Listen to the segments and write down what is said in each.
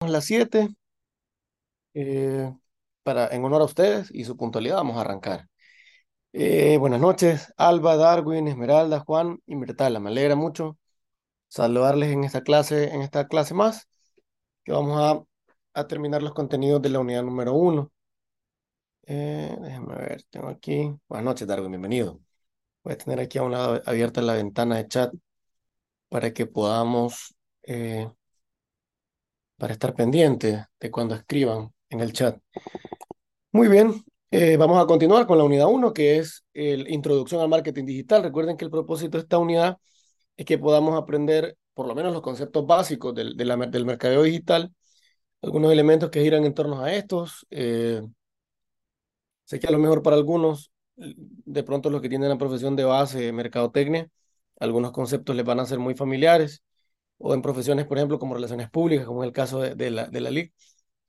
las 7. Eh, para, en honor a ustedes y su puntualidad, vamos a arrancar. Eh, buenas noches, Alba, Darwin, Esmeralda, Juan y Mirtala. Me alegra mucho saludarles en esta clase, en esta clase más, que vamos a, a terminar los contenidos de la unidad número 1. Eh, déjenme ver, tengo aquí. Buenas noches, Darwin, bienvenido. Voy a tener aquí a un lado abierta la ventana de chat para que podamos, eh, para estar pendiente de cuando escriban en el chat. Muy bien, eh, vamos a continuar con la unidad 1, que es la introducción al marketing digital. Recuerden que el propósito de esta unidad es que podamos aprender por lo menos los conceptos básicos del, del mercadeo digital, algunos elementos que giran en torno a estos. Eh, sé que a lo mejor para algunos, de pronto los que tienen la profesión de base, mercadotecnia, algunos conceptos les van a ser muy familiares, o en profesiones, por ejemplo, como relaciones públicas, como en el caso de, de la, de la LIC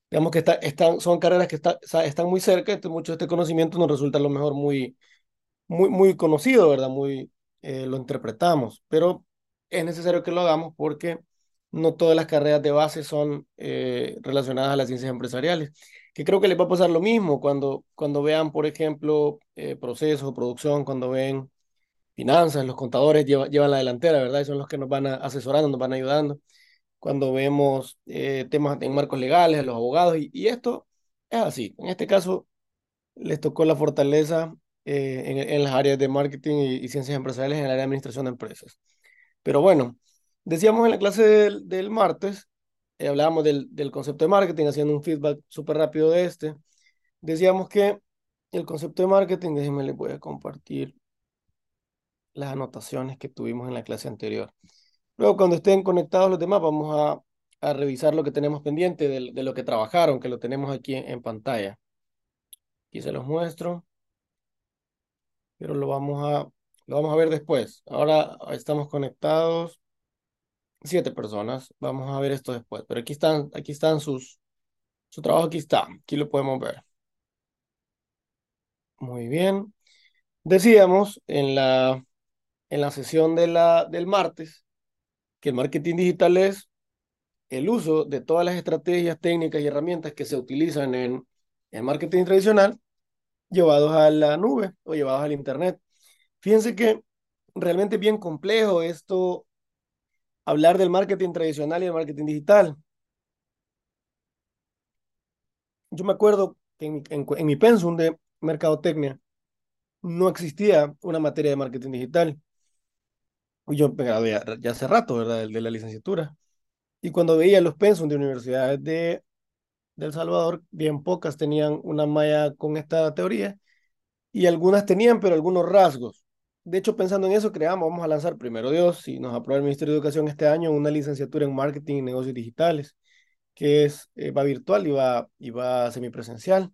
digamos que está, están, son carreras que está, están muy cerca, entonces mucho de este conocimiento nos resulta a lo mejor muy, muy, muy conocido, ¿verdad? Muy, eh, lo interpretamos, pero es necesario que lo hagamos porque no todas las carreras de base son eh, relacionadas a las ciencias empresariales, que creo que les va a pasar lo mismo cuando, cuando vean, por ejemplo, eh, procesos, producción, cuando ven finanzas, los contadores llevan, la delantera, ¿verdad? Y son los que nos van a, asesorando, nos van ayudando cuando vemos eh, temas en marcos legales, los abogados, y, esto es así. En este caso, les tocó la fortaleza eh, en, las áreas de marketing y, ciencias empresariales en el área de administración de empresas. Pero bueno, decíamos en la clase del, martes, eh, hablábamos del, del, concepto de marketing, haciendo un feedback súper rápido de este. Decíamos que el concepto de marketing, déjenme les voy a compartir las anotaciones que tuvimos en la clase anterior. Luego, cuando estén conectados los demás, vamos a, a revisar lo que tenemos pendiente de, lo que trabajaron, que lo tenemos aquí en, pantalla. Aquí se los muestro, pero lo vamos a, lo vamos a ver después. Ahora estamos conectados siete personas. Vamos a ver esto después. Pero aquí están, aquí están sus, su trabajo aquí está. Aquí lo podemos ver. Muy bien. Decíamos en la, en la sesión de del martes que el marketing digital es el uso de todas las estrategias, técnicas y herramientas que se utilizan en el marketing tradicional llevados a la nube o llevados al Internet. Fíjense que realmente es bien complejo esto, hablar del marketing tradicional y el marketing digital. Yo me acuerdo que en, en, en mi pensum de mercadotecnia no existía una materia de marketing digital yo ya, hace rato, ¿verdad? De la licenciatura. Y cuando veía los pensum de universidades de, de El Salvador, bien pocas tenían una malla con esta teoría y algunas tenían, pero algunos rasgos. De hecho, pensando en eso, creamos, vamos a lanzar primero Dios, si nos aprueba el Ministerio de Educación este año, una licenciatura en Marketing y Negocios Digitales, que es, eh, va virtual y va, y va semipresencial.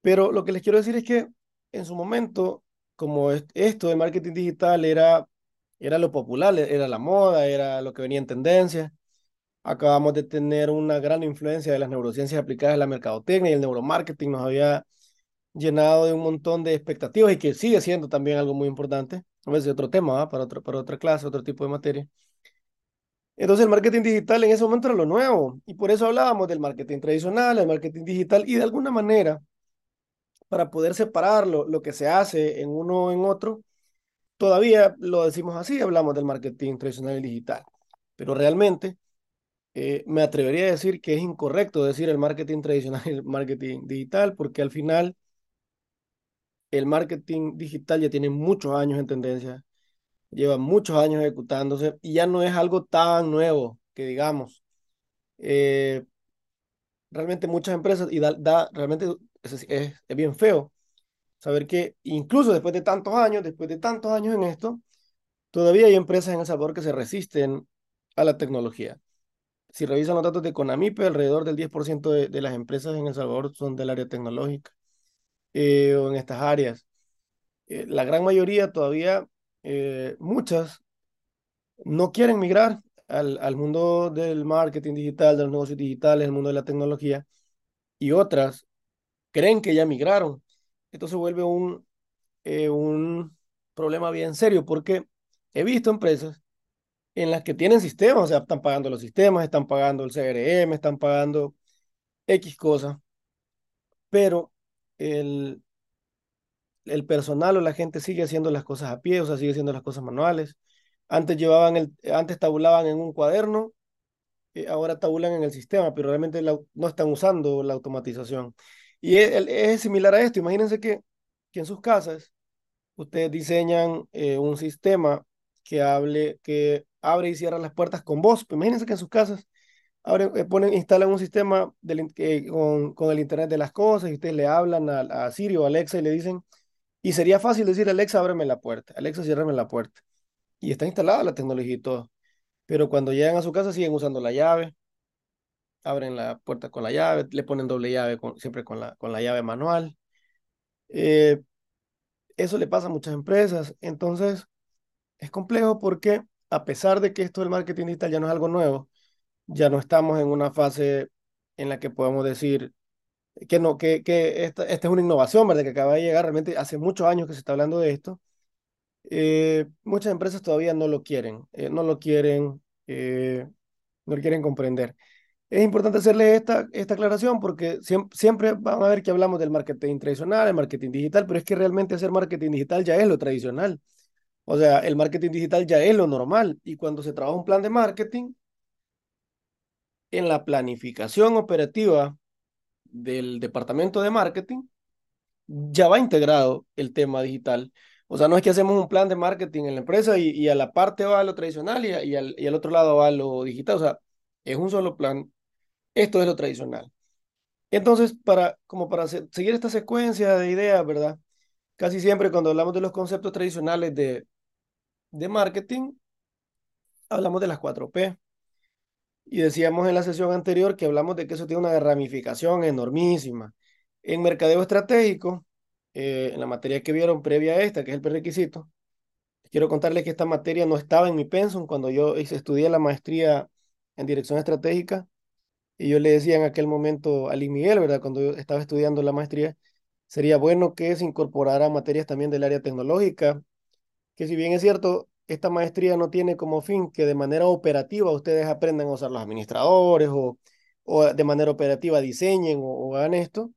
Pero lo que les quiero decir es que en su momento, como esto de marketing digital era era lo popular, era la moda, era lo que venía en tendencia. Acabamos de tener una gran influencia de las neurociencias aplicadas a la mercadotecnia y el neuromarketing nos había llenado de un montón de expectativas y que sigue siendo también algo muy importante. A veces otro tema, para, otro, para otra clase, otro tipo de materia. Entonces el marketing digital en ese momento era lo nuevo y por eso hablábamos del marketing tradicional, el marketing digital y de alguna manera para poder separarlo, lo que se hace en uno en otro, todavía lo decimos así, hablamos del marketing tradicional y digital, pero realmente eh, me atrevería a decir que es incorrecto decir el marketing tradicional y el marketing digital, porque al final el marketing digital ya tiene muchos años en tendencia, lleva muchos años ejecutándose y ya no es algo tan nuevo que digamos. Eh, realmente muchas empresas, y da, realmente es, es bien feo, saber que incluso después de tantos años, después de tantos años en esto, todavía hay empresas en El Salvador que se resisten a la tecnología. Si revisan los datos de Conamipe, alrededor del 10% de, de, las empresas en El Salvador son del área tecnológica eh, o en estas áreas. Eh, la gran mayoría todavía, eh, muchas, no quieren migrar al, al mundo del marketing digital, de los negocios digitales, el mundo de la tecnología, y otras creen que ya migraron esto se vuelve un, eh, un problema bien serio porque he visto empresas en las que tienen sistemas, o sea, están pagando los sistemas, están pagando el CRM, están pagando X cosas, pero el, el personal o la gente sigue haciendo las cosas a pie, o sea, sigue haciendo las cosas manuales. Antes llevaban el, antes tabulaban en un cuaderno, eh, ahora tabulan en el sistema, pero realmente no están usando la automatización. Y es, es, similar a esto. Imagínense que, que en sus casas ustedes diseñan eh, un sistema que hable, que abre y cierra las puertas con voz. Pues imagínense que en sus casas abren, eh, ponen, instalan un sistema del, con, con, el Internet de las cosas y ustedes le hablan a, a Siri o Alexa y le dicen, y sería fácil decir, Alexa, ábreme la puerta, Alexa, ciérrame la puerta. Y está instalada la tecnología y todo. Pero cuando llegan a su casa siguen usando la llave, abren la puerta con la llave, le ponen doble llave con, siempre con la, con la llave manual. Eh, eso le pasa a muchas empresas. Entonces, es complejo porque a pesar de que esto del marketing digital ya no es algo nuevo, ya no estamos en una fase en la que podemos decir que no, que, que esta, esta es una innovación, ¿verdad? Que acaba de llegar, realmente hace muchos años que se está hablando de esto. Eh, muchas empresas todavía no lo quieren, eh, no lo quieren, eh, no lo quieren comprender. Es importante hacerle esta, esta aclaración porque siempre, siempre van a ver que hablamos del marketing tradicional, el marketing digital, pero es que realmente hacer marketing digital ya es lo tradicional. O sea, el marketing digital ya es lo normal y cuando se trabaja un plan de marketing, en la planificación operativa del departamento de marketing, ya va integrado el tema digital. O sea, no es que hacemos un plan de marketing en la empresa y, a la parte va lo tradicional y, al, y al otro lado va lo digital. O sea, es un solo plan. Esto es lo tradicional. Entonces, para, como para seguir esta secuencia de ideas, ¿verdad? Casi siempre cuando hablamos de los conceptos tradicionales de, de marketing, hablamos de las 4P. Y decíamos en la sesión anterior que hablamos de que eso tiene una ramificación enormísima. En mercadeo estratégico, eh, en la materia que vieron previa a esta, que es el prerequisito, quiero contarles que esta materia no estaba en mi pensum cuando yo estudié la maestría en dirección estratégica. Y yo le decía en aquel momento a Luis Miguel, ¿verdad? Cuando yo estaba estudiando la maestría, sería bueno que se incorporara materias también del área tecnológica, que si bien es cierto, esta maestría no tiene como fin que de manera operativa ustedes aprendan a usar los administradores o, o de manera operativa diseñen o, hagan esto.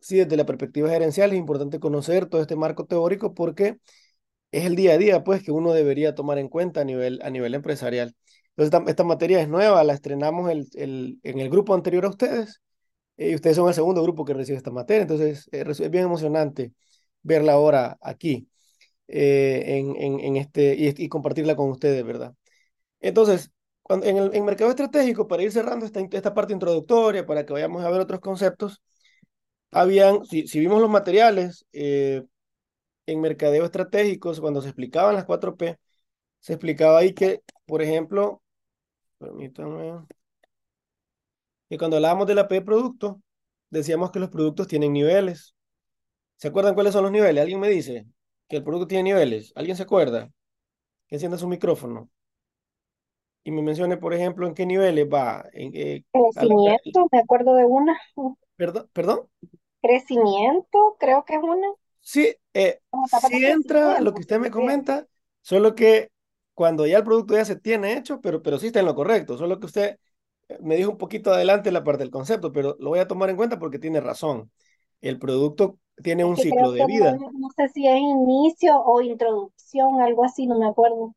Sí, desde la perspectiva gerencial es importante conocer todo este marco teórico porque es el día a día pues que uno debería tomar en cuenta a nivel, a nivel empresarial. Entonces, esta, materia es nueva, la estrenamos el, el, en el grupo anterior a ustedes y ustedes son el segundo grupo que recibe esta materia, entonces eh, es bien emocionante verla ahora aquí. Eh, en, en, este, y, compartirla con ustedes, ¿verdad? Entonces, cuando, en el en mercado estratégico, para ir cerrando esta, esta parte introductoria, para que vayamos a ver otros conceptos, habían, si, si vimos los materiales, eh, en mercadeo estratégicos, cuando se explicaban las 4P, se explicaba ahí que, por ejemplo, permítanme, que cuando hablábamos de la P producto, decíamos que los productos tienen niveles. ¿Se acuerdan cuáles son los niveles? ¿Alguien me dice? que el producto tiene niveles. ¿Alguien se acuerda? Que encienda su micrófono. Y me mencione, por ejemplo, en qué niveles va. En, eh, Crecimiento, me acuerdo de una. ¿Perdón? ¿Perdón? Crecimiento, creo que es una. Sí, eh, sí entra lo que usted me comenta, solo que cuando ya el producto ya se tiene hecho, pero, pero sí está en lo correcto, solo que usted eh, me dijo un poquito adelante la parte del concepto, pero lo voy a tomar en cuenta porque tiene razón. El producto tiene un ciclo de vida. No, sé si es inicio o introducción, algo así, no me acuerdo.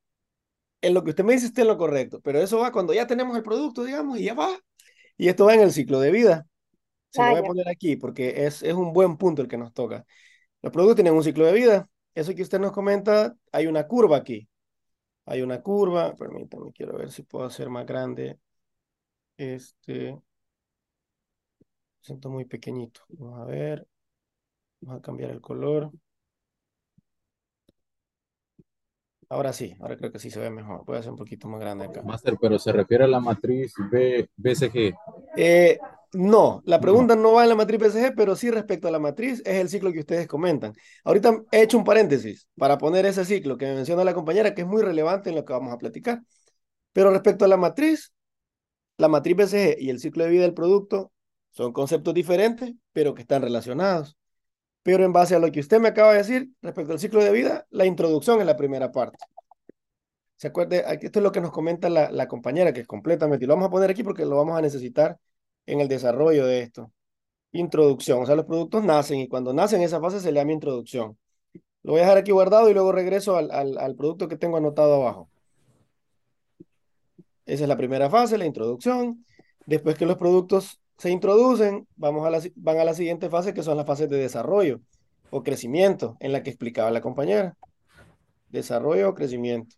En lo que usted me dice está en lo correcto, pero eso va cuando ya tenemos el producto, digamos, y ya va. Y esto va en el ciclo de vida. Se lo voy a poner aquí porque es, es un buen punto el que nos toca. Los productos tienen un ciclo de vida. Eso que usted nos comenta, hay una curva aquí. Hay una curva, permítanme, quiero ver si puedo hacer más grande. Este, siento muy pequeñito. Vamos a ver. Vamos a cambiar el color. Ahora sí, ahora creo que sí se ve mejor. Puede ser un poquito más grande acá. Master, pero se refiere a la matriz B, BCG. Eh, no, la pregunta no. va en la matriz BCG, pero sí respecto a la matriz es el ciclo que ustedes comentan. Ahorita he hecho un paréntesis para poner ese ciclo que menciona la compañera, que es muy relevante en lo que vamos a platicar. Pero respecto a la matriz, la matriz BCG y el ciclo de vida del producto son conceptos diferentes, pero que están relacionados. Pero en base a lo que usted me acaba de decir respecto al ciclo de vida, la introducción es la primera parte. ¿Se acuerda? Esto es lo que nos comenta la, la compañera, que es completamente, y lo vamos a poner aquí porque lo vamos a necesitar en el desarrollo de esto. Introducción, o sea, los productos nacen y cuando nacen esa fase se le llama introducción. Lo voy a dejar aquí guardado y luego regreso al, al, producto que tengo anotado abajo. Esa es la primera fase, la introducción. Después que los productos se introducen, vamos a la, van a la siguiente fase, que son las fases de desarrollo o crecimiento, en la que explicaba la compañera. Desarrollo o crecimiento.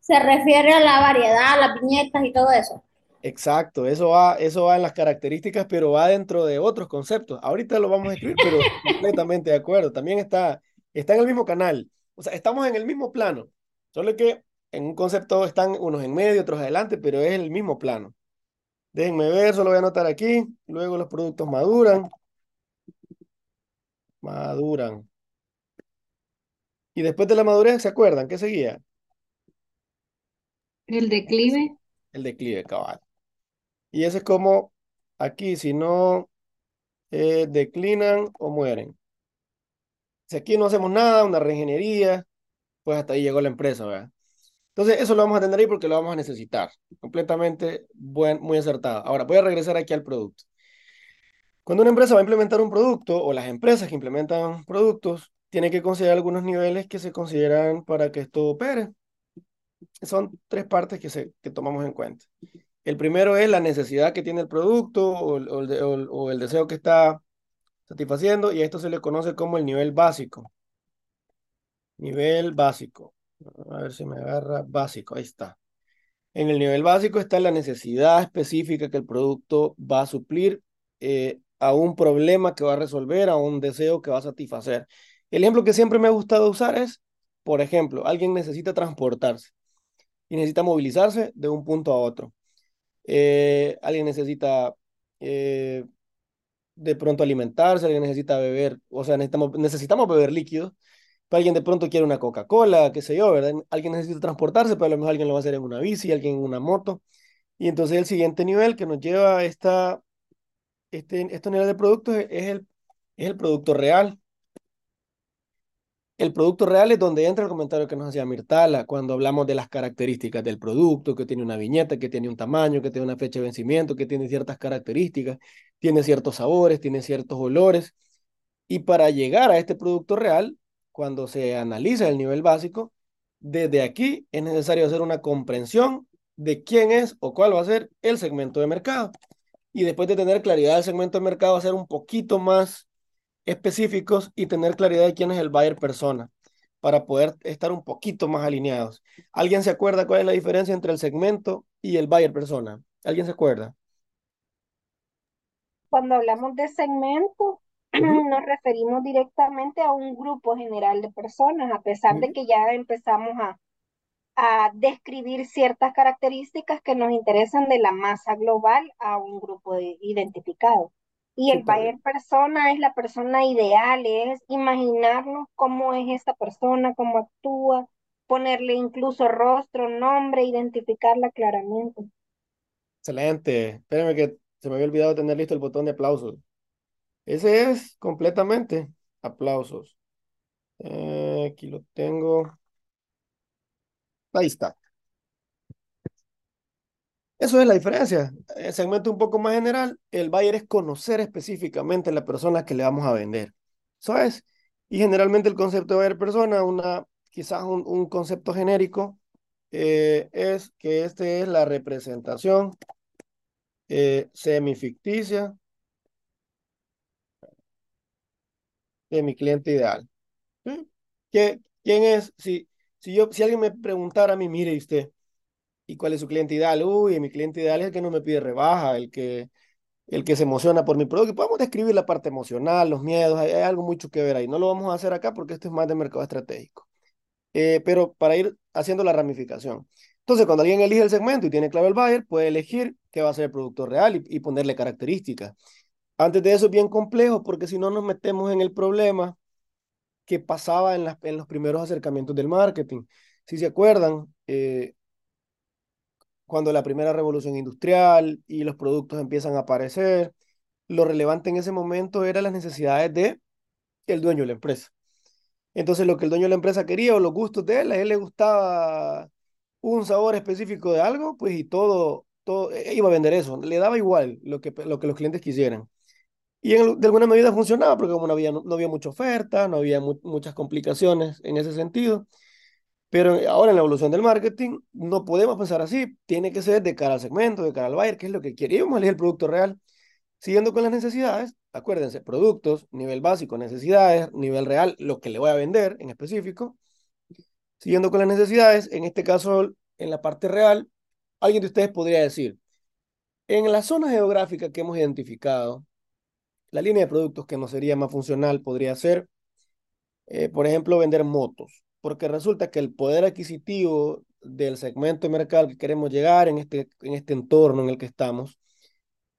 Se refiere a la variedad, las viñetas y todo eso. Exacto, eso va, eso va en las características, pero va dentro de otros conceptos. Ahorita lo vamos a escribir, pero completamente de acuerdo. También está, está en el mismo canal. O sea, estamos en el mismo plano. Solo que en un concepto están unos en medio, otros adelante, pero es el mismo plano. Déjenme ver, solo voy a anotar aquí. Luego los productos maduran. Maduran. Y después de la madurez, ¿se acuerdan? ¿Qué seguía? El declive. El declive, cabal. Y ese es como aquí, si no eh, declinan o mueren. Si aquí no hacemos nada, una reingeniería, pues hasta ahí llegó la empresa, ¿verdad? Entonces, eso lo vamos a tener ahí porque lo vamos a necesitar. Completamente buen, muy acertado. Ahora, voy a regresar aquí al producto. Cuando una empresa va a implementar un producto, o las empresas que implementan productos, tienen que considerar algunos niveles que se consideran para que esto opere. Son tres partes que, se, que tomamos en cuenta. El primero es la necesidad que tiene el producto o, el deseo que está satisfaciendo, y a esto se le conoce como el nivel básico. Nivel básico. A ver si me agarra básico, ahí está. En el nivel básico está la necesidad específica que el producto va a suplir eh, a un problema que va a resolver, a un deseo que va a satisfacer. El ejemplo que siempre me ha gustado usar es, por ejemplo, alguien necesita transportarse y necesita movilizarse de un punto a otro. Eh, alguien necesita eh, de pronto alimentarse, alguien necesita beber, o sea, necesitamos, beber líquidos alguien de pronto quiere una Coca-Cola, qué sé yo, ¿verdad? Alguien necesita transportarse, pero a lo mejor alguien lo va a hacer en una bici, alguien en una moto. Y entonces el siguiente nivel que nos lleva a esta, este, estos niveles de productos es, el, es el producto real. El producto real es donde entra el comentario que nos hacía Mirtala cuando hablamos de las características del producto, que tiene una viñeta, que tiene un tamaño, que tiene una fecha de vencimiento, que tiene ciertas características, tiene ciertos sabores, tiene ciertos olores. Y para llegar a este producto real, cuando se analiza el nivel básico, desde aquí es necesario hacer una comprensión de quién es o cuál va a ser el segmento de mercado. Y después de tener claridad del segmento de mercado, hacer un poquito más específicos y tener claridad de quién es el buyer persona para poder estar un poquito más alineados. ¿Alguien se acuerda cuál es la diferencia entre el segmento y el buyer persona? ¿Alguien se acuerda? Cuando hablamos de segmento, nos referimos directamente a un grupo general de personas, a pesar de que ya empezamos a, a describir ciertas características que nos interesan de la masa global a un grupo identificado. Y el buyer persona es la persona ideal, es imaginarnos cómo es esta persona, cómo actúa, ponerle incluso rostro, nombre, identificarla claramente. Excelente. Espérenme que se me había olvidado tener listo el botón de aplausos. Ese es completamente. Aplausos. Eh, aquí lo tengo. Ahí está. Eso es la diferencia. El segmento un poco más general, el buyer es conocer específicamente la persona que le vamos a vender. ¿Sabes? Y generalmente el concepto de buyer persona, una, quizás un, concepto genérico, eh, es que este es la representación eh, semificticia de mi cliente ideal. ¿Qué, ¿Quién es? Si, si, yo, si alguien me preguntara a mí, mire usted, ¿y cuál es su cliente ideal? Uy, mi cliente ideal es el que no me pide rebaja, el que, el que se emociona por mi producto. Podemos describir la parte emocional, los miedos, hay, algo mucho que ver ahí. No lo vamos a hacer acá porque esto es más de mercado estratégico. Eh, pero para ir haciendo la ramificación. Entonces, cuando alguien elige el segmento y tiene claro el buyer, puede elegir qué va a ser el producto real y, y ponerle características. Antes de eso es bien complejo porque si no nos metemos en el problema que pasaba en, en los primeros acercamientos del marketing. Si se acuerdan, eh, cuando la primera revolución industrial y los productos empiezan a aparecer, lo relevante en ese momento eran las necesidades de el dueño de la empresa. Entonces lo que el dueño de la empresa quería o los gustos de él, a él le gustaba un sabor específico de algo, pues y todo, todo e, iba a vender eso. Le daba igual lo que, lo que los clientes quisieran. Y de alguna medida funcionaba, porque como no había, no, había mucha oferta, no había mu muchas complicaciones en ese sentido. Pero ahora en la evolución del marketing no podemos pensar así, tiene que ser de cara al segmento, de cara al buyer, que es lo que queríamos elegir el producto real, siguiendo con las necesidades, acuérdense, productos, nivel básico, necesidades, nivel real, lo que le voy a vender en específico, siguiendo con las necesidades, en este caso, en la parte real, alguien de ustedes podría decir, en la zona geográfica que hemos identificado, la línea de productos que nos sería más funcional podría ser, eh, por ejemplo, vender motos porque resulta que el poder adquisitivo del segmento de mercado que queremos llegar en este, en este entorno en el que estamos,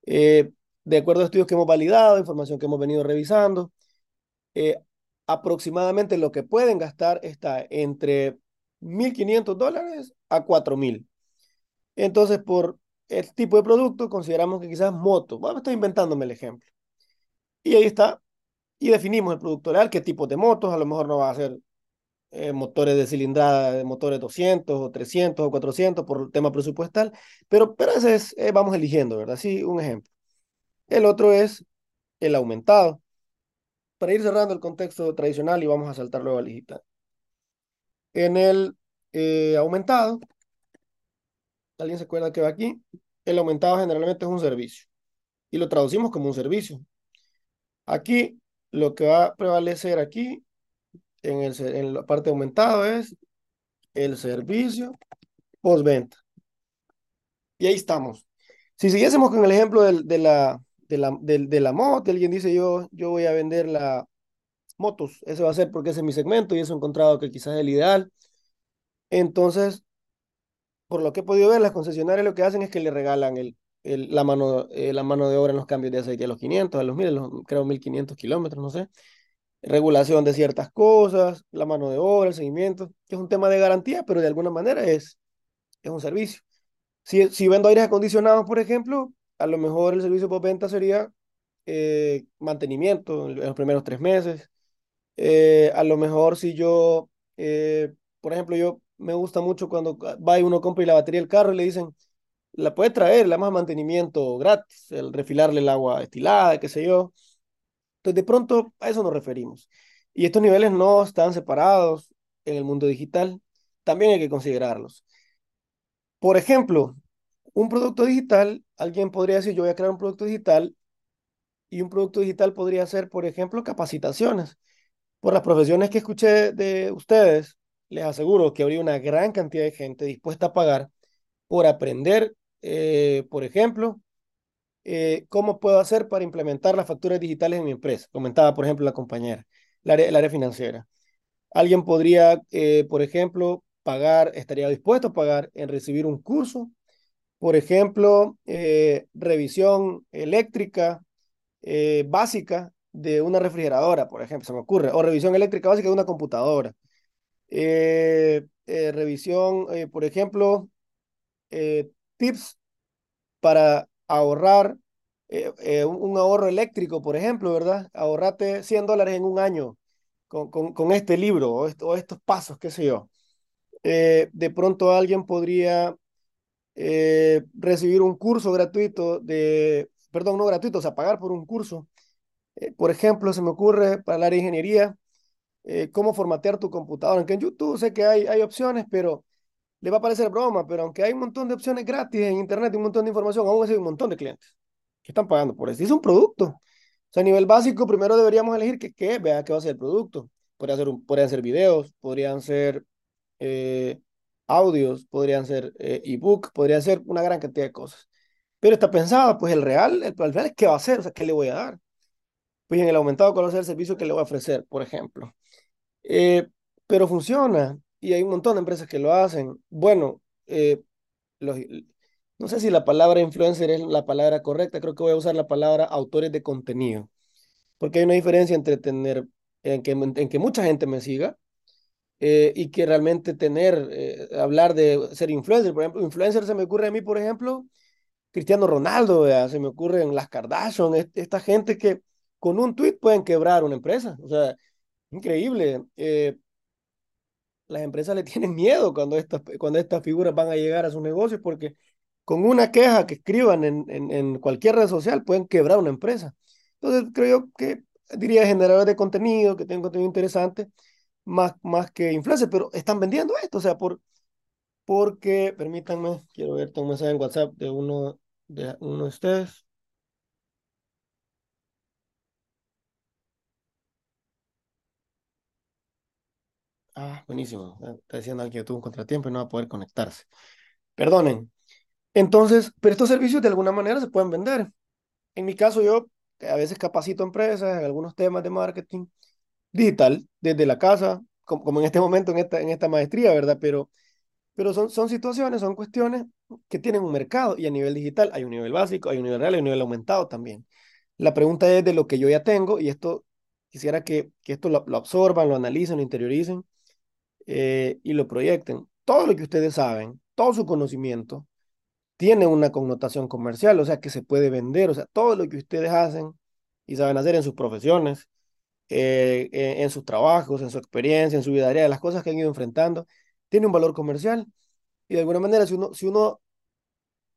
eh, de acuerdo a estudios que hemos validado, información que hemos venido revisando, eh, aproximadamente lo que pueden gastar está entre 1.500 dólares a 4.000. Entonces, por el tipo de producto, consideramos que quizás moto, bueno, estoy inventándome el ejemplo. Y ahí está, y definimos el producto real, qué tipo de motos, a lo mejor no va a ser eh, motores de cilindrada, de motores 200 o 300 o 400 por tema presupuestal, pero, pero ese es, eh, vamos eligiendo, ¿verdad? Sí, un ejemplo. El otro es el aumentado. Para ir cerrando el contexto tradicional y vamos a saltar luego al digital. En el eh, aumentado, ¿alguien se acuerda que va aquí? El aumentado generalmente es un servicio y lo traducimos como un servicio. Aquí lo que va a prevalecer aquí en, el, en la parte aumentada es el servicio postventa. Y ahí estamos. Si siguiésemos con el ejemplo del, de, la, de, la, de, la moto, alguien dice yo, yo voy a vender la motos, ese va a ser porque ese es mi segmento y eso he encontrado que quizás es el ideal. Entonces, por lo que he podido ver, las concesionarias lo que hacen es que le regalan el, el, la, mano, eh, la mano de obra en los cambios de aceite a los 500, a los 1000, los, creo 1500 kilómetros, no sé regulación de ciertas cosas, la mano de obra, el seguimiento, que es un tema de garantía, pero de alguna manera es, es un servicio. Si, si vendo aires acondicionados, por ejemplo, a lo mejor el servicio por venta sería eh, mantenimiento en los primeros tres meses. Eh, a lo mejor si yo, eh, por ejemplo, yo me gusta mucho cuando va y uno compra y la batería del carro y le dicen, la puede traer, la más mantenimiento gratis, el refilarle el agua destilada, qué sé yo. Entonces, de pronto a eso nos referimos. Y estos niveles no están separados en el mundo digital, también hay que considerarlos. Por ejemplo, un producto digital, alguien podría decir, yo voy a crear un producto digital y un producto digital podría ser, por ejemplo, capacitaciones. Por las profesiones que escuché de ustedes, les aseguro que habría una gran cantidad de gente dispuesta a pagar por aprender, eh, por ejemplo, eh, ¿cómo puedo hacer para implementar las facturas digitales en mi empresa? Comentaba, por ejemplo, la compañera, el área, financiera. Alguien podría, eh, por ejemplo, pagar, estaría dispuesto a pagar en recibir un curso, por ejemplo, eh, revisión eléctrica básica de una refrigeradora, por ejemplo, se me ocurre, o revisión eléctrica básica de una computadora. revisión, por ejemplo, tips para ahorrar eh, eh, un, ahorro eléctrico, por ejemplo, ¿verdad? Ahorrate 100 dólares en un año con, con, este libro o, estos pasos, qué sé yo. Eh, de pronto alguien podría recibir un curso gratuito de, perdón, no gratuito, o sea, pagar por un curso. por ejemplo, se me ocurre para de ingeniería, cómo formatear tu computadora. Aunque en YouTube sé que hay, hay opciones, pero le va a parecer broma, pero aunque hay un montón de opciones gratis en Internet y un montón de información, aún así hay un montón de clientes que están pagando por eso. Es un producto. O sea, a nivel básico, primero deberíamos elegir qué, qué, vea qué va a ser el producto. Podría ser podrían ser videos, podrían ser eh, audios, podrían ser eh, ebook, podría ser una gran cantidad de cosas. Pero está pensado, pues el real, el, real es qué va a hacer, o sea, qué le voy a dar. Pues en el aumentado, cuál el servicio que le voy a ofrecer, por ejemplo. Eh, pero funciona y hay un montón de empresas que lo hacen. Bueno, eh, no sé si la palabra influencer es la palabra correcta, creo que voy a usar la palabra autores de contenido, porque hay una diferencia entre tener, en que, en que mucha gente me siga eh, y que realmente tener, eh, hablar de ser influencer. Por ejemplo, influencer se me ocurre a mí, por ejemplo, Cristiano Ronaldo, se me ocurre en las Kardashian, esta gente que con un tweet pueden quebrar una empresa, o sea, increíble. Las empresas le tienen miedo cuando estas, cuando estas figuras van a llegar a sus negocios porque con una queja que escriban en, en, cualquier red social pueden quebrar una empresa. Entonces creo yo que diría generadores de contenido, que tengan contenido interesante, más, más que influencers, pero están vendiendo esto, o sea, por, porque, permítanme, quiero ver un mensaje en WhatsApp de uno de, uno de ustedes. Ah, buenísimo. Está diciendo alguien que tuvo un contratiempo y no va a poder conectarse. Perdonen. Entonces, pero estos servicios de alguna manera se pueden vender. En mi caso, yo a veces capacito empresas en algunos temas de marketing digital desde la casa, como, en este momento, en esta, en esta maestría, ¿verdad? Pero, pero son, son situaciones, son cuestiones que tienen un mercado y a nivel digital hay un nivel básico, hay un nivel real, hay un nivel aumentado también. La pregunta es de lo que yo ya tengo y esto quisiera que, que esto lo absorban, lo analicen, lo interioricen eh, y lo proyecten. Todo lo que ustedes saben, todo su conocimiento, tiene una connotación comercial, o sea, que se puede vender, o sea, todo lo que ustedes hacen y saben hacer en sus profesiones, eh, en, sus trabajos, en su experiencia, en su vida diaria, las cosas que han ido enfrentando, tiene un valor comercial. Y de alguna manera, si uno, si uno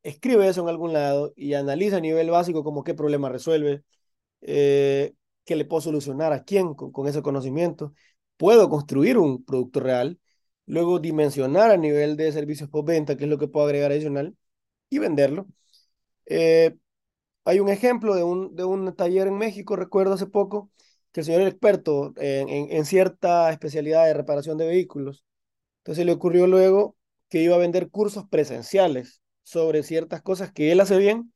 escribe eso en algún lado y analiza a nivel básico como qué problema resuelve, eh, qué le puedo solucionar a quién con, con ese conocimiento, puedo construir un producto real, luego dimensionar a nivel de servicios postventa, que es lo que puedo agregar adicional, y venderlo. Eh, hay un ejemplo de un, de un taller en México, recuerdo hace poco, que el señor era experto en, en, cierta especialidad de reparación de vehículos. Entonces le ocurrió luego que iba a vender cursos presenciales sobre ciertas cosas que él hace bien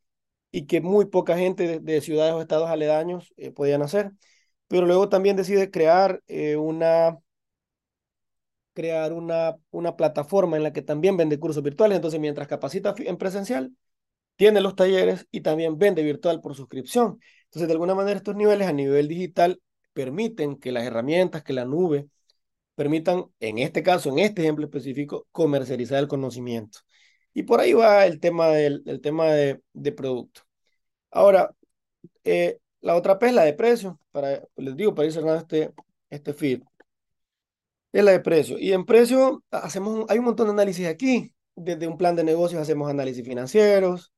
y que muy poca gente de, de ciudades o estados aledaños eh, podían hacer. Pero luego también decide crear eh, una crear una, una plataforma en la que también vende cursos virtuales. Entonces, mientras capacita en presencial, tiene los talleres y también vende virtual por suscripción. Entonces, de alguna manera, estos niveles a nivel digital permiten que las herramientas, que la nube, permitan, en este caso, en este ejemplo específico, comercializar el conocimiento. Y por ahí va el tema del el tema de, de producto. Ahora, eh, la otra P es la de precio, para, les digo, para ir cerrando este, este feed es la de precio. Y en precio hacemos, hay un montón de análisis aquí. Desde un plan de negocios hacemos análisis financieros,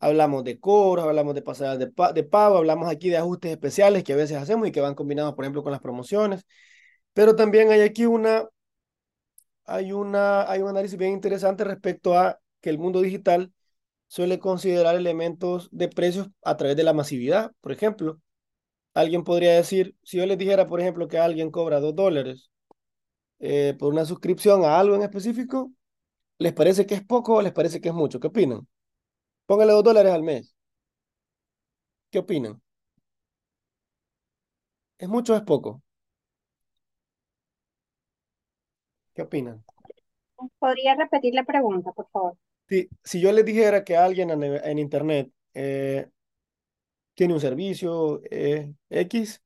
hablamos de cobros, hablamos de pasadas de, de pago, hablamos aquí de ajustes especiales que a veces hacemos y que van combinados, por ejemplo, con las promociones. Pero también hay aquí una, hay una, hay un análisis bien interesante respecto a que el mundo digital suele considerar elementos de precios a través de la masividad. Por ejemplo, alguien podría decir, si yo les dijera, por ejemplo, que alguien cobra dos dólares eh, por una suscripción a algo en específico, ¿les parece que es poco o les parece que es mucho? ¿Qué opinan? Póngale dos dólares al mes. ¿Qué opinan? ¿Es mucho o es poco? ¿Qué opinan? ¿Podría repetir la pregunta, por favor? Si, si yo les dijera que alguien en, en Internet eh, tiene un servicio eh, X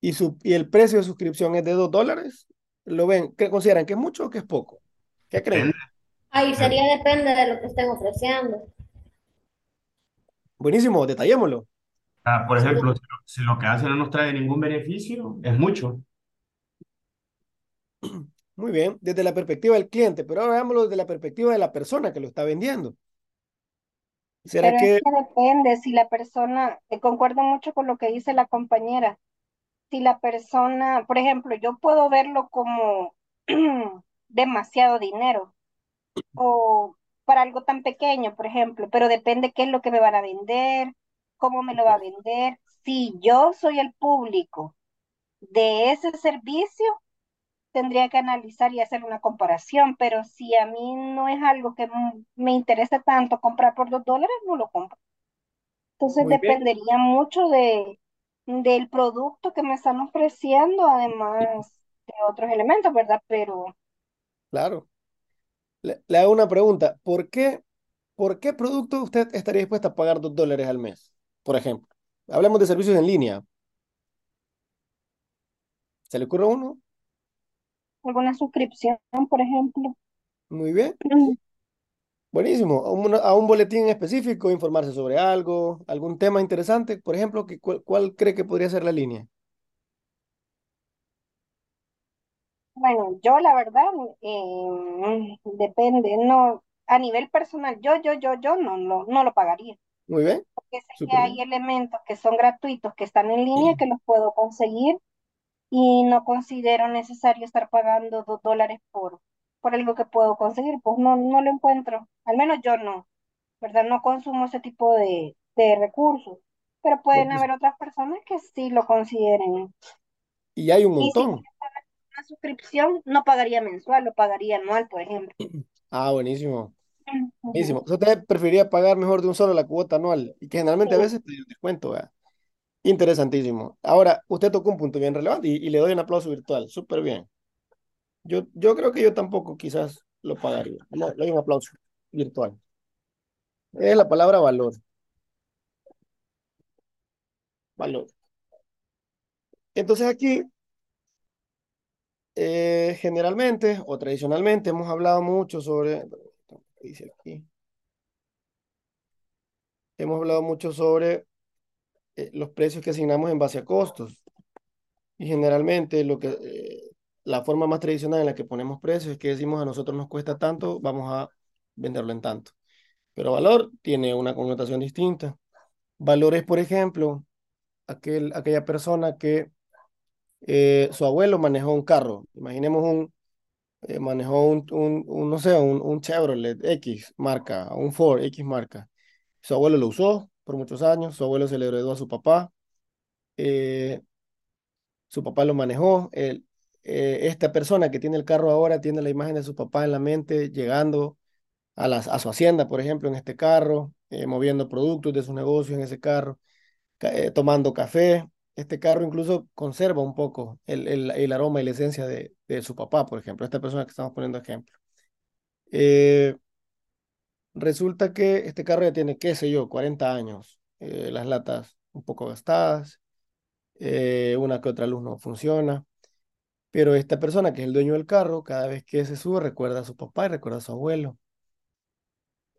y, su, y el precio de suscripción es de dos dólares, lo ven, ¿qué consideran que es mucho o que es poco? ¿Qué creen? Ahí sería depende de lo que estén ofreciendo. Buenísimo, detallémoslo. Ah, por ejemplo, si lo, si lo que hace no nos trae ningún beneficio, es mucho. Muy bien, desde la perspectiva del cliente, pero ahora veámoslo desde la perspectiva de la persona que lo está vendiendo. ¿Será pero que... Es que depende si la persona, eh, concuerdo mucho con lo que dice la compañera, si la persona, por ejemplo, yo puedo verlo como demasiado dinero o para algo tan pequeño, por ejemplo, pero depende qué es lo que me van a vender, cómo me lo va a vender. Si yo soy el público de ese servicio, tendría que analizar y hacer una comparación, pero si a mí no es algo que me interesa tanto comprar por dos dólares, no lo compro. Entonces Muy dependería bien. mucho de, del producto que me están ofreciendo, además de otros elementos, ¿verdad? Pero... Claro. Le, le hago una pregunta. ¿Por qué, ¿Por qué producto usted estaría dispuesta a pagar dos dólares al mes, por ejemplo? Hablemos de servicios en línea. ¿Se le ocurre uno? Alguna suscripción, por ejemplo. Muy bien. Buenísimo. A un, a un, boletín específico, informarse sobre algo, algún tema interesante, por ejemplo, que, cuál, ¿cuál cree que podría ser la línea? Bueno, yo la verdad, eh, depende, no, a nivel personal, yo, yo, yo, yo no, no, no lo pagaría, Muy bien, porque sé que hay bien. elementos que son gratuitos, que están en línea, que los puedo conseguir y no considero necesario estar pagando dos dólares por, por algo que puedo conseguir, pues no, no lo encuentro, al menos yo no, ¿verdad? No consumo ese tipo de, de recursos, pero pueden Porque- haber otras personas que sí lo consideren. Y hay un Y si montón. una suscripción, no pagaría mensual, lo pagaría anual, por ejemplo. Ah, buenísimo. Buenísimo. Ujú. O sea, usted preferiría pagar mejor de un solo la cuota anual y que generalmente a veces pedir descuento, ¿verdad? Interesantísimo. Ahora, usted tocó un punto bien relevante y, le doy un aplauso virtual. Súper bien. Yo, yo creo que yo tampoco quizás lo pagaría. Le doy un aplauso virtual. Es la palabra valor. Valor. Entonces aquí, eh, generalmente o tradicionalmente hemos hablado mucho sobre, ¿qué dice aquí? Hemos hablado mucho sobre eh, los precios que asignamos en base a costos. Y generalmente lo que, eh, la forma más tradicional en la que ponemos precios es que decimos a nosotros nos cuesta tanto, vamos a venderlo en tanto. Pero valor tiene una connotación distinta. Valor es, por ejemplo, aquel, aquella persona que eh, su abuelo manejó un carro. Imaginemos un, manejó un, un, no sé, un, un Chevrolet X marca, un Ford X marca. Su abuelo lo usó por muchos años, su abuelo se le heredó a su papá. eh, su papá lo manejó. Eh, esta persona que tiene el carro ahora tiene la imagen de su papá en la mente, llegando a, las, a su hacienda, por ejemplo, en este carro, eh, moviendo productos de su negocio en ese carro, ca- eh, tomando café. Este carro incluso conserva un poco el, el, el aroma y la esencia de, de su papá, por ejemplo, esta persona que estamos poniendo ejemplo. Resulta que este carro ya tiene, qué sé yo, 40 años, eh, las latas un poco gastadas, eh, una que otra luz no funciona. Pero esta persona que es el dueño del carro, cada vez que se sube recuerda a su papá y recuerda a su abuelo.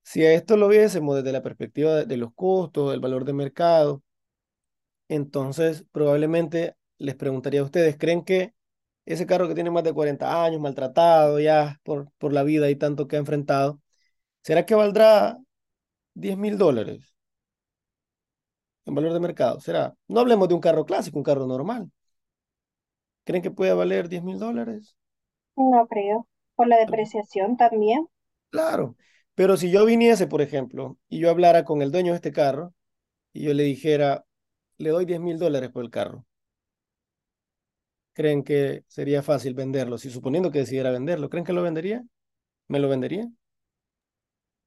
Si a esto lo viésemos desde la perspectiva de, de los costos, del valor de mercado, entonces probablemente les preguntaría a ustedes, ¿creen que ese carro que tiene más de 40 años, maltratado ya por, por la vida y tanto que ha enfrentado, ¿será que valdrá 10 mil dólares en valor de mercado? ¿Será? No hablemos de un carro clásico, un carro normal. ¿Creen que puede valer 10 mil dólares? No creo. Por la depreciación también. Claro, pero si yo viniese, por ejemplo, y yo hablara con el dueño de este carro y yo le dijera, le doy 10 mil dólares por el carro, ¿creen que sería fácil venderlo? Si suponiendo que decidiera venderlo, ¿creen que lo vendería? ¿Me lo vendería?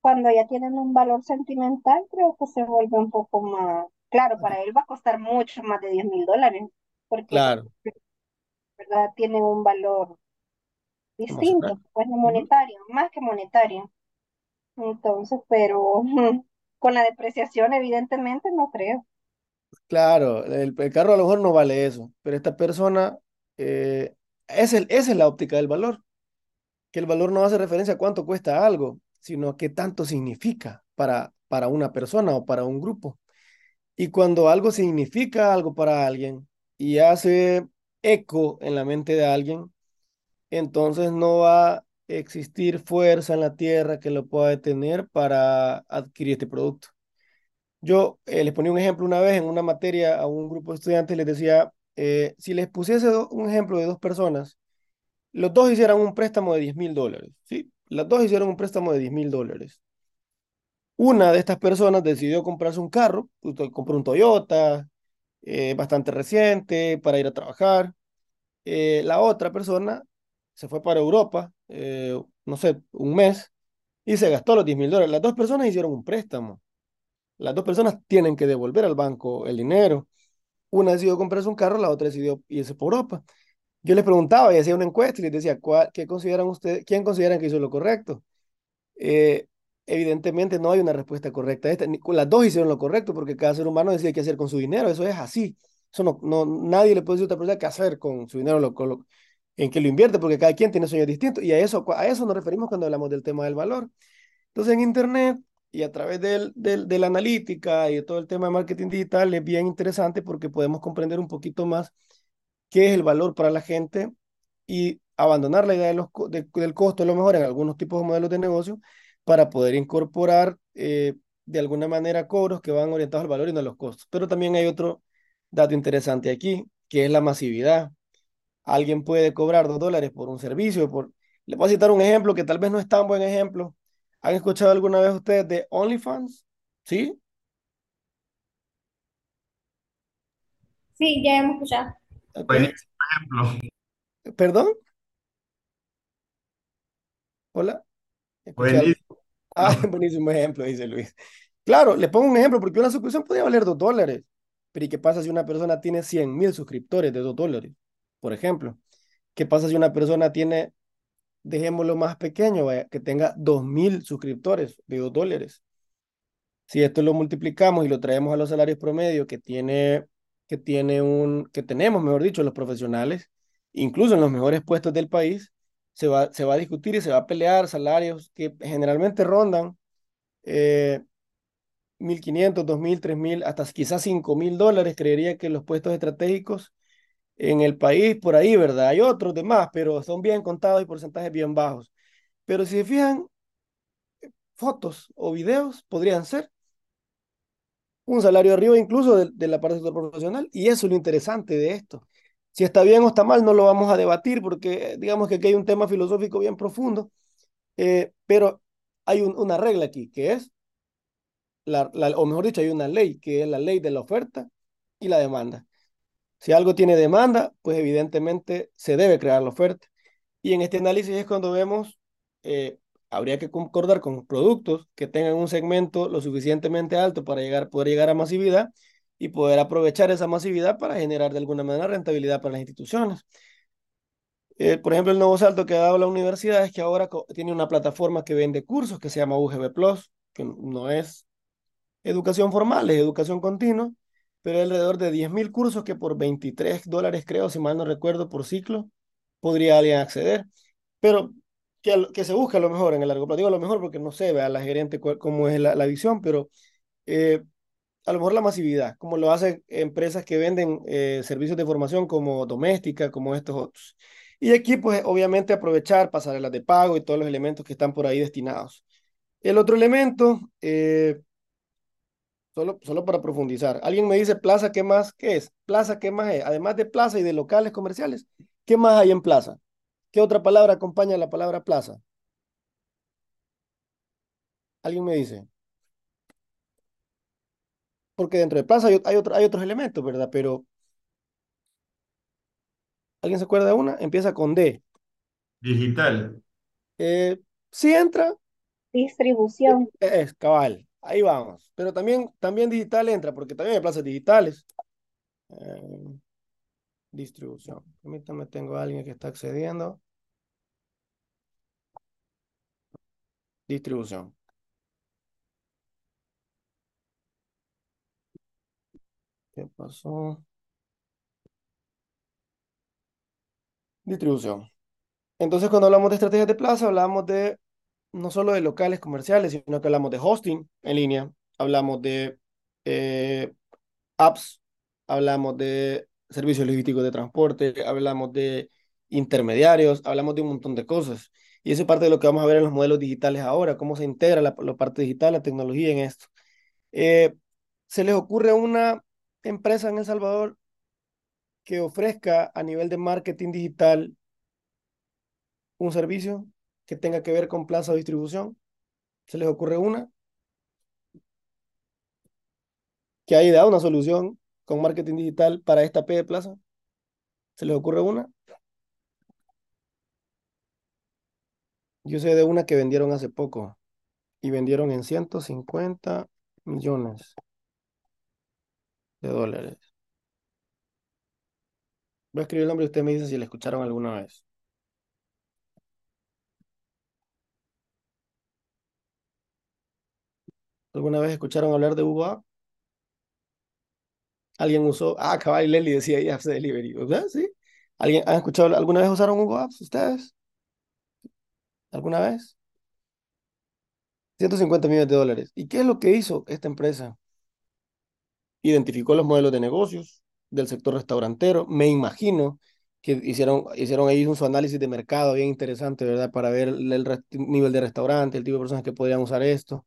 Cuando ya tienen un valor sentimental, creo que se vuelve un poco más. Claro, para él va a costar mucho más de 10 mil dólares, porque, Claro, ¿verdad? Tiene un valor distinto, pues monetario, más que monetario. Entonces, pero con la depreciación, evidentemente, no creo. Claro, el, el carro a lo mejor no vale eso, pero esta persona, eh, es el, esa es la óptica del valor, que el valor no hace referencia a cuánto cuesta algo, sino qué tanto significa para, para una persona o para un grupo. Y cuando algo significa algo para alguien y hace eco en la mente de alguien, entonces no va a existir fuerza en la tierra que lo pueda detener para adquirir este producto. Yo eh, les ponía un ejemplo una vez en una materia a un grupo de estudiantes, les decía, eh, si les pusiese un ejemplo de dos personas, los dos hicieran un préstamo de 10 mil dólares, ¿sí? Las dos hicieron un préstamo de 10 mil dólares. Una de estas personas decidió comprarse un carro, compró un Toyota, eh, bastante reciente para ir a trabajar. Eh, la otra persona se fue para Europa, eh, no sé, un mes, y se gastó los 10 mil dólares. Las dos personas hicieron un préstamo. Las dos personas tienen que devolver al banco el dinero. Una decidió comprarse un carro, la otra decidió irse por Europa. Yo les preguntaba y hacía una encuesta y les decía, ¿cuál, qué consideran ustedes, quién consideran que hizo lo correcto? Eh, evidentemente no hay una respuesta correcta esta. Ni- Las dos hicieron lo correcto porque cada ser humano decide qué hacer con su dinero. Eso es así. Eso no, no, nadie le puede decir a otra persona qué hacer con su dinero, lo- en qué lo invierte, porque cada quien tiene sueños distintos. Y a eso, a eso nos referimos cuando hablamos del tema del valor. Entonces, en Internet y a través del, del- de la analítica y de todo el tema de marketing digital es bien interesante porque podemos comprender un poquito más qué es el valor para la gente y abandonar la idea de los, de, del costo, a lo mejor en algunos tipos de modelos de negocio, para poder incorporar eh, de alguna manera cobros que van orientados al valor y no a los costos. Pero también hay otro dato interesante aquí, que es la masividad. Alguien puede cobrar dos dólares por un servicio. Por... Le puedo citar un ejemplo que tal vez no es tan buen ejemplo. ¿Han escuchado alguna vez ustedes de OnlyFans? ¿Sí? Sí, ya hemos escuchado. Ok. Buenísimo ejemplo. ¿Perdón? Hola. Buenísimo. Ah, buenísimo ejemplo, dice Luis. Claro, le pongo un ejemplo porque una suscripción podría valer dos dólares. Pero ¿y qué pasa si una persona tiene 100 mil suscriptores de dos dólares? Por ejemplo. ¿Qué pasa si una persona tiene, dejémoslo más pequeño, vaya, que tenga 2 mil suscriptores de dos dólares? Si esto lo multiplicamos y lo traemos a los salarios promedio que tiene, que tiene un, que tenemos, mejor dicho, los profesionales, incluso en los mejores puestos del país, se va, se va a discutir y se va a pelear salarios que generalmente rondan eh, 1.500, 2.000, 3.000, hasta quizás 5.000 dólares, creería que los puestos estratégicos en el país, por ahí, ¿verdad? Hay otros demás, pero son bien contados y porcentajes bien bajos. Pero si se fijan, fotos o videos podrían ser un salario arriba incluso de, la parte del sector profesional, y eso es lo interesante de esto. Si está bien o está mal, no lo vamos a debatir porque digamos que aquí hay un tema filosófico bien profundo, eh, pero hay un, una regla aquí, que es, o mejor dicho, hay una ley, que es la ley de la oferta y la demanda. Si algo tiene demanda, pues evidentemente se debe crear la oferta. Y en este análisis es cuando vemos, eh, habría que concordar con productos que tengan un segmento lo suficientemente alto para llegar, poder llegar a masividad y poder aprovechar esa masividad para generar de alguna manera rentabilidad para las instituciones. Eh, por ejemplo, el nuevo salto que ha dado la universidad es que ahora tiene una plataforma que vende cursos que se llama UGB Plus, que no es educación formal, es educación continua, pero hay alrededor de 10.000 cursos que por 23 dólares, creo, si mal no recuerdo, por ciclo, podría alguien acceder. Pero que, se busque a lo mejor en el largo plazo. A lo mejor porque no sé, vea la gerente cómo es la, la visión, pero eh, a lo mejor la masividad, como lo hacen empresas que venden eh, servicios de formación como doméstica, como estos otros. Y aquí, pues, obviamente aprovechar pasarelas de pago y todos los elementos que están por ahí destinados. El otro elemento, eh, solo, solo para profundizar, alguien me dice plaza, ¿qué más? ¿Qué es? Plaza, ¿qué más es? Además de plaza y de locales comerciales, ¿qué más hay en plaza? ¿Qué otra palabra acompaña la palabra plaza? ¿Alguien me dice? porque dentro de plaza hay, hay, otro, hay otros elementos, ¿verdad? Pero, ¿alguien se acuerda de una? Empieza con D. Digital. Eh, sí entra. Distribución. Es, es, cabal, ahí vamos. Pero también, también digital entra, porque también hay plazas digitales. Eh, distribución. Permítame, tengo a alguien que está accediendo. Distribución. ¿Qué pasó? Distribución. Entonces, cuando hablamos de estrategias de plaza, hablamos de no solo de locales comerciales, sino que hablamos de hosting en línea, hablamos de eh, apps, hablamos de servicios logísticos de transporte, hablamos de intermediarios, hablamos de un montón de cosas. Y eso es parte de lo que vamos a ver en los modelos digitales ahora, cómo se integra la, parte digital, la tecnología en esto. Eh, ¿Se les ocurre una empresa en El Salvador que ofrezca a nivel de marketing digital un servicio que tenga que ver con plaza o distribución? ¿Se les ocurre una? Que haya dado una solución con marketing digital para esta P de plaza. ¿Se les ocurre una? Yo sé de una que vendieron hace poco y vendieron en 150 millones de dólares. Voy a escribir el nombre y usted me dice si la escucharon alguna vez. ¿Alguna vez escucharon hablar de App? ¿Alguien usó? Ah, cabal, Lely decía Apps Delivery, ¿verdad? ¿Sí? ¿Alguien ha escuchado? ¿Alguna vez usaron Hugo Apps ustedes? ¿Alguna vez? 150 millones de dólares. ¿Y qué es lo que hizo esta empresa? Identificó los modelos de negocios del sector restaurantero. Me imagino que hicieron, hicieron un su análisis de mercado bien interesante, ¿verdad? Para ver el, el nivel de restaurante, el tipo de personas que podrían usar esto.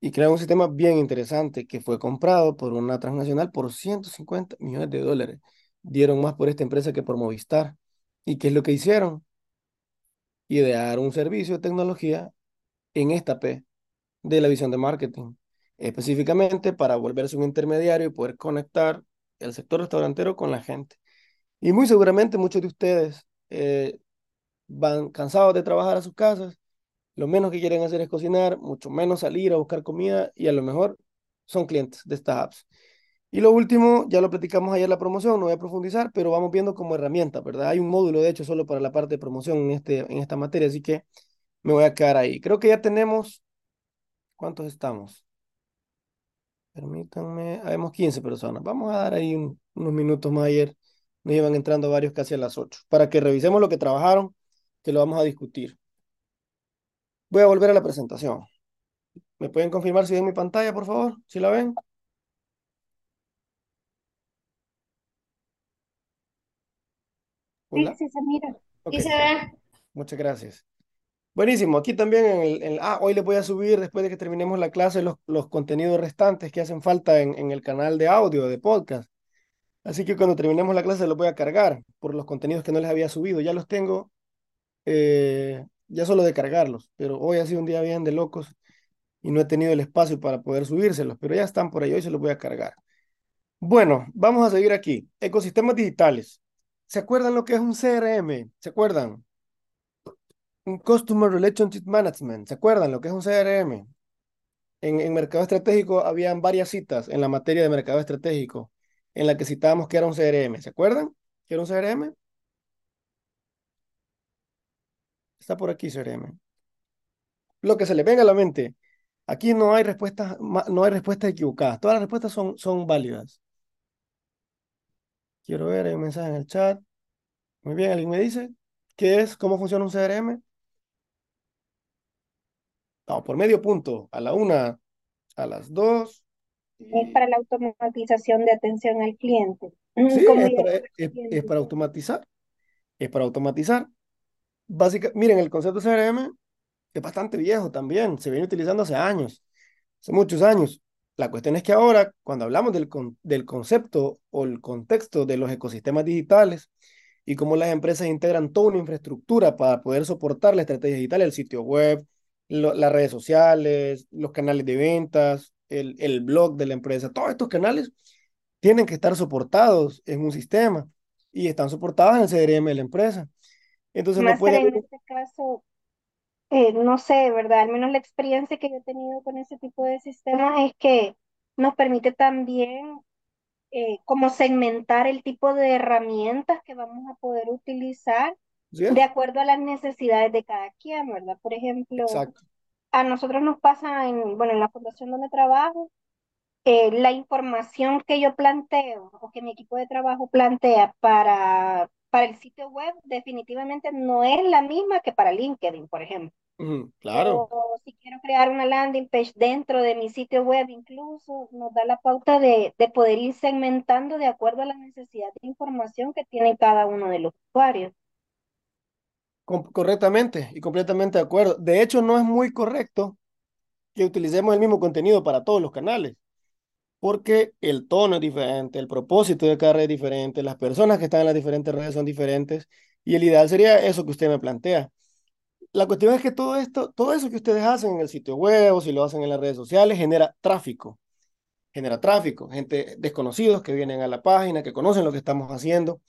Y crearon un sistema bien interesante que fue comprado por una transnacional por 150 millones de dólares. Dieron más por esta empresa que por Movistar. ¿Y qué es lo que hicieron? Idear un servicio de tecnología en esta P de la visión de marketing, específicamente para volverse un intermediario y poder conectar el sector restaurantero con la gente. Y muy seguramente muchos de ustedes eh, van cansados de trabajar a sus casas, lo menos que quieren hacer es cocinar, mucho menos salir a buscar comida y a lo mejor son clientes de estas apps. Y lo último, ya lo platicamos ayer la promoción, no voy a profundizar, pero vamos viendo como herramienta, ¿verdad? Hay un módulo, de hecho, solo para la parte de promoción en, este, en esta materia, así que me voy a quedar ahí. Creo que ya tenemos, ¿cuántos estamos? Permítanme, habemos 15 personas. Vamos a dar ahí unos minutos más ayer. Nos iban entrando varios casi a las 8, para que revisemos lo que trabajaron, que lo vamos a discutir. Voy a volver a la presentación. ¿Me pueden confirmar si ven mi pantalla, por favor? ¿Si la ven? Sí, sí se mira. Y se ve. Muchas gracias. Buenísimo. Aquí también en el, en- ah, hoy les voy a subir después de que terminemos la clase los, los contenidos restantes que hacen falta en, en el canal de audio, de podcast. Así que cuando terminemos la clase los voy a cargar por los contenidos que no les había subido. Ya los tengo, eh, ya solo de cargarlos, pero hoy ha sido un día bien de locos y no he tenido el espacio para poder subírselos, pero ya están por ahí, hoy se los voy a cargar. Bueno, vamos a seguir aquí. Ecosistemas digitales. ¿Se acuerdan lo que es un CRM? ¿Se acuerdan? Un Customer Relationship Management. ¿Se acuerdan lo que es un CRM? En, en mercado estratégico habían varias citas en la materia de mercado estratégico en la que citábamos que era un CRM. ¿Se acuerdan? ¿Que era un CRM? Está por aquí CRM. Lo que se le venga a la mente. Aquí no hay respuestas, no hay equivocadas. Todas las respuestas son, son válidas. Quiero ver, hay un mensaje en el chat. Muy bien, alguien me dice, ¿qué es? ¿Cómo funciona un CRM? No, por medio punto, a la una, a las dos. Es para la automatización de atención al cliente. Sí, ¿Cómo es llegar para, al es, cliente? es para automatizar. Es para automatizar. Básica, miren, el concepto CRM es bastante viejo también. Se viene utilizando hace años, hace muchos años. La cuestión es que ahora, cuando hablamos del, con- del concepto o el contexto de los ecosistemas digitales y cómo las empresas integran toda una infraestructura para poder soportar la estrategia digital, el sitio web, lo- las redes sociales, los canales de ventas, el, el blog de la empresa, todos estos canales tienen que estar soportados en un sistema y están soportados en el CRM de la empresa. Entonces no puede en este caso, eh, no sé, ¿verdad? Al menos la experiencia que yo he tenido con ese tipo de sistemas es que nos permite también eh, como segmentar el tipo de herramientas que vamos a poder utilizar ¿Sí de acuerdo a las necesidades de cada quien, ¿verdad? Por ejemplo, Exacto. a nosotros nos pasa en, bueno, en la fundación donde trabajo, eh, la información que yo planteo o que mi equipo de trabajo plantea para, para el sitio web definitivamente no es la misma que para LinkedIn, por ejemplo. Claro. O si quiero crear una landing page dentro de mi sitio web, incluso nos da la pauta de, de poder ir segmentando de acuerdo a la necesidad de información que tiene cada uno de los usuarios. Correctamente y completamente de acuerdo. De hecho, no es muy correcto que utilicemos el mismo contenido para todos los canales, porque el tono es diferente, el propósito de cada red es diferente, las personas que están en las diferentes redes son diferentes y el ideal sería eso que usted me plantea. La cuestión es que todo esto, todo eso que ustedes hacen en el sitio web o si lo hacen en las redes sociales genera tráfico, genera tráfico, gente desconocidos que vienen a la página, que conocen lo que estamos haciendo.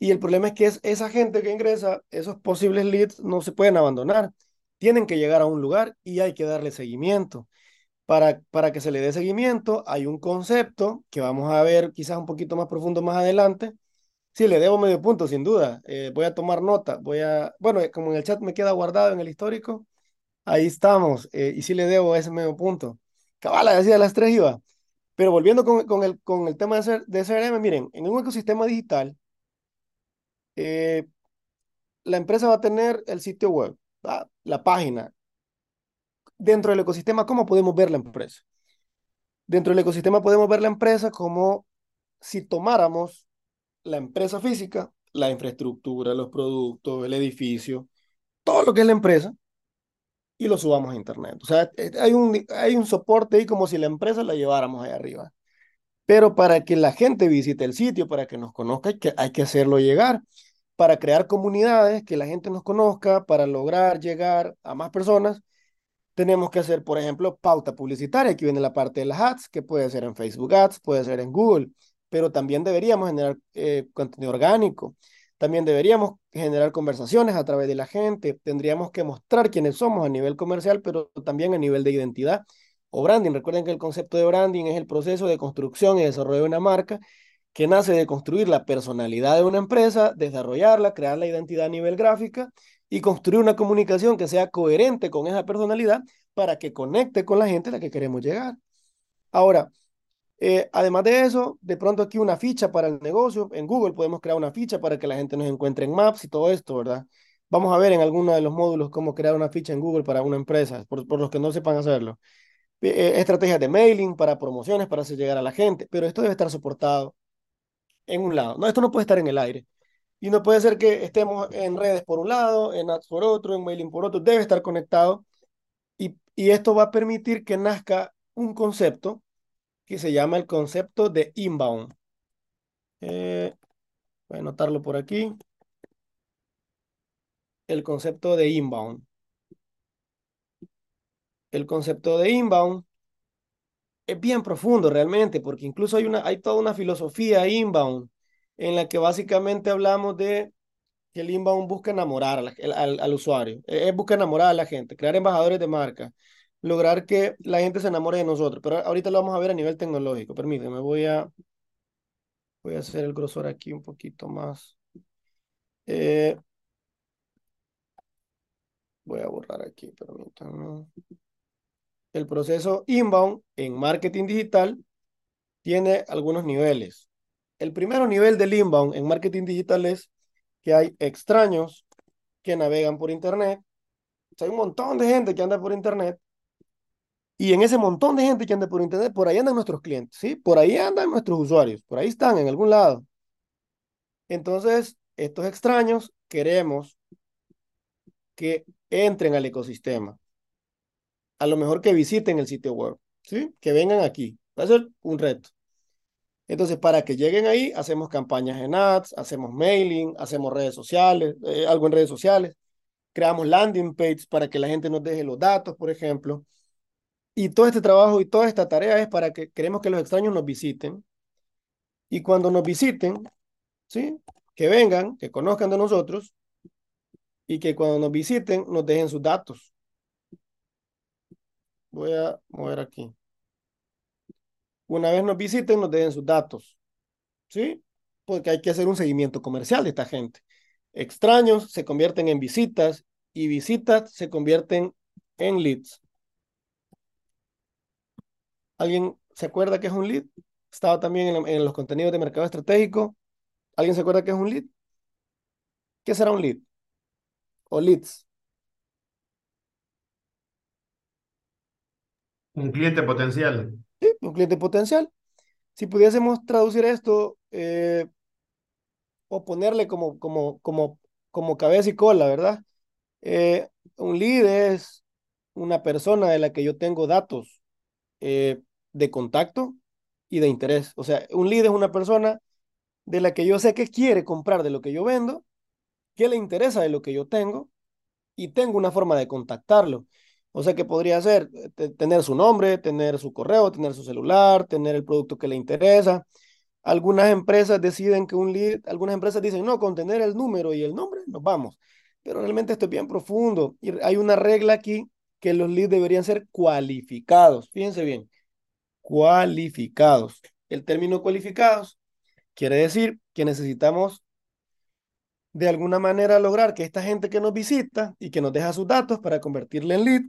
Y el problema es que es esa gente que ingresa, esos posibles leads no se pueden abandonar. Tienen que llegar a un lugar y hay que darle seguimiento. Para, para que se le dé seguimiento, hay un concepto que vamos a ver quizás un poquito más profundo más adelante. Sí, le debo medio punto, sin duda. Eh, voy a tomar nota. Voy a, bueno, eh, como en el chat me queda guardado en el histórico, ahí estamos. eh, y sí le debo ese medio punto. Cabala, decía las tres iba. Pero volviendo con, con el, con el tema de, ser, de CRM, miren, en un ecosistema digital, la empresa va a tener el sitio web, la página. Dentro del ecosistema, ¿cómo podemos ver la empresa? Dentro del ecosistema podemos ver la empresa como si tomáramos la empresa física la infraestructura, los productos, el edificio, todo lo que es la empresa, y lo subamos a Internet. O sea, eh, hay un, hay un soporte ahí como si la empresa la lleváramos ahí arriba. Pero para que la gente visite el sitio, para que nos conozca, hay que, hay que hacerlo llegar. Para crear comunidades, que la gente nos conozca, para lograr llegar a más personas, tenemos que hacer, por ejemplo, pauta publicitaria. Aquí viene la parte de las ads, que puede ser en Facebook Ads, puede ser en Google, pero también deberíamos generar eh, contenido orgánico. También deberíamos generar conversaciones a través de la gente. Tendríamos que mostrar quiénes somos a nivel comercial, pero también a nivel de identidad o branding. Recuerden que el concepto de branding es el proceso de construcción y desarrollo de una marca que nace de construir la personalidad de una empresa, desarrollarla, crear la identidad a nivel gráfica y construir una comunicación que sea coherente con esa personalidad para que conecte con la gente a la que queremos llegar. Ahora, eh, además de eso, de pronto aquí una ficha para el negocio. En Google podemos crear una ficha para que la gente nos encuentre en Maps y todo esto, ¿verdad? Vamos a ver en alguno de los módulos cómo crear una ficha en Google para una empresa, por, los que no sepan hacerlo. Eh, estrategias de mailing para promociones, para hacer llegar a la gente, pero esto debe estar soportado en un lado. No, esto no puede estar en el aire. Y no puede ser que estemos en redes por un lado, en ads por otro, en mailing por otro, debe estar conectado. Y, y esto va a permitir que nazca un concepto que se llama el concepto de inbound. Eh, voy a anotarlo por aquí. El concepto de inbound. El concepto de inbound es bien profundo realmente, porque incluso hay, una, hay toda una filosofía inbound en la que básicamente hablamos de que el inbound busca enamorar al, usuario, es, eh, busca enamorar a la gente, crear embajadores de marca, lograr que la gente se enamore de nosotros. Pero ahorita lo vamos a ver a nivel tecnológico. Permíteme, voy a, voy a hacer el grosor aquí un poquito más. Eh, voy a borrar aquí, permítanme. El proceso inbound en marketing digital tiene algunos niveles. El primer nivel del inbound en marketing digital es que hay extraños que navegan por Internet. hay un montón de gente que anda por Internet. Y en ese montón de gente que anda por Internet, por ahí andan nuestros clientes, ¿sí? Por ahí andan nuestros usuarios, por ahí están en algún lado. Entonces, estos extraños queremos que entren al ecosistema. A lo mejor que visiten el sitio web, ¿sí? Que vengan aquí. Va a ser un reto. Entonces, para que lleguen ahí, hacemos campañas en ads, hacemos mailing, hacemos redes sociales, eh, algo en redes sociales, creamos landing pages para que la gente nos deje los datos, por ejemplo. Y todo este trabajo y toda esta tarea es para que queremos que los extraños nos visiten. Y cuando nos visiten, ¿sí? Que vengan, que conozcan de nosotros y que cuando nos visiten nos dejen sus datos. Voy a mover aquí. Una vez nos visiten, nos dejen sus datos. ¿Sí? Porque hay que hacer un seguimiento comercial de esta gente. Extraños se convierten en visitas y visitas se convierten en leads. ¿Alguien se acuerda que es un lead? Estaba también en, los contenidos de mercado estratégico. ¿Alguien se acuerda que es un lead? ¿Qué será un lead? O leads. Un cliente potencial. Sí, un cliente potencial. Si pudiésemos traducir esto eh, o ponerle como, como, como, como cabeza y cola, ¿verdad? Eh, un lead es una persona de la que yo tengo datos. Eh, de contacto y de interés. O sea, un lead es una persona de la que yo sé que quiere comprar de lo que yo vendo, que le interesa de lo que yo tengo y tengo una forma de contactarlo. O sea que podría ser tener su nombre, tener su correo, tener su celular, tener el producto que le interesa. Algunas empresas deciden que un lead, algunas empresas dicen, no, con tener el número y el nombre, nos vamos. Pero realmente esto es bien profundo. Y hay una regla aquí que los leads deberían ser cualificados. Fíjense bien, cualificados. El término cualificados quiere decir que necesitamos de alguna manera lograr que esta gente que nos visita y que nos deja sus datos para convertirle en lead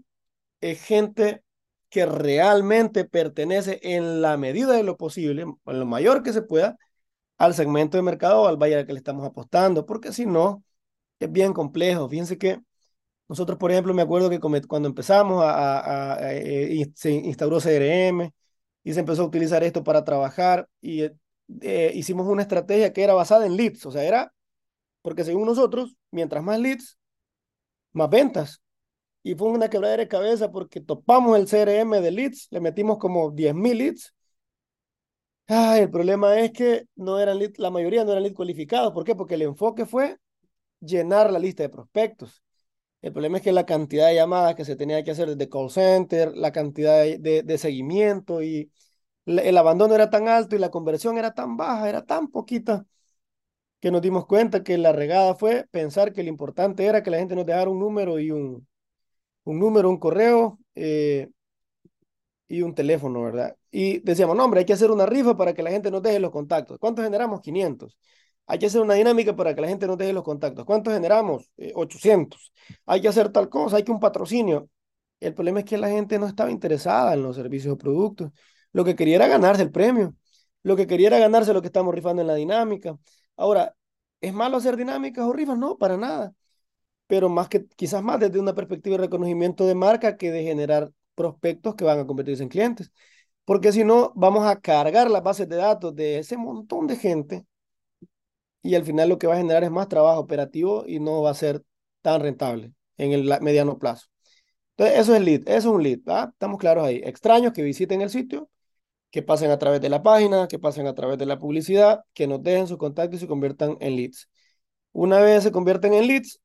es gente que realmente pertenece en la medida de lo posible, en lo mayor que se pueda, al segmento de mercado o al valle al que le estamos apostando, porque si no, es bien complejo. Fíjense que nosotros, por ejemplo, me acuerdo que cuando empezamos a, eh, se instauró CRM, y se empezó a utilizar esto para trabajar y eh, hicimos una estrategia que era basada en leads, o sea, era porque según nosotros, mientras más leads, más ventas. Y fue una quebradera de cabeza porque topamos el CRM de leads, le metimos como 10.000 leads. Ay, el problema es que no eran leads, la mayoría no eran leads cualificados. ¿Por qué? Porque el enfoque fue llenar la lista de prospectos. El problema es que la cantidad de llamadas que se tenía que hacer desde call center, la cantidad de, de, seguimiento y el abandono era tan alto y la conversión era tan baja, era tan poquita, que nos dimos cuenta que la regada fue pensar que lo importante era que la gente nos dejara un número y un, un número, un correo eh, y un teléfono, ¿verdad? Y decíamos, no, hombre, hay que hacer una rifa para que la gente nos deje los contactos. ¿Cuántos generamos? 500. Hay que hacer una dinámica para que la gente nos deje los contactos. ¿Cuántos generamos? 800. Eh, hay que hacer tal cosa, hay que un patrocinio. El problema es que la gente no estaba interesada en los servicios o productos. Lo que quería era ganarse el premio. Lo que quería era ganarse lo que estamos rifando en la dinámica. Ahora, ¿es malo hacer dinámicas o rifas? No, para nada. Pero más que, quizás más desde una perspectiva de reconocimiento de marca que de generar prospectos que van a convertirse en clientes. Porque si no, vamos a cargar las bases de datos de ese montón de gente y al final lo que va a generar es más trabajo operativo y no va a ser tan rentable en el mediano plazo. Entonces, eso es lead, eso es un lead, Estamos claros ahí. Extraños que visiten el sitio, que pasen a través de la página, que pasen a través de la publicidad, que nos dejen sus contactos y se conviertan en leads. Una vez se convierten en leads,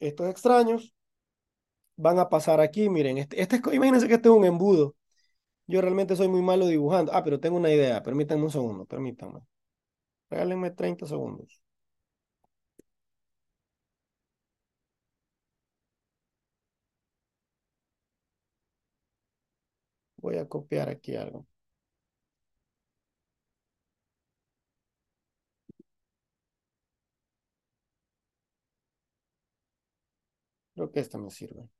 estos extraños van a pasar aquí. Miren, este, este imagínense que este es un embudo. Yo realmente soy muy malo dibujando. Ah, pero tengo una idea. Permítanme un segundo, permítanme. Regálenme 30 segundos. Voy a copiar aquí algo. Creo que esta me sirve.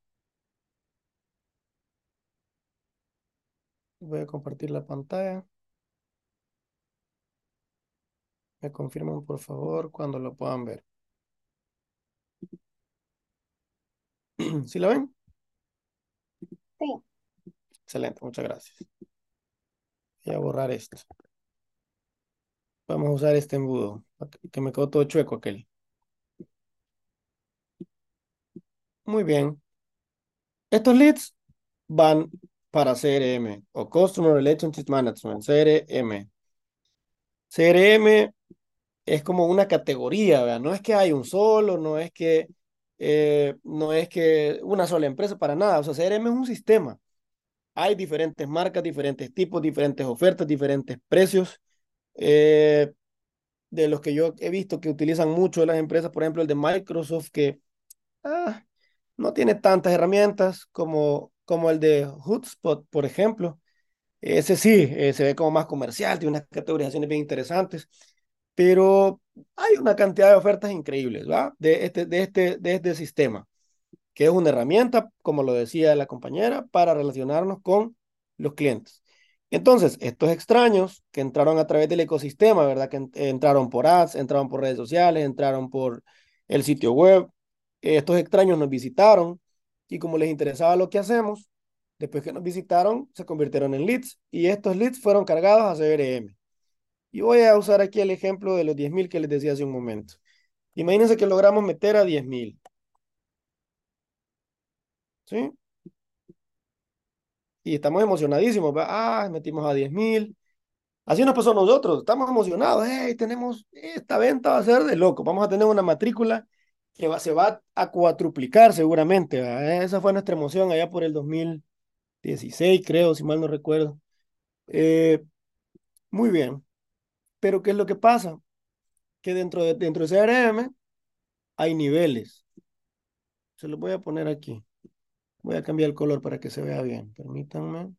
Voy a compartir la pantalla. Me confirman, por favor, cuando lo puedan ver. ¿Sí lo ven? Sí. Excelente, muchas gracias. Voy a borrar esto. Vamos a usar este embudo, que me quedó todo chueco aquel. Muy bien. Estos leads van para CRM o Customer Relationship Management, CRM. CRM es como una categoría, ¿verdad? No es que hay un solo, no es que, eh, no es que una sola empresa, para nada. O sea, CRM es un sistema. Hay diferentes marcas, diferentes tipos, diferentes ofertas, diferentes precios. Eh, de los que yo he visto que utilizan mucho las empresas, por ejemplo, el de Microsoft, que ah, no tiene tantas herramientas como, como el de Hootspot, por ejemplo. Ese sí, eh, se ve como más comercial, tiene unas categorizaciones bien interesantes pero hay una cantidad de ofertas increíbles, ¿va? De este, de este, de este sistema, que es una herramienta, como lo decía la compañera, para relacionarnos con los clientes. Entonces, estos extraños que entraron a través del ecosistema, ¿verdad? Que entraron por ads, entraron por redes sociales, entraron por el sitio web, estos extraños nos visitaron y como les interesaba lo que hacemos, después que nos visitaron, se convirtieron en leads y estos leads fueron cargados a CRM. Y voy a usar aquí el ejemplo de los 10.000 que les decía hace un momento. Imagínense que logramos meter a 10.000. ¿Sí? Y estamos emocionadísimos. Ah, metimos a 10.000. Así nos pasó a nosotros. Estamos emocionados. Hey, tenemos, esta venta va a ser de loco. Vamos a tener una matrícula que se va a cuatruplicar seguramente. Esa fue nuestra emoción allá por el 2016, creo, si mal no recuerdo. Eh, muy bien. Pero ¿qué es lo que pasa? Que dentro de, dentro de CRM hay niveles. Se los voy a poner aquí. Voy a cambiar el color para que se vea bien. Permítanme.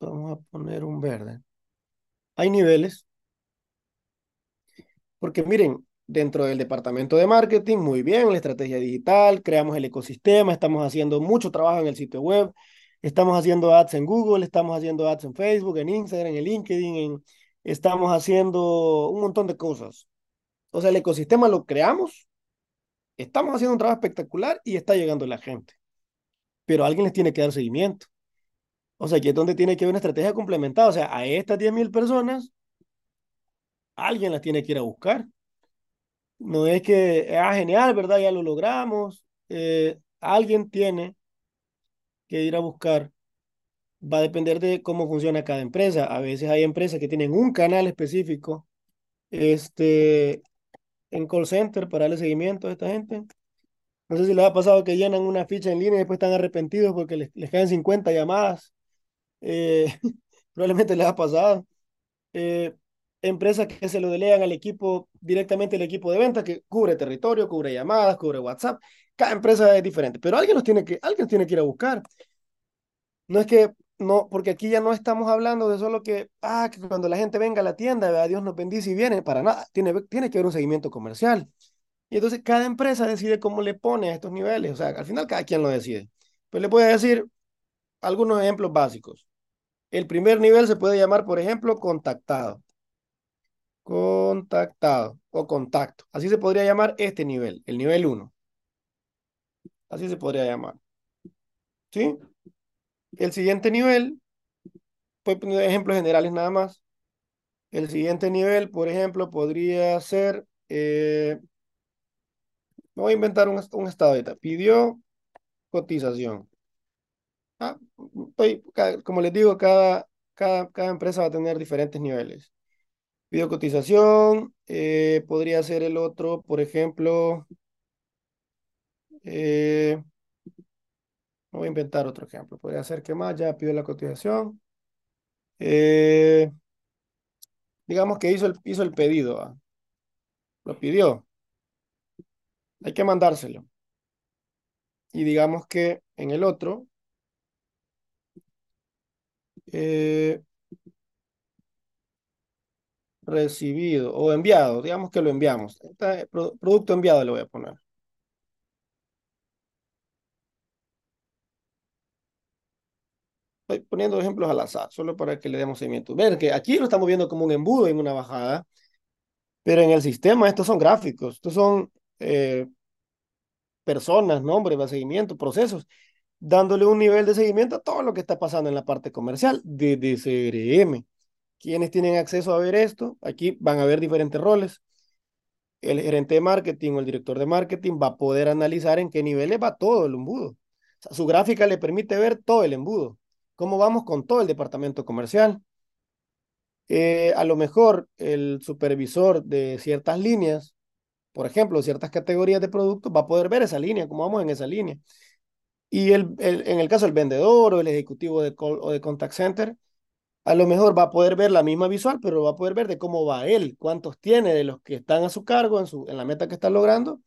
Vamos a poner un verde. Hay niveles. Porque miren, dentro del departamento de marketing, muy bien, la estrategia digital, creamos el ecosistema, estamos haciendo mucho trabajo en el sitio web, Estamos haciendo ads en Google, estamos haciendo ads en Facebook, en Instagram, en LinkedIn, estamos haciendo un montón de cosas. O sea, el ecosistema lo creamos, estamos haciendo un trabajo espectacular y está llegando la gente. Pero alguien les tiene que dar seguimiento. O sea, aquí es donde tiene que haber una estrategia complementada. O sea, a estas 10.000 personas alguien las tiene que ir a buscar. No es que, ah, genial, ¿verdad? Ya lo logramos. Eh, alguien tiene que ir a buscar. Va a depender de cómo funciona cada empresa. A veces hay empresas que tienen un canal específico este, en call center para darle seguimiento a esta gente. No sé si les ha pasado que llenan una ficha en línea y después están arrepentidos porque les, les caen 50 llamadas. Eh, probablemente les ha pasado. Eh, empresas que se lo delegan al equipo, directamente al equipo de venta, que cubre territorio, cubre llamadas, cubre WhatsApp. Cada empresa es diferente, pero alguien nos tiene que, alguien tiene que ir a buscar. No es que, no, porque aquí ya no estamos hablando de solo que, ah, que cuando la gente venga a la tienda, Dios nos bendice y viene, para nada, tiene, tiene que haber un seguimiento comercial. Y entonces cada empresa decide cómo le pone a estos niveles, o sea, al final cada quien lo decide. Pues le voy a decir algunos ejemplos básicos. El primer nivel se puede llamar, por ejemplo, contactado. Contactado o contacto. Así se podría llamar este nivel, el nivel 1. Así se podría llamar. ¿Sí? El siguiente nivel, voy a poner ejemplos generales nada más. El siguiente nivel, por ejemplo, podría ser, eh, voy a inventar un, un estado ahorita. Pidió cotización. Ah, como les digo, cada, cada, cada empresa va a tener diferentes niveles. Pidió cotización, eh, podría ser el otro, por ejemplo, eh, voy a inventar otro ejemplo. Podría ser que más, ya pidió la cotización. Eh, digamos que hizo el, hizo el pedido. Lo pidió. Hay que mandárselo. Y digamos que en el otro, eh, recibido o enviado, digamos que lo enviamos. producto enviado le voy a poner. Estoy poniendo ejemplos al azar, solo para que le demos seguimiento. Ver que aquí lo estamos viendo como un embudo en una bajada, pero en el sistema estos son gráficos, estos son eh, personas, nombres, seguimiento, procesos, dándole un nivel de seguimiento a todo lo que está pasando en la parte comercial de, de CRM. Quienes tienen acceso a ver esto, aquí van a ver diferentes roles. El gerente de marketing o el director de marketing va a poder analizar en qué niveles va todo el embudo. su gráfica le permite ver todo el embudo cómo vamos con todo el departamento comercial. Eh, a lo mejor el supervisor de ciertas líneas, por ejemplo, ciertas categorías de productos, va a poder ver esa línea, cómo vamos en esa línea. Y el, en el caso del vendedor o el ejecutivo de o de contact center, a lo mejor va a poder ver la misma visual, pero va a poder ver de cómo va él, cuántos tiene de los que están a su cargo en, su, en la meta que está logrando,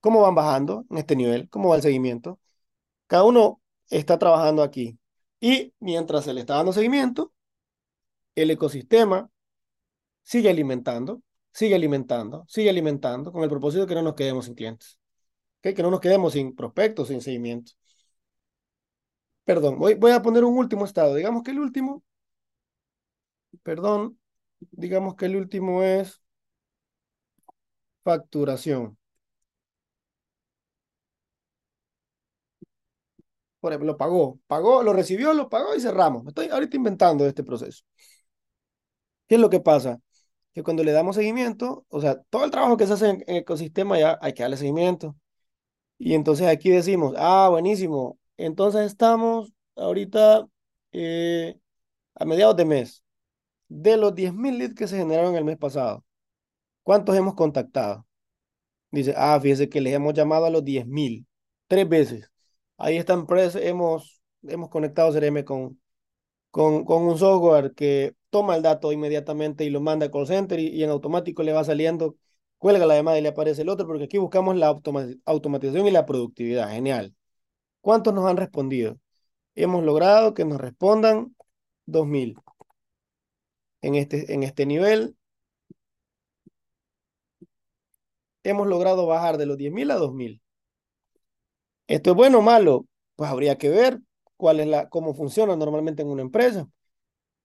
cómo van bajando en este nivel, cómo va el seguimiento. Cada uno está trabajando aquí. Y mientras se le está dando seguimiento, el ecosistema sigue alimentando, sigue alimentando, sigue alimentando, con el propósito de que no nos quedemos sin clientes, que no nos quedemos sin prospectos, sin seguimiento. Perdón, voy, voy a poner un último estado. Digamos que el último, perdón, digamos que el último es facturación. por ejemplo, lo pagó, pagó, lo recibió, lo pagó y cerramos. Estoy ahorita inventando este proceso. ¿Qué es lo que pasa? Que cuando le damos seguimiento, o sea, todo el trabajo que se hace en, el ecosistema ya hay que darle seguimiento. Y entonces aquí decimos, ah, buenísimo. Entonces estamos ahorita eh, a mediados de mes. De los 10.000 leads que se generaron el mes pasado, ¿cuántos hemos contactado? Dice, ah, fíjese que les hemos llamado a los 10.000, tres veces. Ahí está empresa, hemos, hemos conectado CRM con, con, con, un software que toma el dato inmediatamente y lo manda al call center y, en automático le va saliendo, cuelga la llamada y le aparece el otro, porque aquí buscamos la automatización y la productividad. Genial. ¿Cuántos nos han respondido? Hemos logrado que nos respondan 2.000. En este, en este nivel, hemos logrado bajar de los 10.000 a 2.000. ¿Esto es bueno o malo? Pues habría que ver cuál es la, cómo funciona normalmente en una empresa.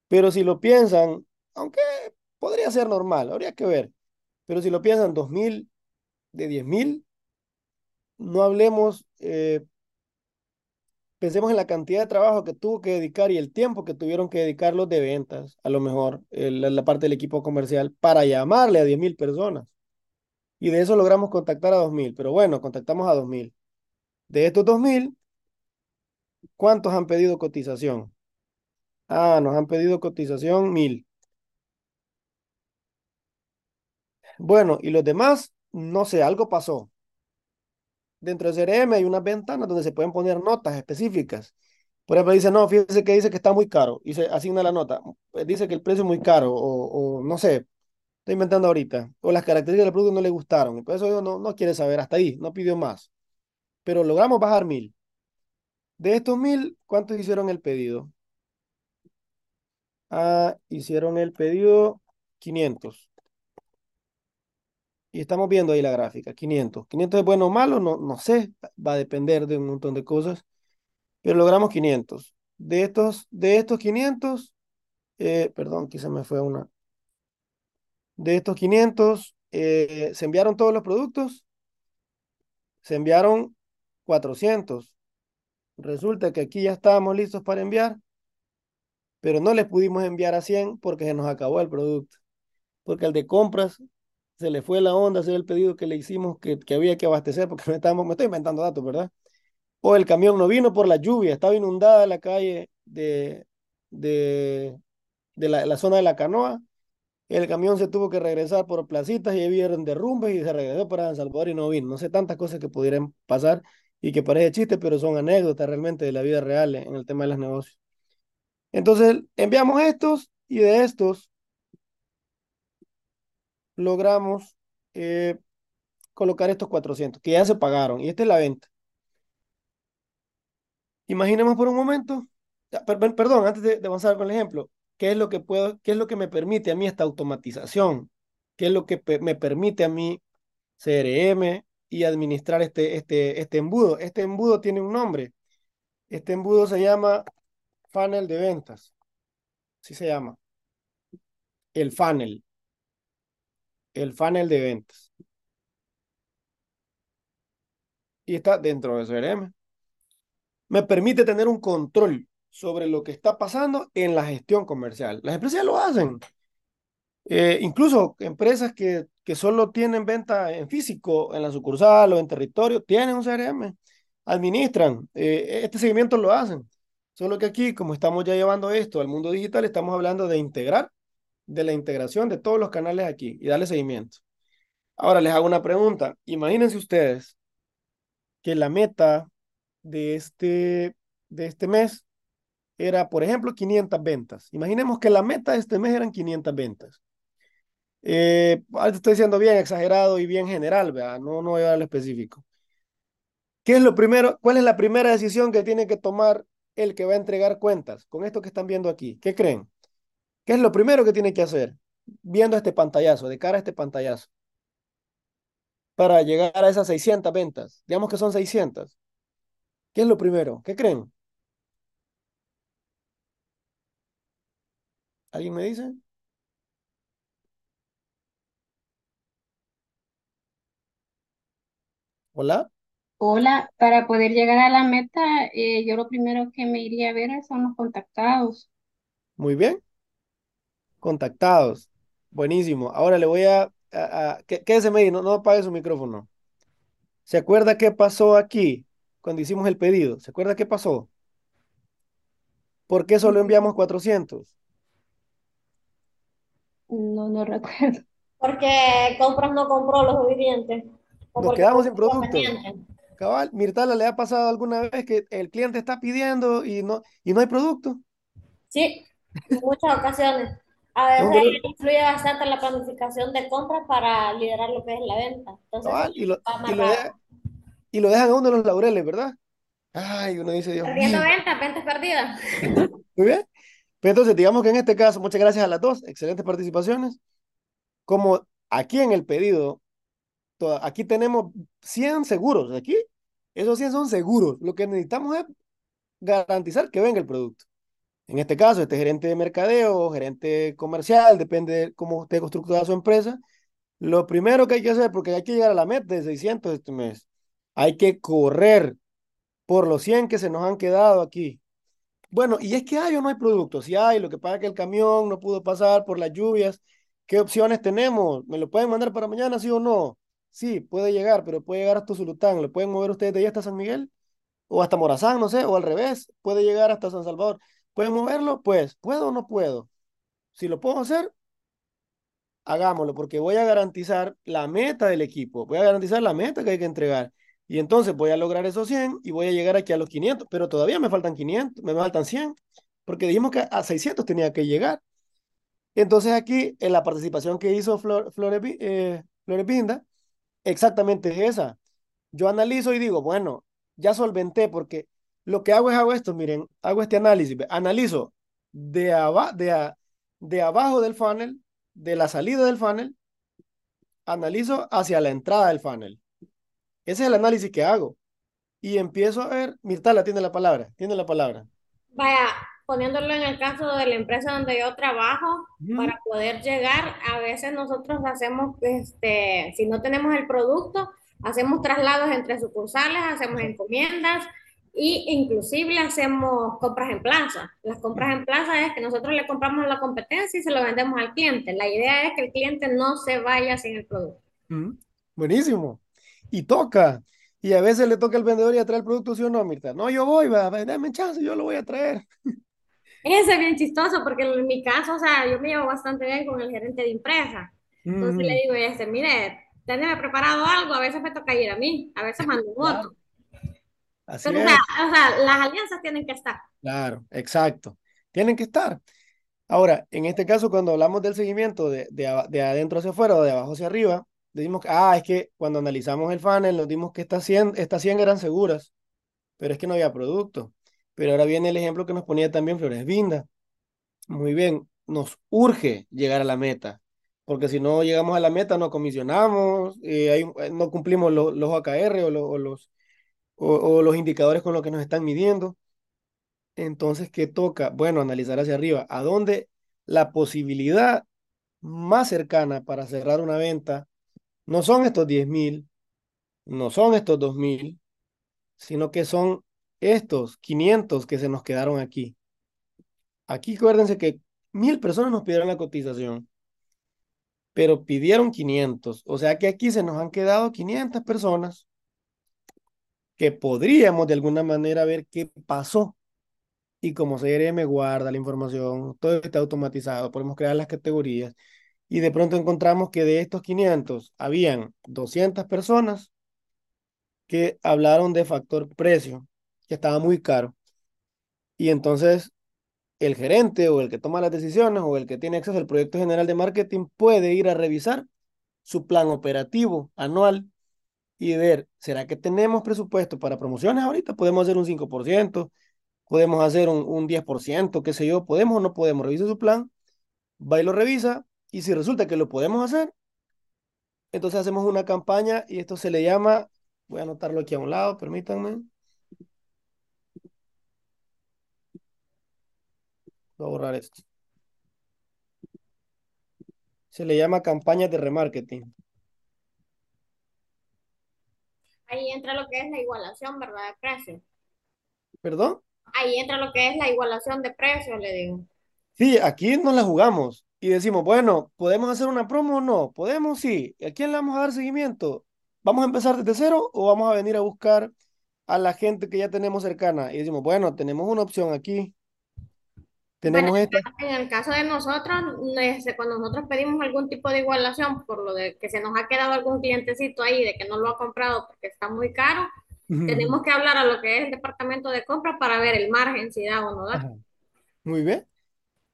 Pero si lo piensan, aunque podría ser normal, habría que ver. Pero si lo piensan 2.000 de 10.000, no hablemos, eh, pensemos en la cantidad de trabajo que tuvo que dedicar y el tiempo que tuvieron que dedicar los de ventas, a lo mejor, el- la parte del equipo comercial, para llamarle a 10 mil personas. Y de eso logramos contactar a 2 mil, pero bueno, contactamos a 2 mil. De estos 2 mil, ¿cuántos han pedido cotización? Ah, nos han pedido cotización mil. Bueno, y los demás, no sé, algo pasó. Dentro de CRM hay unas ventanas donde se pueden poner notas específicas. Por ejemplo, dice, no, fíjese que dice que está muy caro y se asigna la nota. Pues dice que el precio es muy caro o, o no sé, estoy inventando ahorita. O las características del producto no le gustaron. Y por eso no, no quiere saber hasta ahí, no pidió más. Pero logramos bajar mil. De estos mil, ¿cuántos hicieron el pedido? Ah, hicieron el pedido 500. Y estamos viendo ahí la gráfica, 500. 500 es bueno o malo, no, no sé, va a depender de un montón de cosas, pero logramos 500. De estos, de estos 500, eh, perdón, quizá me fue una. De estos 500, eh, se enviaron todos los productos, se enviaron 400. Resulta que aquí ya estábamos listos para enviar, pero no les pudimos enviar a 100 porque se nos acabó el producto. Porque el de compras se le fue la onda hacer el pedido que le hicimos que, que había que abastecer porque me, estamos, me estoy inventando datos, ¿verdad? O el camión no vino por la lluvia, estaba inundada la calle de, de, de la, la zona de la canoa. El camión se tuvo que regresar por placitas y vieron derrumbes y se regresó para San Salvador y no vino. No sé tantas cosas que pudieran pasar y que parece chiste, pero son anécdotas realmente de la vida real en el tema de los negocios. Entonces, enviamos estos y de estos logramos eh, colocar estos 400, que ya se pagaron, y esta es la venta. Imaginemos por un momento, per per perdón, antes de, avanzar con el ejemplo, ¿qué es lo que puedo, qué es lo que me permite a mí esta automatización? ¿Qué es lo que me permite a mí CRM y administrar este, este, este embudo? Este embudo tiene un nombre. Este embudo se llama funnel de ventas. Así se llama. El funnel el funnel de ventas. Y está dentro de CRM. Me permite tener un control sobre lo que está pasando en la gestión comercial. Las empresas lo hacen. Eh, incluso empresas que, que solo tienen venta en físico, en la sucursal o en territorio, tienen un CRM, administran. Eh, este seguimiento lo hacen. Solo que aquí, como estamos ya llevando esto al mundo digital, estamos hablando de integrar de la integración de todos los canales aquí y darle seguimiento. Ahora les hago una pregunta. Imagínense ustedes que la meta de este, de este mes era, por ejemplo, 500 ventas. Imaginemos que la meta de este mes eran 500 ventas. Eh, estoy diciendo bien exagerado y bien general, ¿verdad? No, no voy a dar específico. ¿Qué es lo primero? ¿Cuál es la primera decisión que tiene que tomar el que va a entregar cuentas con esto que están viendo aquí? ¿Qué creen? ¿Qué es lo primero que tiene que hacer viendo este pantallazo, de cara a este pantallazo? Para llegar a esas 600 ventas. Digamos que son 600. ¿Qué es lo primero? ¿Qué creen? ¿Alguien me dice? ¿Hola? Hola, para poder llegar a la meta, eh, yo lo primero que me iría a ver son los contactados. Muy bien. Contactados. Buenísimo. Ahora le voy a... a, a quédese medio, no, no apague su micrófono. ¿Se acuerda qué pasó aquí cuando hicimos el pedido? ¿Se acuerda qué pasó? ¿Por qué solo enviamos 400? No, no recuerdo. Porque compras no compró los suficiente. Nos quedamos sin producto. Cabal, Mirtala, ¿le ha pasado alguna vez que el cliente está pidiendo y no, y no hay producto? Sí, en muchas ocasiones. A veces influye bastante la planificación de compras para liderar lo que es la venta. Entonces, Cabal, y, lo, y, lo deja, y, lo dejan a uno de los laureles, ¿verdad? Ay, uno dice, Dios Perdiendo ventas, ventas perdidas. Muy bien. Pero entonces, digamos que en este caso, muchas gracias a las dos, excelentes participaciones. Como aquí en el pedido, aquí tenemos 100 seguros, aquí, esos 100 son seguros. Lo que necesitamos es garantizar que venga el producto. En este caso, este gerente de mercadeo, gerente comercial, depende de cómo esté construida su empresa. Lo primero que hay que hacer, porque hay que llegar a la meta de 600 este mes, hay que correr por los 100 que se nos han quedado aquí. Bueno, y es que hay o no hay productos. Si hay, lo que pasa es que el camión no pudo pasar por las lluvias. ¿Qué opciones tenemos? ¿Me lo pueden mandar para mañana, sí o no? Sí, puede llegar, pero puede llegar hasta Zulután. ¿Lo pueden mover ustedes de ahí hasta San Miguel? O hasta Morazán, no sé, o al revés, puede llegar hasta San Salvador. ¿Pueden moverlo? Pues, ¿puedo o no puedo? Si lo puedo hacer, hagámoslo, porque voy a garantizar la meta del equipo, voy a garantizar la meta que hay que entregar. Y entonces voy a lograr esos 100 y voy a llegar aquí a los 500, pero todavía me faltan 500, me faltan 100, porque dijimos que a 600 tenía que llegar. Entonces aquí, en la participación que hizo Flor, Flore, eh, exactamente es esa. Yo analizo y digo, bueno, ya solventé, porque lo que hago es hago esto, miren, hago este análisis, analizo de, de, de abajo del funnel, de la salida del funnel, analizo hacia la entrada del funnel. Ese es el análisis que hago. Y empiezo a ver, Mirtala tiene la palabra, tiene la palabra. Vaya, poniéndolo en el caso de la empresa donde yo trabajo, para poder llegar, a veces nosotros hacemos, este, si no tenemos el producto, hacemos traslados entre sucursales, hacemos encomiendas y inclusive hacemos compras en plaza. Las compras en plaza es que nosotros le compramos la competencia y se lo vendemos al cliente. La idea es que el cliente no se vaya sin el producto. Buenísimo y toca. Y a veces le toca al vendedor y a traer el producto, ¿sí o no, Mirta? No, yo voy, va, dame chance, yo lo voy a traer. Ese es bien chistoso, porque en mi caso, o sea, yo me llevo bastante bien con el gerente de empresa. Entonces le digo, este, mire, teneme preparado algo, a veces me toca ir a mí, a veces mando un otro. Así Pero, o, sea, o sea, las alianzas tienen que estar. Claro, exacto. Tienen que estar. Ahora, en este caso, cuando hablamos del seguimiento de, de, de adentro hacia afuera o de abajo hacia arriba, Decimos que, ah, es que cuando analizamos el funnel nos dimos que estas 100, estas 100 eran seguras, pero es que no había producto. Pero ahora viene el ejemplo que nos ponía también Flores Vinda. Muy bien, nos urge llegar a la meta, porque si no llegamos a la meta no comisionamos, eh, eh, no cumplimos los AKR o, los, o, los indicadores con los que nos están midiendo. Entonces, ¿qué toca? Bueno, analizar hacia arriba, a dónde la posibilidad más cercana para cerrar una venta no son estos 10 mil, no son estos 2 mil, sino que son estos 500 que se nos quedaron aquí. Aquí acuérdense que mil personas nos pidieron la cotización, pero pidieron 500. O sea que aquí se nos han quedado 500 personas que podríamos de alguna manera ver qué pasó. Y como CRM guarda la información, todo está automatizado, podemos crear las categorías y de pronto encontramos que de estos 500 habían 200 personas que hablaron de factor precio, que estaba muy caro. Y entonces el gerente o el que toma las decisiones o el que tiene acceso al proyecto general de marketing puede ir a revisar su plan operativo anual y ver, ¿será que tenemos presupuesto para promociones ahorita? Podemos hacer un 5%, podemos hacer un, un 10%, qué sé yo, podemos o no podemos, revisa su plan, va y lo revisa, y si resulta que lo podemos hacer, entonces hacemos una campaña y esto se le llama, voy a anotarlo aquí a un lado, permítanme. Voy a borrar esto. Se le llama campaña de remarketing. Ahí entra lo que es la igualación, ¿verdad? De precios. ¿Perdón? Ahí entra lo que es la igualación de precios, le digo. Sí, aquí no la jugamos y decimos, bueno, ¿podemos hacer una promo o no? ¿Podemos? Sí. ¿A quién le vamos a dar seguimiento? ¿Vamos a empezar desde cero o vamos a venir a buscar a la gente que ya tenemos cercana? Y decimos, bueno, tenemos una opción aquí. Tenemos esta. En el caso de nosotros, este, cuando nosotros pedimos algún tipo de igualación por lo de que se nos ha quedado algún clientecito ahí de que no lo ha comprado porque está muy caro, tenemos que hablar a lo que es el departamento de compra para ver el margen, si da o no da. Muy bien,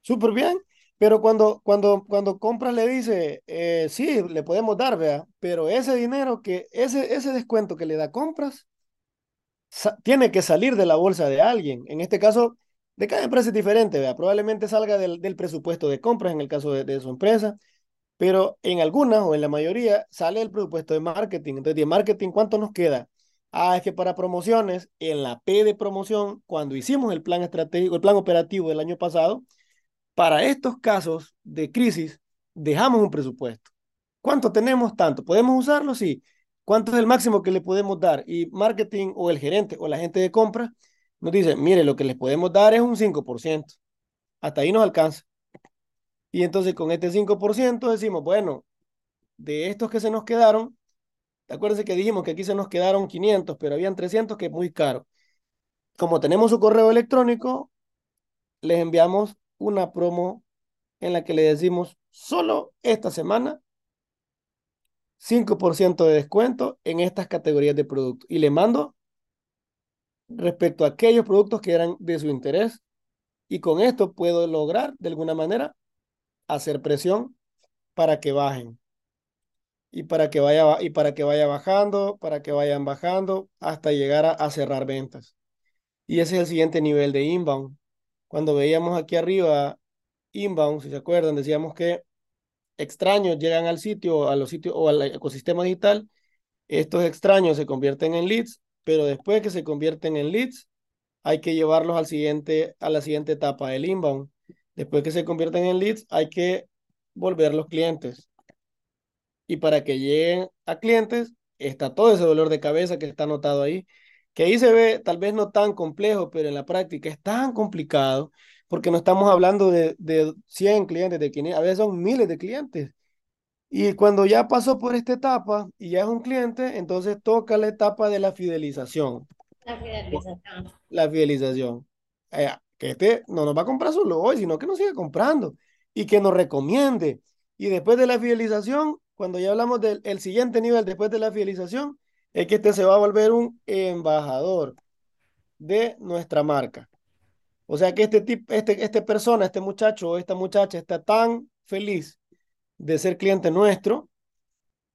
súper bien. Pero cuando, cuando, cuando compras le dice, eh, sí, le podemos dar, vea, pero ese dinero que, ese, ese descuento que le da compras, tiene que salir de la bolsa de alguien. En este caso, de cada empresa es diferente, vea, probablemente salga del, presupuesto de compras en el caso de, su empresa, pero en algunas o en la mayoría sale el presupuesto de marketing. Entonces, de marketing, ¿cuánto nos queda? Ah, es que para promociones, en la P de promoción, cuando hicimos el plan estratégico, el plan operativo del año pasado, para estos casos de crisis, dejamos un presupuesto. ¿Cuánto tenemos? Tanto. ¿Podemos usarlo? Sí. ¿Cuánto es el máximo que le podemos dar? Y marketing o el gerente o la gente de compra nos dice, mire, lo que les podemos dar es un 5%. Hasta ahí nos alcanza. Y entonces con este 5% decimos, bueno, de estos que se nos quedaron, acuérdense que dijimos que aquí se nos quedaron 500, pero habían 300 que es muy caro. Como tenemos su correo electrónico, les enviamos una promo en la que le decimos, solo esta semana 5% de descuento en estas categorías de productos. Y le mando respecto a aquellos productos que eran de su interés. Y con esto puedo lograr, de alguna manera, hacer presión para que bajen. Y para que vaya, y para que vaya bajando, para que vayan bajando, hasta llegar a, cerrar ventas. Y ese es el siguiente nivel de inbound. Cuando veíamos aquí arriba inbound, si se acuerdan, decíamos que extraños llegan al sitio, a los sitios o al ecosistema digital, estos extraños se convierten en leads, pero después que se convierten en leads, hay que llevarlos al siguiente, a la siguiente etapa del inbound. Después que se convierten en leads, hay que volver los clientes. Y para que lleguen a clientes, está todo ese dolor de cabeza que está anotado ahí, que ahí se ve tal vez no tan complejo, pero en la práctica es tan complicado porque no estamos hablando de, de 100 clientes, de 500, a veces son miles de clientes. Y cuando ya pasó por esta etapa y ya es un cliente, entonces toca la etapa de la fidelización. La fidelización. La fidelización. Eh, que este no nos va a comprar solo hoy, sino que nos siga comprando y que nos recomiende. Y después de la fidelización, cuando ya hablamos del el siguiente nivel después de la fidelización, es que este se va a volver un embajador de nuestra marca. O sea que este tipo, este, este persona, este muchacho o esta muchacha está tan feliz de ser cliente nuestro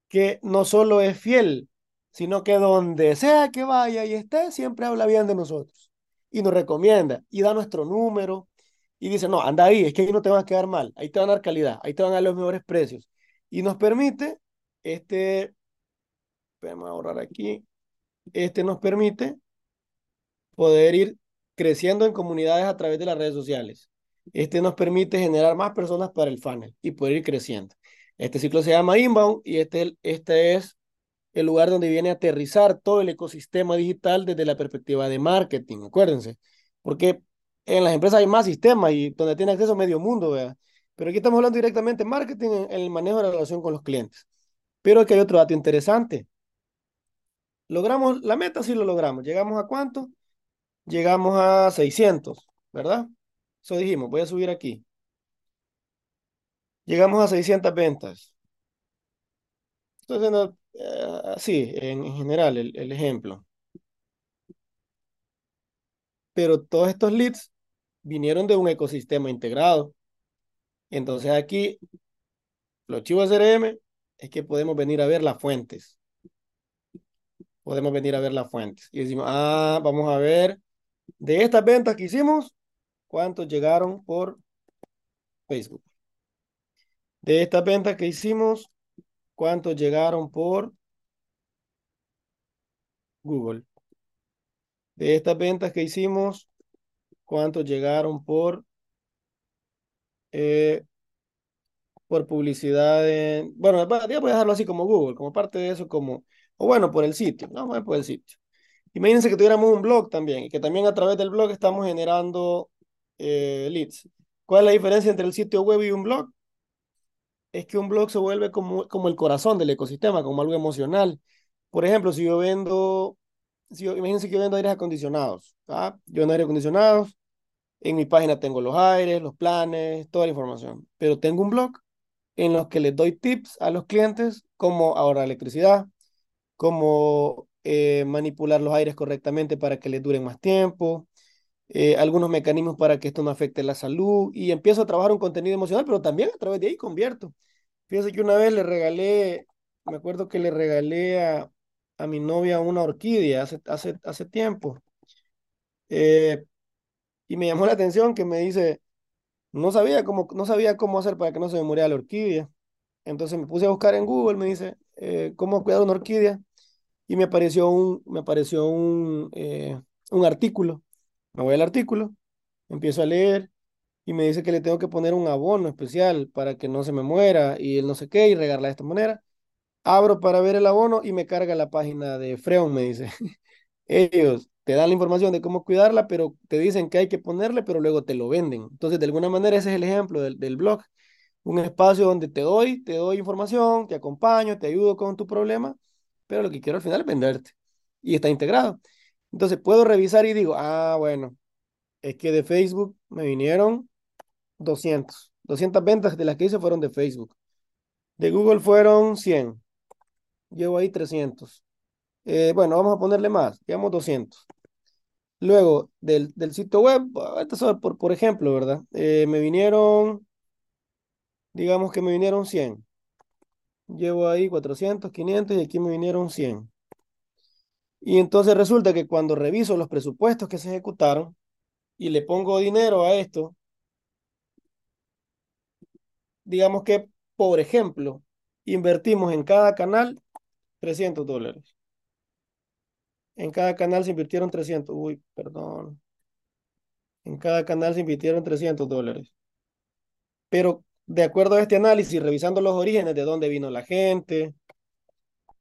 que no solo es fiel, sino que donde sea que vaya y esté, siempre habla bien de nosotros y nos recomienda y da nuestro número y dice, no, anda ahí, es que ahí no te van a quedar mal, ahí te van a dar calidad, ahí te van a dar los mejores precios. Y nos permite, este, vamos a ahorrar aquí, este nos permite poder ir creciendo en comunidades a través de las redes sociales. Este nos permite generar más personas para el funnel y poder ir creciendo. Este ciclo se llama Inbound y este, este es el lugar donde viene a aterrizar todo el ecosistema digital desde la perspectiva de marketing, acuérdense, porque en las empresas hay más sistemas y donde tiene acceso medio mundo, ¿verdad? Pero aquí estamos hablando directamente de marketing en, el manejo de la relación con los clientes. Pero aquí hay otro dato interesante. Logramos la meta, sí lo logramos. ¿Llegamos a cuánto? llegamos a 600, ¿verdad? Eso dijimos, voy a subir aquí. Llegamos a 600 ventas. Entonces, eh, sí, en, general, el, el ejemplo. Pero todos estos leads vinieron de un ecosistema integrado. Entonces aquí, los chivos CRM es que podemos venir a ver las fuentes. Podemos venir a ver las fuentes. Y decimos, ah, vamos a ver de estas ventas que hicimos, ¿cuántos llegaron por Facebook? De estas ventas que hicimos, ¿cuántos llegaron por Google? De estas ventas que hicimos, ¿cuántos llegaron por eh, por publicidad en, bueno, voy a dejarlo así como Google, como parte de eso, como, o bueno, por el sitio, no, por el sitio. Imagínense que tuviéramos un blog también y que también a través del blog estamos generando eh, leads. ¿Cuál es la diferencia entre el sitio web y un blog? Es que un blog se vuelve como, como el corazón del ecosistema, como algo emocional. Por ejemplo, si yo vendo, si imagínense que yo vendo aires acondicionados. ¿ah? Yo vendo aires acondicionados, en mi página tengo los aires, los planes, toda la información. Pero tengo un blog en los que les doy tips a los clientes como ahorrar electricidad, como eh, manipular los aires correctamente para que les duren más tiempo, eh, algunos mecanismos para que esto no afecte la salud y empiezo a trabajar un contenido emocional, pero también a través de ahí convierto. Fíjense que una vez le regalé, me acuerdo que le regalé a, a mi novia una orquídea hace, hace, hace tiempo. Eh, y me llamó la atención que me dice, no sabía cómo, no sabía cómo hacer para que no se me muriera la orquídea. Entonces me puse a buscar en Google, me dice, ¿cómo cuidar una orquídea? y me apareció un, me apareció un, eh, un artículo. Me voy al artículo, empiezo a leer y me dice que le tengo que poner un abono especial para que no se me muera y él no sé qué y regarla de esta manera. abro para ver el abono y me carga la página de Freon, me dice. Ellos te dan la información de cómo cuidarla, pero te dicen que hay que ponerle, pero luego te lo venden. Entonces, de alguna manera, ese es el ejemplo del, del blog. Un espacio donde te doy, te doy información, te acompaño, te ayudo con tu problema, pero lo que quiero al final es venderte. Y está integrado. Entonces, puedo revisar y digo, ah, bueno, es que de Facebook me vinieron 200. 200 ventas de las que hice fueron de Facebook. De Google fueron 100. Llevo ahí 300. Eh, bueno, vamos a ponerle más, digamos 200. Luego, del, del sitio web, esto por, por ejemplo, ¿verdad? Eh, me vinieron, digamos que me vinieron 100. Llevo ahí 400, 500 y aquí me vinieron 100. Y entonces resulta que cuando reviso los presupuestos que se ejecutaron y le pongo dinero a esto, digamos que, por ejemplo, invertimos en cada canal 300 dólares. En cada canal se invirtieron 300. Uy, perdón. En cada canal se invirtieron 300 dólares. Pero de acuerdo a este análisis, revisando los orígenes de dónde vino la gente,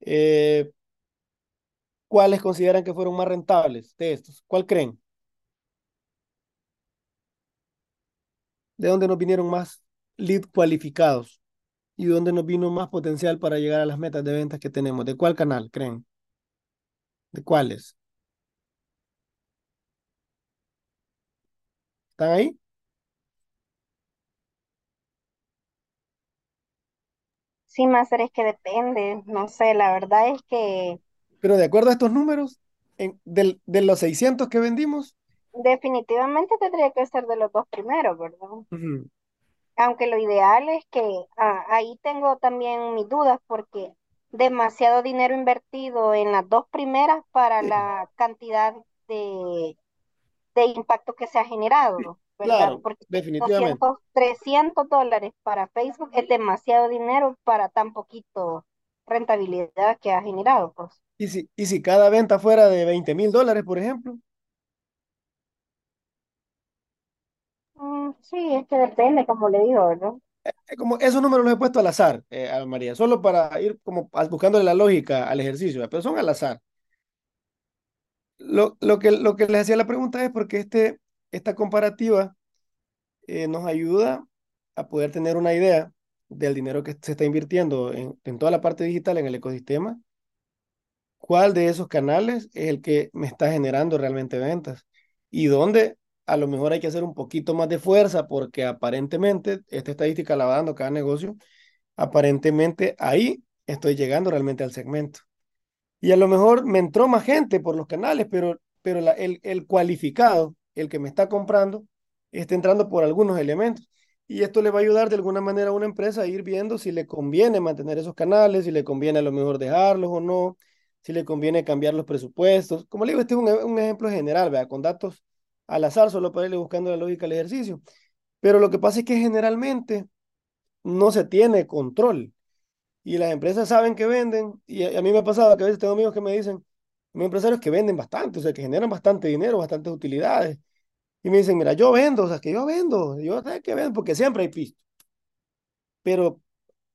eh, ¿cuáles consideran que fueron más rentables de estos? ¿Cuál creen? ¿De dónde nos vinieron más lead cualificados? ¿Y dónde nos vino más potencial para llegar a las metas de ventas que tenemos? ¿De cuál canal creen? ¿De cuáles? ¿Están ahí? Sí, Máster, es que depende, no sé, la verdad es que Pero de acuerdo a estos números, en, del- de los 600 que vendimos, definitivamente tendría que ser de los dos primeros, ¿verdad? Aunque lo ideal es que ah, ahí tengo también mis dudas porque demasiado dinero invertido en las dos primeras para la cantidad de, de impacto que se ha generado, ¿verdad? claro, Porque definitivamente. 200, 300 dólares para Facebook es demasiado dinero para tan poquito rentabilidad que ha generado, pues. Y si, y si cada venta fuera de 20 mil dólares, por ejemplo, Mm, sí, es que depende, como le digo, ¿verdad? eh, como esos números los he puesto al azar, eh, María, solo para ir como buscándole la lógica al ejercicio, pero son al azar. Lo, lo que, lo que les hacía la pregunta es porque este, esta comparativa eh, nos ayuda a poder tener una idea del dinero que se está invirtiendo en, en toda la parte digital, en el ecosistema, cuál de esos canales es el que me está generando realmente ventas y dónde a lo mejor hay que hacer un poquito más de fuerza porque aparentemente esta estadística la va dando cada negocio, aparentemente ahí estoy llegando realmente al segmento. Y a lo mejor me entró más gente por los canales, pero, pero el, el cualificado, el que me está comprando, está entrando por algunos elementos. Y esto le va a ayudar de alguna manera a una empresa a ir viendo si le conviene mantener esos canales, si le conviene a lo mejor dejarlos o no, si le conviene cambiar los presupuestos. Como le digo, este es un, un ejemplo general, ¿verdad? Con datos al azar, solo para irle buscando la lógica al ejercicio. Pero lo que pasa es que generalmente no se tiene control y las empresas saben que venden, y a, mí me ha pasado que a veces tengo amigos que me dicen, hay empresarios que venden bastante, o sea, que generan bastante dinero, bastantes utilidades, y me dicen, mira, yo vendo, o sea, que yo vendo, yo sé que vendo, porque siempre hay pisto, pero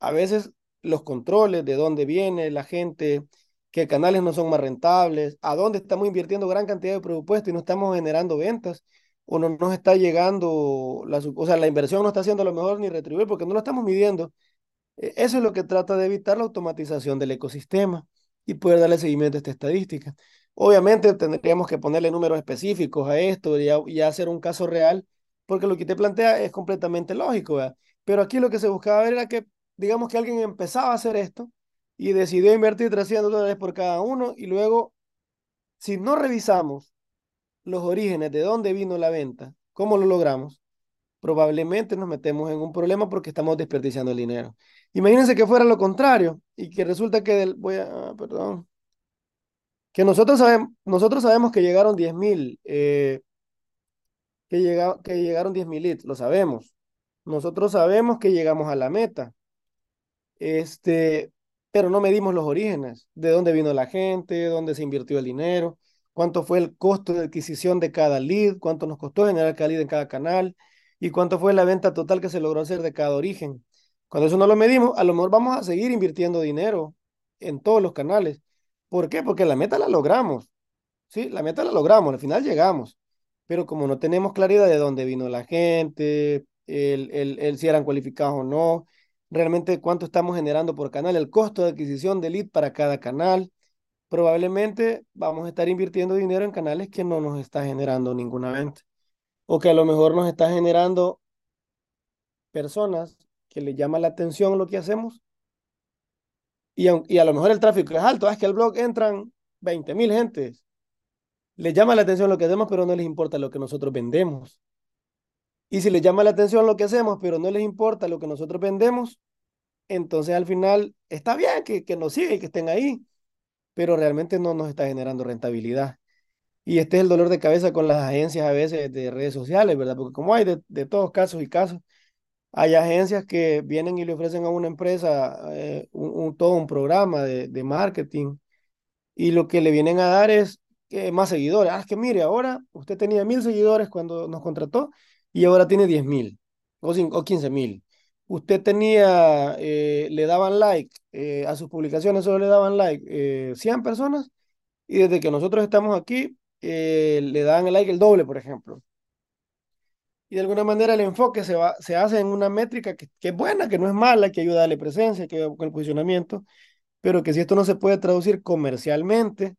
a veces los controles de dónde viene la gente, qué canales no son más rentables, a dónde estamos invirtiendo gran cantidad de presupuesto y no estamos generando ventas, o no nos está llegando, la, o sea, la inversión no está haciendo lo mejor ni retribuir porque no lo estamos midiendo. E- Eso es lo que trata de evitar la automatización del ecosistema y poder darle seguimiento a esta estadística. Obviamente tendríamos que ponerle números específicos a esto y hacer un caso real, porque lo que te plantea es completamente lógico. Pero aquí lo que se buscaba ver era que, digamos que alguien empezaba a hacer esto y decidió invertir 300 dólares por cada uno y luego, si no revisamos los orígenes de dónde vino la venta, cómo lo logramos, probablemente nos metemos en un problema porque estamos desperdiciando el dinero. Imagínense que fuera lo contrario y que resulta que del, voy a, perdón, que nosotros sabemos, nosotros sabemos que llegaron 10 mil, eh, que, llega, que llegaron 10 mil leads, lo sabemos. Nosotros sabemos que llegamos a la meta, este, pero no medimos los orígenes, de dónde vino la gente, dónde se invirtió el dinero, cuánto fue el costo de adquisición de cada lead, cuánto nos costó generar cada lead en cada canal y cuánto fue la venta total que se logró hacer de cada origen. Cuando eso no lo medimos, a lo mejor vamos a seguir invirtiendo dinero en todos los canales. ¿Por qué? Porque la meta la logramos. Sí, la meta la logramos, al final llegamos. Pero como no tenemos claridad de dónde vino la gente, el, el, el si eran cualificados o no, realmente cuánto estamos generando por canal, el costo de adquisición de lead para cada canal, probablemente vamos a estar invirtiendo dinero en canales que no nos está generando ninguna venta. O que a lo mejor nos está generando personas que le llama la atención lo que hacemos. Y, y a lo mejor el tráfico es alto, ah, es que al blog entran 20 mil gentes. Les llama la atención lo que hacemos, pero no les importa lo que nosotros vendemos. Y si les llama la atención lo que hacemos, pero no les importa lo que nosotros vendemos, entonces al final está bien que, que nos sigan y que estén ahí, pero realmente no nos está generando rentabilidad. Y este es el dolor de cabeza con las agencias a veces de redes sociales, ¿verdad? Porque como hay de, todos casos y casos, hay agencias que vienen y le ofrecen a una empresa eh, un, todo un programa de, de, marketing y lo que le vienen a dar es eh, más seguidores. Ah, es que mire, ahora usted tenía mil seguidores cuando nos contrató y ahora tiene diez mil o, o quince mil. Usted tenía, eh, le daban like a sus publicaciones, solo le daban like 100 personas y desde que nosotros estamos aquí le dan like el doble, por ejemplo y de alguna manera el enfoque se, va, se hace en una métrica que, que, es buena, que no es mala, que ayuda a darle presencia, que ayuda con el posicionamiento, pero que si esto no se puede traducir comercialmente,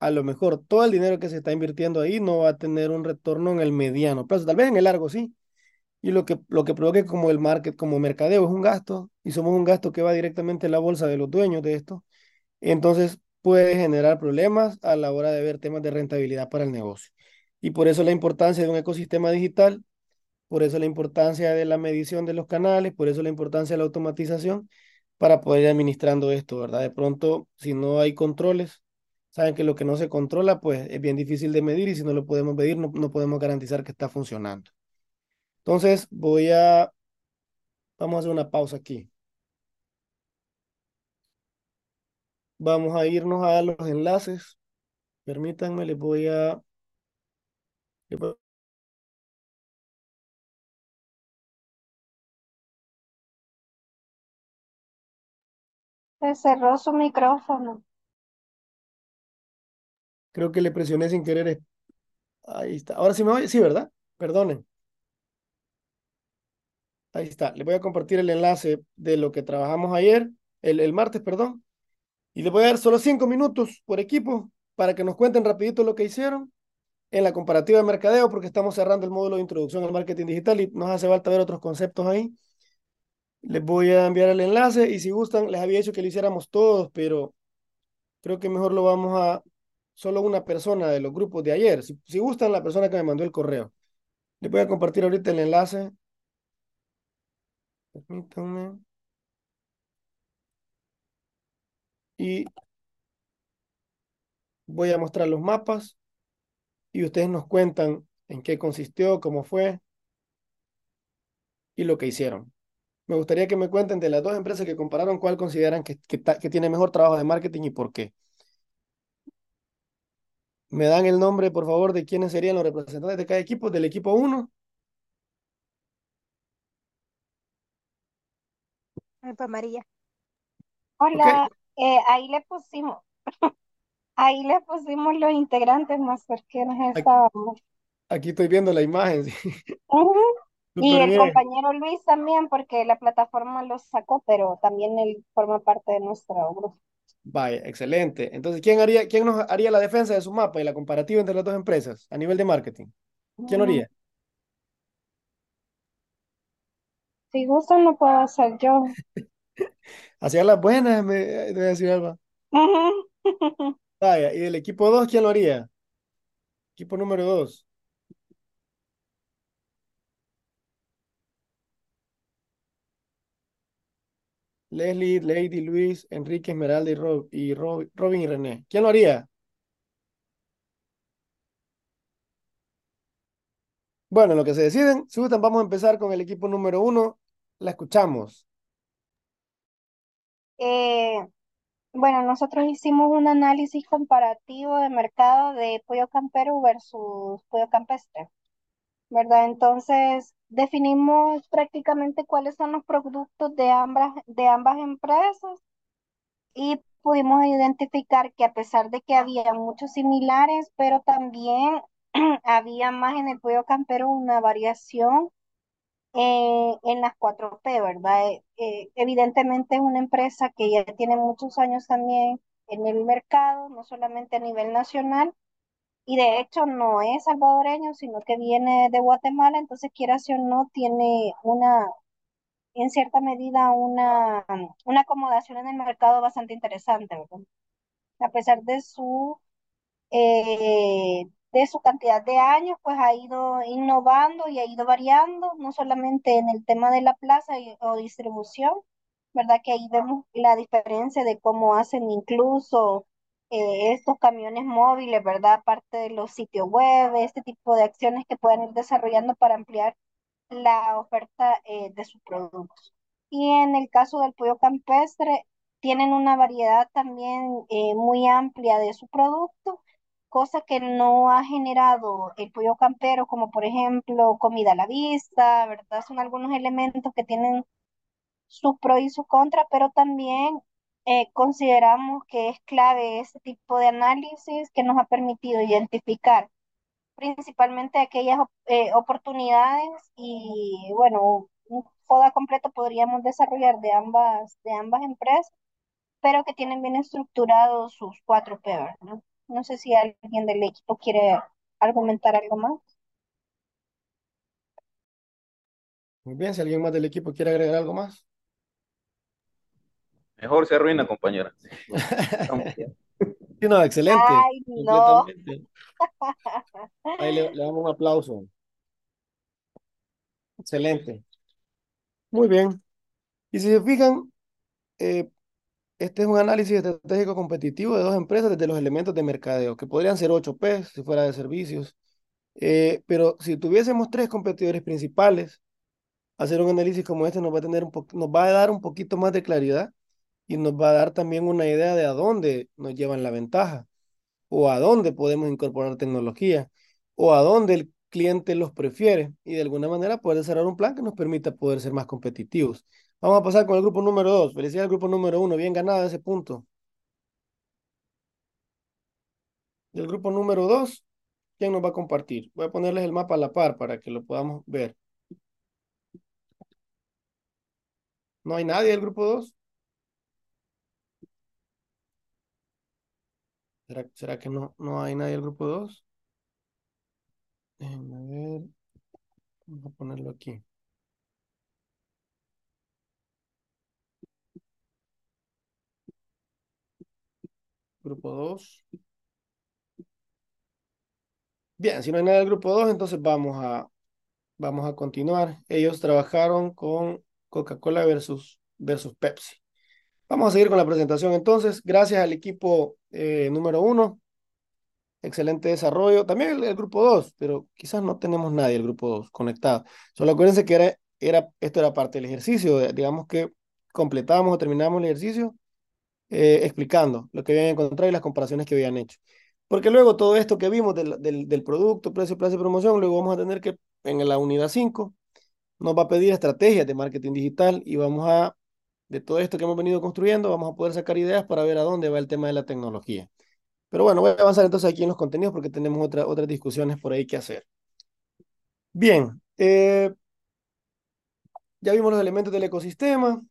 a lo mejor todo el dinero que se está invirtiendo ahí no va a tener un retorno en el mediano plazo, tal vez en el largo sí. Y lo que, lo que provoque como el market, como mercadeo es un gasto, y somos un gasto que va directamente en la bolsa de los dueños de esto, entonces puede generar problemas a la hora de ver temas de rentabilidad para el negocio. Y por eso la importancia de un ecosistema digital, por eso la importancia de la medición de los canales, por eso la importancia de la automatización para poder ir administrando esto, ¿verdad? De pronto, si no hay controles, saben que lo que no se controla, pues es bien difícil de medir y si no lo podemos medir, no, no podemos garantizar que está funcionando. Entonces, voy a, vamos a hacer una pausa aquí. Vamos a irnos a los enlaces. Permítanme, les voy a Se cerró su micrófono. Creo que le presioné sin querer. Ahí está. Ahora sí me oye. Sí, ¿verdad? Perdonen. Ahí está. Le voy a compartir el enlace de lo que trabajamos ayer, el, el martes, perdón. Y le voy a dar solo cinco minutos por equipo para que nos cuenten rapidito lo que hicieron en la comparativa de mercadeo porque estamos cerrando el módulo de introducción al marketing digital y nos hace falta ver otros conceptos ahí. Les voy a enviar el enlace y si gustan, les había dicho que lo hiciéramos todos, pero creo que mejor lo vamos a solo una persona de los grupos de ayer. Si, gustan, la persona que me mandó el correo. Les voy a compartir ahorita el enlace. Permítanme. Y voy a mostrar los mapas y ustedes nos cuentan en qué consistió, cómo fue y lo que hicieron. Me gustaría que me cuenten de las dos empresas que compararon cuál consideran que, que tiene mejor trabajo de marketing y por qué. ¿Me dan el nombre, por favor, de quiénes serían los representantes de cada equipo? Del equipo 1. Pues María. Hola, okay. eh, ahí le pusimos. Ahí le pusimos los integrantes más cercanos estábamos. Aquí estoy viendo la imagen. Sí. Uh -huh. Y el bien. compañero Luis también, porque la plataforma los sacó, pero también él forma parte de nuestro grupo. Vaya, excelente. Entonces, ¿quién haría, quién nos haría la defensa de su mapa y la comparativa entre las dos empresas a nivel de marketing? ¿Quién lo haría? Si gustan, lo puedo hacer yo. Hacia las buenas, me debe decir Alba. Vaya, ¿y del equipo 2 quién lo haría? Equipo número 2. Leslie, Lady, Luis, Enrique, Esmeralda y, Rob, y Rob, Robin y René. ¿Quién lo haría? Bueno, lo que se deciden, si gustan, vamos a empezar con el equipo número uno. La escuchamos. Eh, bueno, nosotros hicimos un análisis comparativo de mercado de pollo campero versus pollo campestre, ¿verdad? Entonces, definimos prácticamente cuáles son los productos de ambas, de ambas empresas y pudimos identificar que a pesar de que había muchos similares, pero también había más en el pollo campero una variación eh, en las 4P, ¿verdad? Eh, eh, evidentemente es una empresa que ya tiene muchos años también en el mercado, no solamente a nivel nacional, y de hecho no es salvadoreño, sino que viene de Guatemala, entonces quiera o no, tiene una, en cierta medida, una, una acomodación en el mercado bastante interesante, ¿verdad? A pesar de su eh, de su cantidad de años, pues ha ido innovando y ha ido variando, no solamente en el tema de la plaza o distribución, ¿verdad? Que ahí vemos la diferencia de cómo hacen incluso eh, estos camiones móviles, ¿verdad? Aparte de los sitios web, este tipo de acciones que pueden ir desarrollando para ampliar la oferta eh, de sus productos. Y en el caso del pollo campestre, tienen una variedad también eh, muy amplia de su producto, cosa que no ha generado el pollo campero, como por ejemplo comida a la vista, ¿verdad? Son algunos elementos que tienen sus pros y sus contras, pero también eh, consideramos que es clave este tipo de análisis que nos ha permitido identificar principalmente aquellas eh, oportunidades y bueno, un FODA completo podríamos desarrollar de ambas, de ambas empresas, pero que tienen bien estructurados sus cuatro P, ¿verdad? No sé si alguien del equipo quiere argumentar algo más. Muy bien, si alguien más del equipo quiere agregar algo más. Mejor se arruina, compañera. Sí, no, excelente. Ay, no. Completamente. Ahí le, le damos un aplauso. Excelente. Muy bien. Y si se fijan, eh, este es un análisis estratégico competitivo de dos empresas desde los elementos de mercadeo, que podrían ser 8P si fuera de servicios. Eh, pero si tuviésemos tres competidores principales, hacer un análisis como este nos va a tener un nos va a dar un poquito más de claridad y nos va a dar también una idea de a dónde nos llevan la ventaja o a dónde podemos incorporar tecnología o a dónde el cliente los prefiere y de alguna manera poder desarrollar un plan que nos permita poder ser más competitivos. Vamos a pasar con el grupo número dos. Felicidades al grupo número uno, bien ganado ese punto. Del grupo número dos, ¿quién nos va a compartir? Voy a ponerles el mapa a la par para que lo podamos ver. ¿No hay nadie del grupo dos? ¿Será, será que no, no hay nadie del grupo dos? Déjenme ver. Vamos a ponerlo aquí. Grupo 2. Bien, si no hay nada del grupo 2, entonces vamos a, vamos a continuar. Ellos trabajaron con Coca-Cola versus, versus Pepsi. Vamos a seguir con la presentación entonces. Gracias al equipo eh, número 1. Excelente desarrollo. También el, el grupo 2, pero quizás no tenemos nadie del grupo 2 conectado. Solo acuérdense que era, era, esto era parte del ejercicio. Digamos que completamos o terminamos el ejercicio eh, explicando lo que habían encontrado y las comparaciones que habían hecho. Porque luego todo esto que vimos del, del, del producto, precio, plazo y promoción, luego vamos a tener que en la unidad 5 nos va a pedir estrategias de marketing digital y vamos a, de todo esto que hemos venido construyendo, vamos a poder sacar ideas para ver a dónde va el tema de la tecnología. Pero bueno, voy a avanzar entonces aquí en los contenidos porque tenemos otra, otras discusiones por ahí que hacer. Bien, eh, ya vimos los elementos del ecosistema.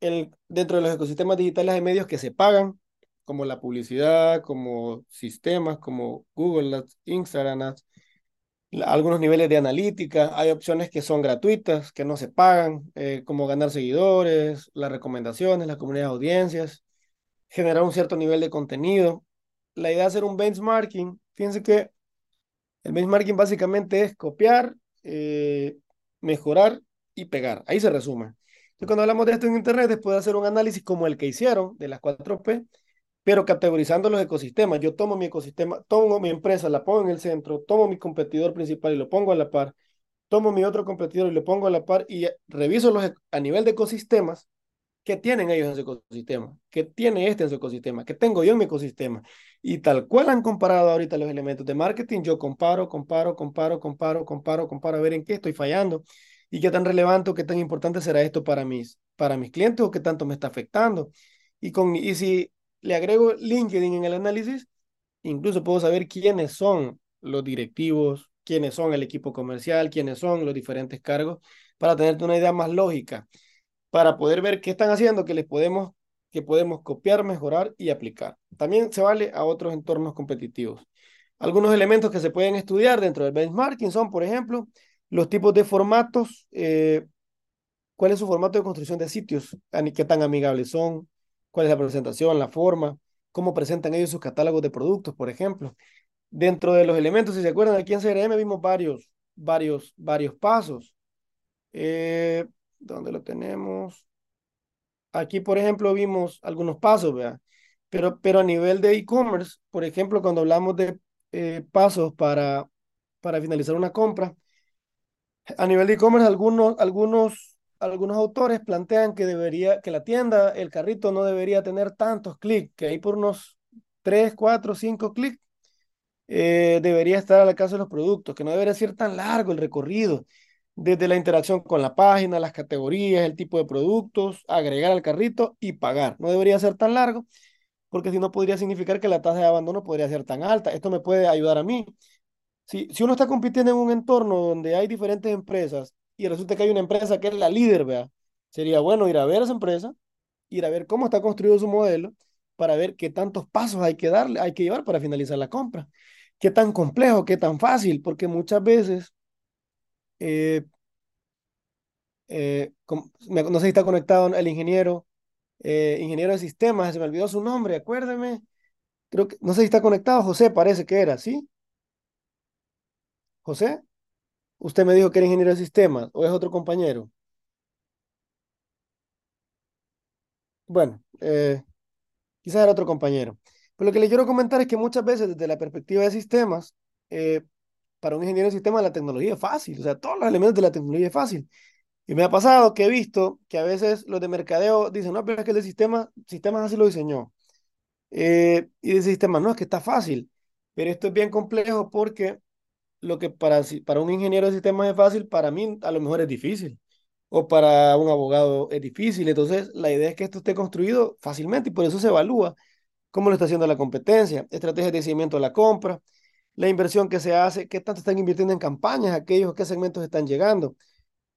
El, dentro de los ecosistemas digitales hay medios que se pagan, como la publicidad, como sistemas, como Google Ads, Instagram Ads, algunos niveles de analítica, hay opciones que son gratuitas, que no se pagan, eh, como ganar seguidores, las recomendaciones, las comunidades de audiencias, generar un cierto nivel de contenido. La idea de hacer un benchmarking, fíjense que el benchmarking básicamente es copiar, eh, mejorar y pegar. Ahí se resume. Entonces, cuando hablamos de esto en Internet, después de hacer un análisis como el que hicieron de las 4P, pero categorizando los ecosistemas. Yo tomo mi ecosistema, tomo mi empresa, la pongo en el centro, tomo mi competidor principal y lo pongo a la par, tomo mi otro competidor y lo pongo a la par y reviso los a nivel de ecosistemas ¿Qué tienen ellos en su ecosistema? ¿Qué tiene este en su ecosistema? ¿Qué tengo yo en mi ecosistema? Y tal cual han comparado ahorita los elementos de marketing, yo comparo, comparo, comparo, comparo, comparo, comparo, a ver en qué estoy fallando y qué tan relevante o qué tan importante será esto para mis, para mis clientes o qué tanto me está afectando. Y, con, y si le agrego LinkedIn en el análisis, incluso puedo saber quiénes son los directivos, quiénes son el equipo comercial, quiénes son los diferentes cargos, para tener una idea más lógica, para poder ver qué están haciendo, que les podemos, que podemos copiar, mejorar y aplicar. También se vale a otros entornos competitivos. Algunos elementos que se pueden estudiar dentro del benchmarking son, por ejemplo, los tipos de formatos, eh, cuál es su formato de construcción de sitios, qué tan amigables son, cuál es la presentación, la forma, cómo presentan ellos sus catálogos de productos, por ejemplo. Dentro de los elementos, si se acuerdan, aquí en CRM vimos varios, varios, varios pasos. Eh, ¿Dónde lo tenemos? Aquí, por ejemplo, vimos algunos pasos, ¿verdad? Pero, pero a nivel de e-commerce, por ejemplo, cuando hablamos de eh, pasos para, para finalizar una compra, a nivel de e-commerce, algunos, algunos, algunos autores plantean que debería, que la tienda, el carrito no debería tener tantos clics, que hay por unos 3, 4, 5 clics eh, debería estar al alcance de los productos, que no debería ser tan largo el recorrido, desde la interacción con la página, las categorías, el tipo de productos, agregar al carrito y pagar. No debería ser tan largo, porque si no podría significar que la tasa de abandono podría ser tan alta. Esto me puede ayudar a mí si, si uno está compitiendo en un entorno donde hay diferentes empresas y resulta que hay una empresa que es la líder, vea, sería bueno ir a ver a esa empresa, ir a ver cómo está construido su modelo para ver qué tantos pasos hay que darle, hay que llevar para finalizar la compra. Qué tan complejo, qué tan fácil, porque muchas veces, eh, eh, no sé si está conectado el ingeniero, eh, ingeniero de sistemas, se me olvidó su nombre, acuérdeme. Creo que, no sé si está conectado, José parece que era, ¿sí? José, usted me dijo que era ingeniero de sistemas o es otro compañero. Bueno, eh, quizás era otro compañero. Pero lo que le quiero comentar es que muchas veces desde la perspectiva de sistemas, eh, para un ingeniero de sistemas la tecnología es fácil, o sea, todos los elementos de la tecnología es fácil. Y me ha pasado que he visto que a veces los de mercadeo dicen, no, pero es que el de sistemas, sistemas así lo diseñó. Eh, y de sistemas, no, es que está fácil. Pero esto es bien complejo porque lo que para, para un ingeniero de sistemas es fácil, para mí a lo mejor es difícil. O para un abogado es difícil. Entonces, la idea es que esto esté construido fácilmente y por eso se evalúa cómo lo está haciendo la competencia, estrategias de seguimiento de la compra, la inversión que se hace, qué tanto están invirtiendo en campañas, aquellos, qué segmentos están llegando.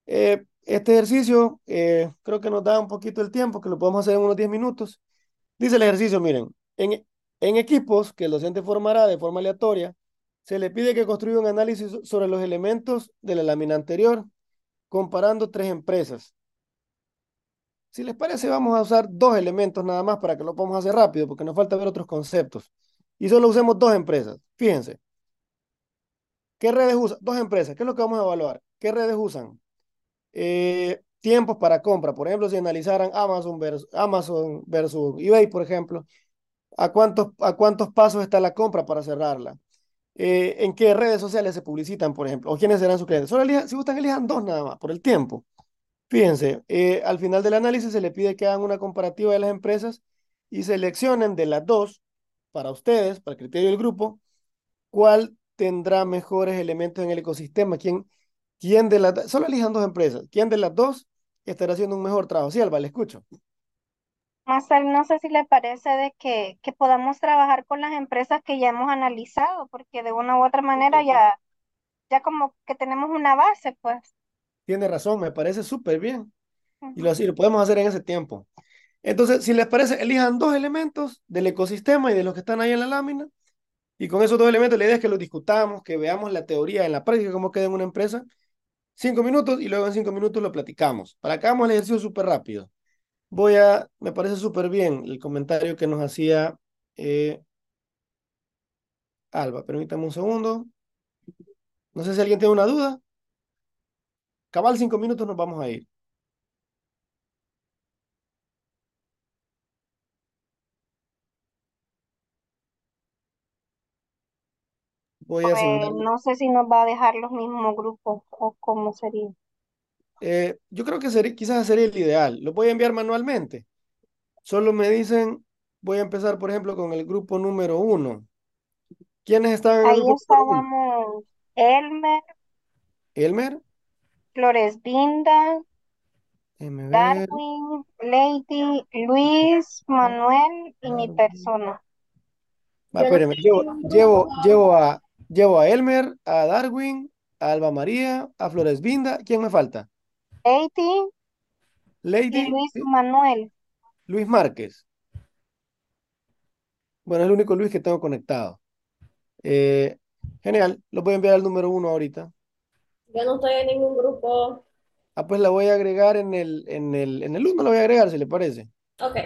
Eh, este ejercicio eh, creo que nos da un poquito el tiempo, que lo podemos hacer en unos 10 minutos. Dice el ejercicio, miren, en, en equipos que el docente formará de forma aleatoria, se le pide que construya un análisis sobre los elementos de la lámina anterior, comparando tres empresas. Si les parece, vamos a usar dos elementos nada más para que lo podamos hacer rápido, porque nos falta ver otros conceptos. Y solo usemos dos empresas. Fíjense. ¿Qué redes usan? Dos empresas. ¿Qué es lo que vamos a evaluar? ¿Qué redes usan? Eh, tiempos para compra. Por ejemplo, si analizaran Amazon versus, eBay, por ejemplo, ¿a cuántos, ¿a cuántos pasos está la compra para cerrarla? Eh, en qué redes sociales se publicitan, por ejemplo, o quiénes serán sus clientes. Solo si gustan, elijan dos nada más, por el tiempo. Fíjense, eh, al final del análisis se le pide que hagan una comparativa de las empresas y seleccionen de las dos, para ustedes, para el criterio del grupo, cuál tendrá mejores elementos en el ecosistema, quién, quién de las, solo elijan dos empresas, quién de las dos estará haciendo un mejor trabajo. Sí, Alba, le escucho. Marcel, no sé si le parece de que, que podamos trabajar con las empresas que ya hemos analizado, porque de una u otra manera ya, ya como que tenemos una base, pues. Tiene razón, me parece súper bien. Y lo, lo podemos hacer en ese tiempo. Entonces, si les parece, elijan dos elementos del ecosistema y de los que están ahí en la lámina. Y con esos dos elementos, la idea es que los discutamos, que veamos la teoría en la práctica, cómo queda en una empresa. Cinco minutos y luego en cinco minutos lo platicamos. Para que hagamos el ejercicio súper rápido voy a, me parece súper bien el comentario que nos hacía eh, Alba. Permítame un segundo. No sé si alguien tiene una duda. Cabal cinco minutos nos vamos a ir. Voy a pues, no sé si nos va a dejar los mismos grupos o cómo sería. Eh, yo creo que sería, quizás sería el ideal. Lo voy a enviar manualmente. Solo me dicen, voy a empezar, por ejemplo, con el grupo número uno. ¿Quiénes están en el Ahí grupo estábamos Elmer, Elmer, Flores ver. Darwin, Lady, Luis, Manuel y mi persona. Va, llevo, llevo, llevo a, llevo a Elmer, a Darwin, a Alba María, a Flores Vinda. ¿Quién me falta? Lady y Lady, Luis ¿sí? Manuel. Luis Márquez. Bueno, es el único Luis que tengo conectado. Eh, genial, lo voy a enviar al número uno ahorita. Yo no estoy en ningún grupo. Ah, pues la voy a agregar en el, en el, en el uno, la voy a agregar, si le parece. Ok.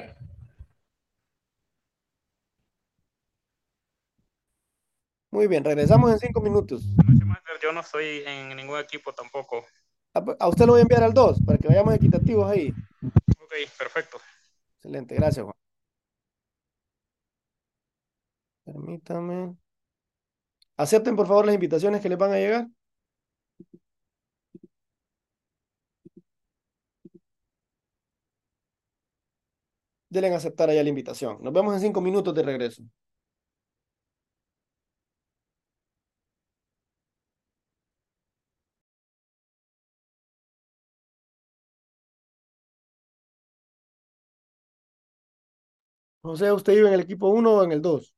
Muy bien, regresamos en cinco minutos. Yo no estoy en ningún equipo tampoco. Ah, pues, A usted lo voy a enviar al 2 para que vayamos equitativos ahí. Ok, perfecto. Excelente, gracias, Juan. Permítame. Acepten, por favor, las invitaciones que les van a llegar. Denle en aceptar allá la invitación. Nos vemos en cinco minutos de regreso. José, ¿usted vive en el equipo 1 o en el 2?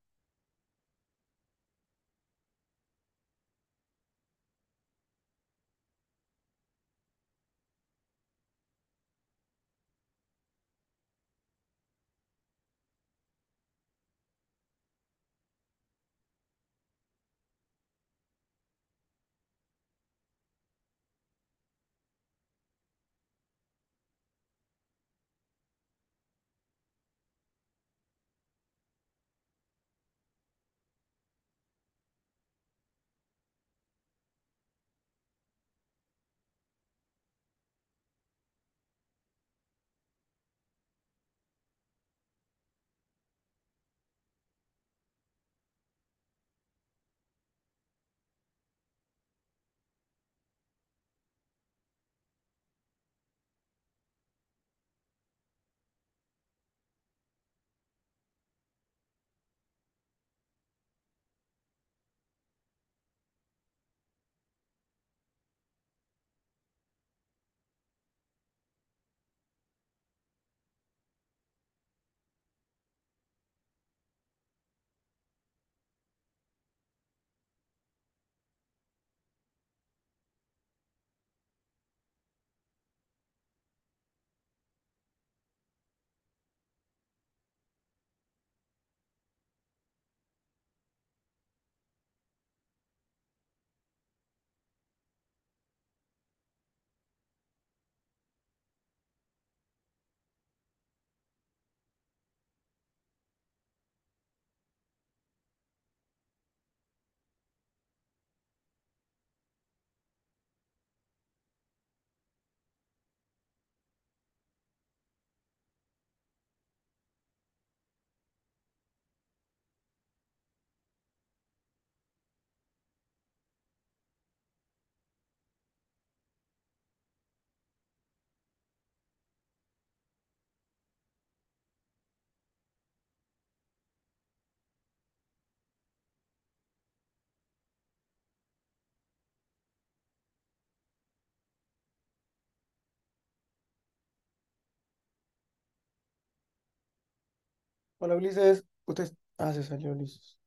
Hola, Ulises. Usted... Ah, se salió Ulises.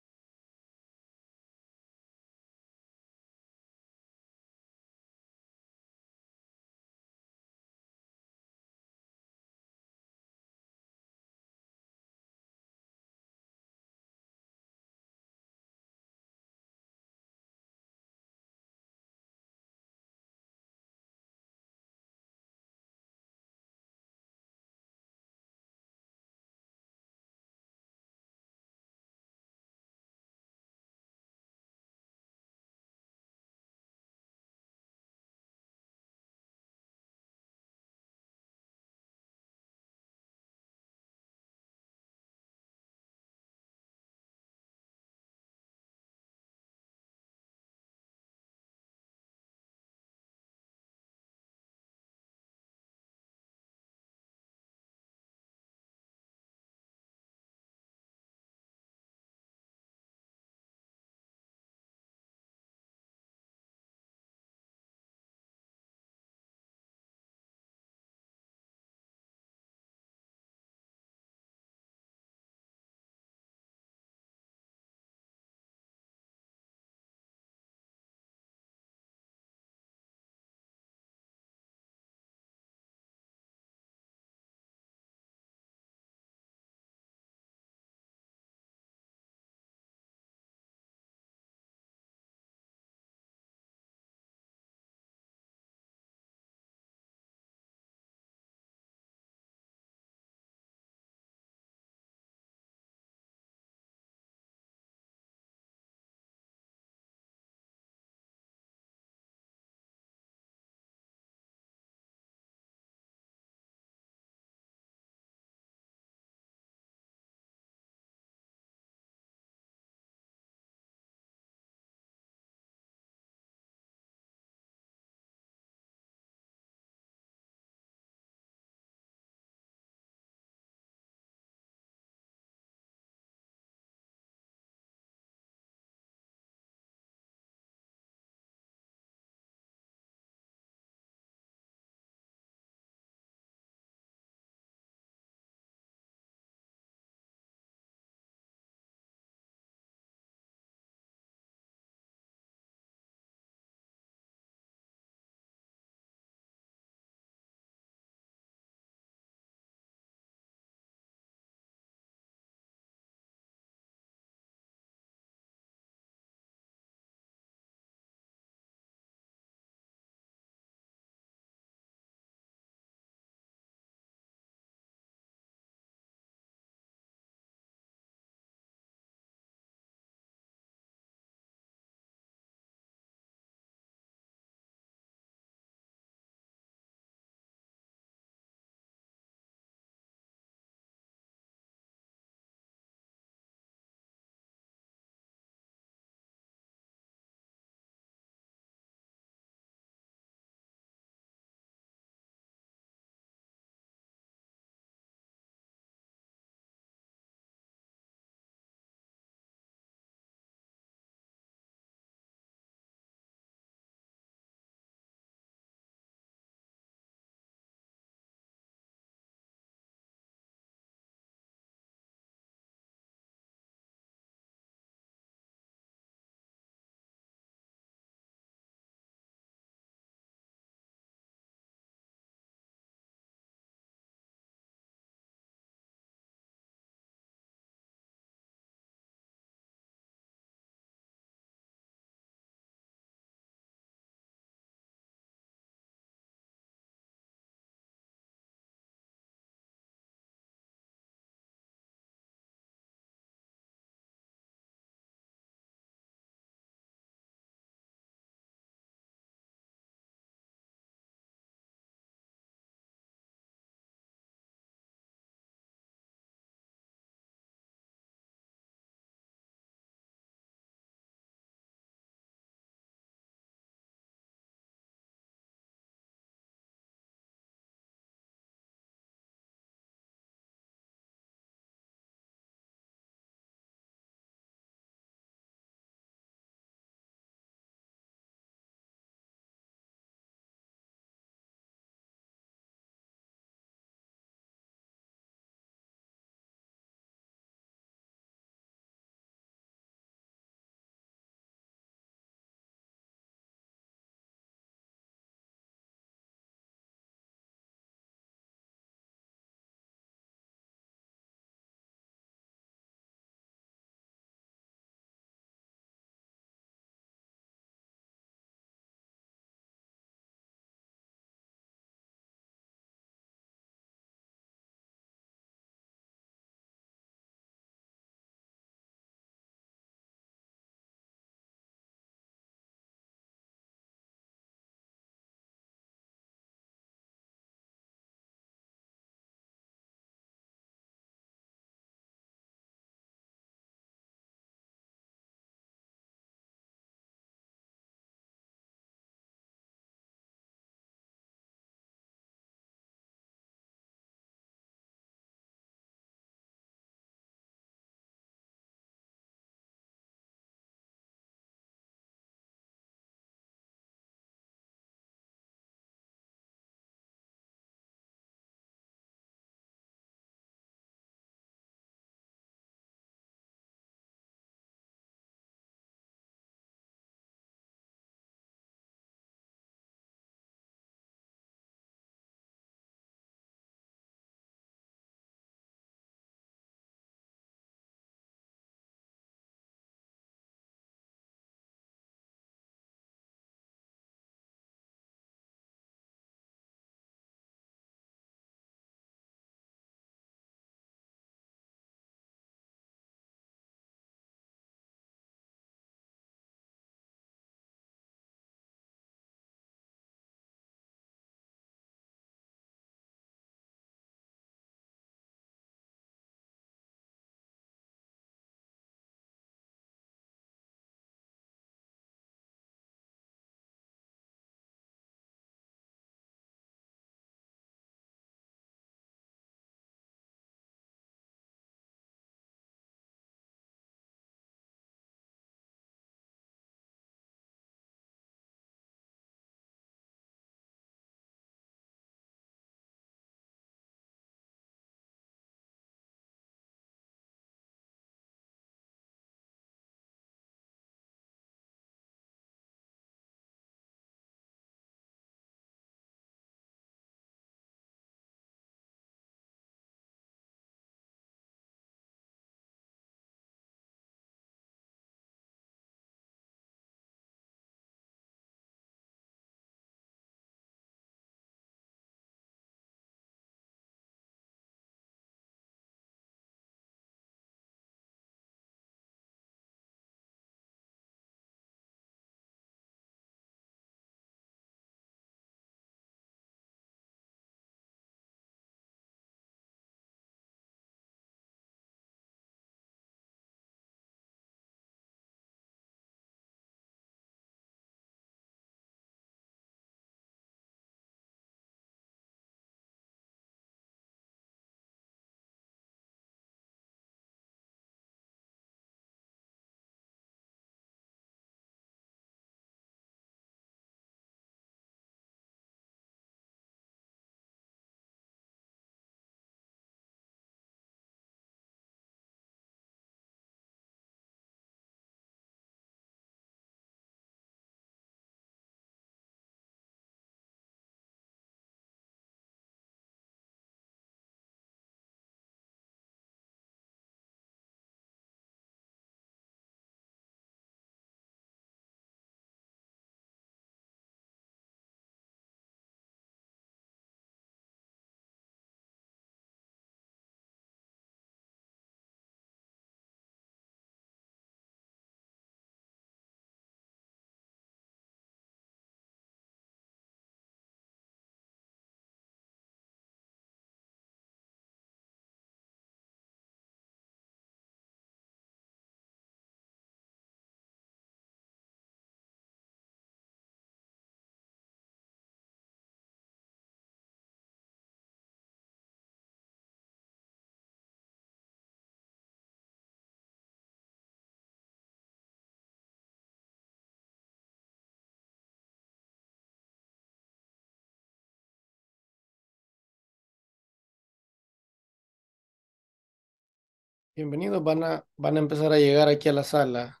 Bienvenidos, van a, van a empezar a llegar aquí a la sala.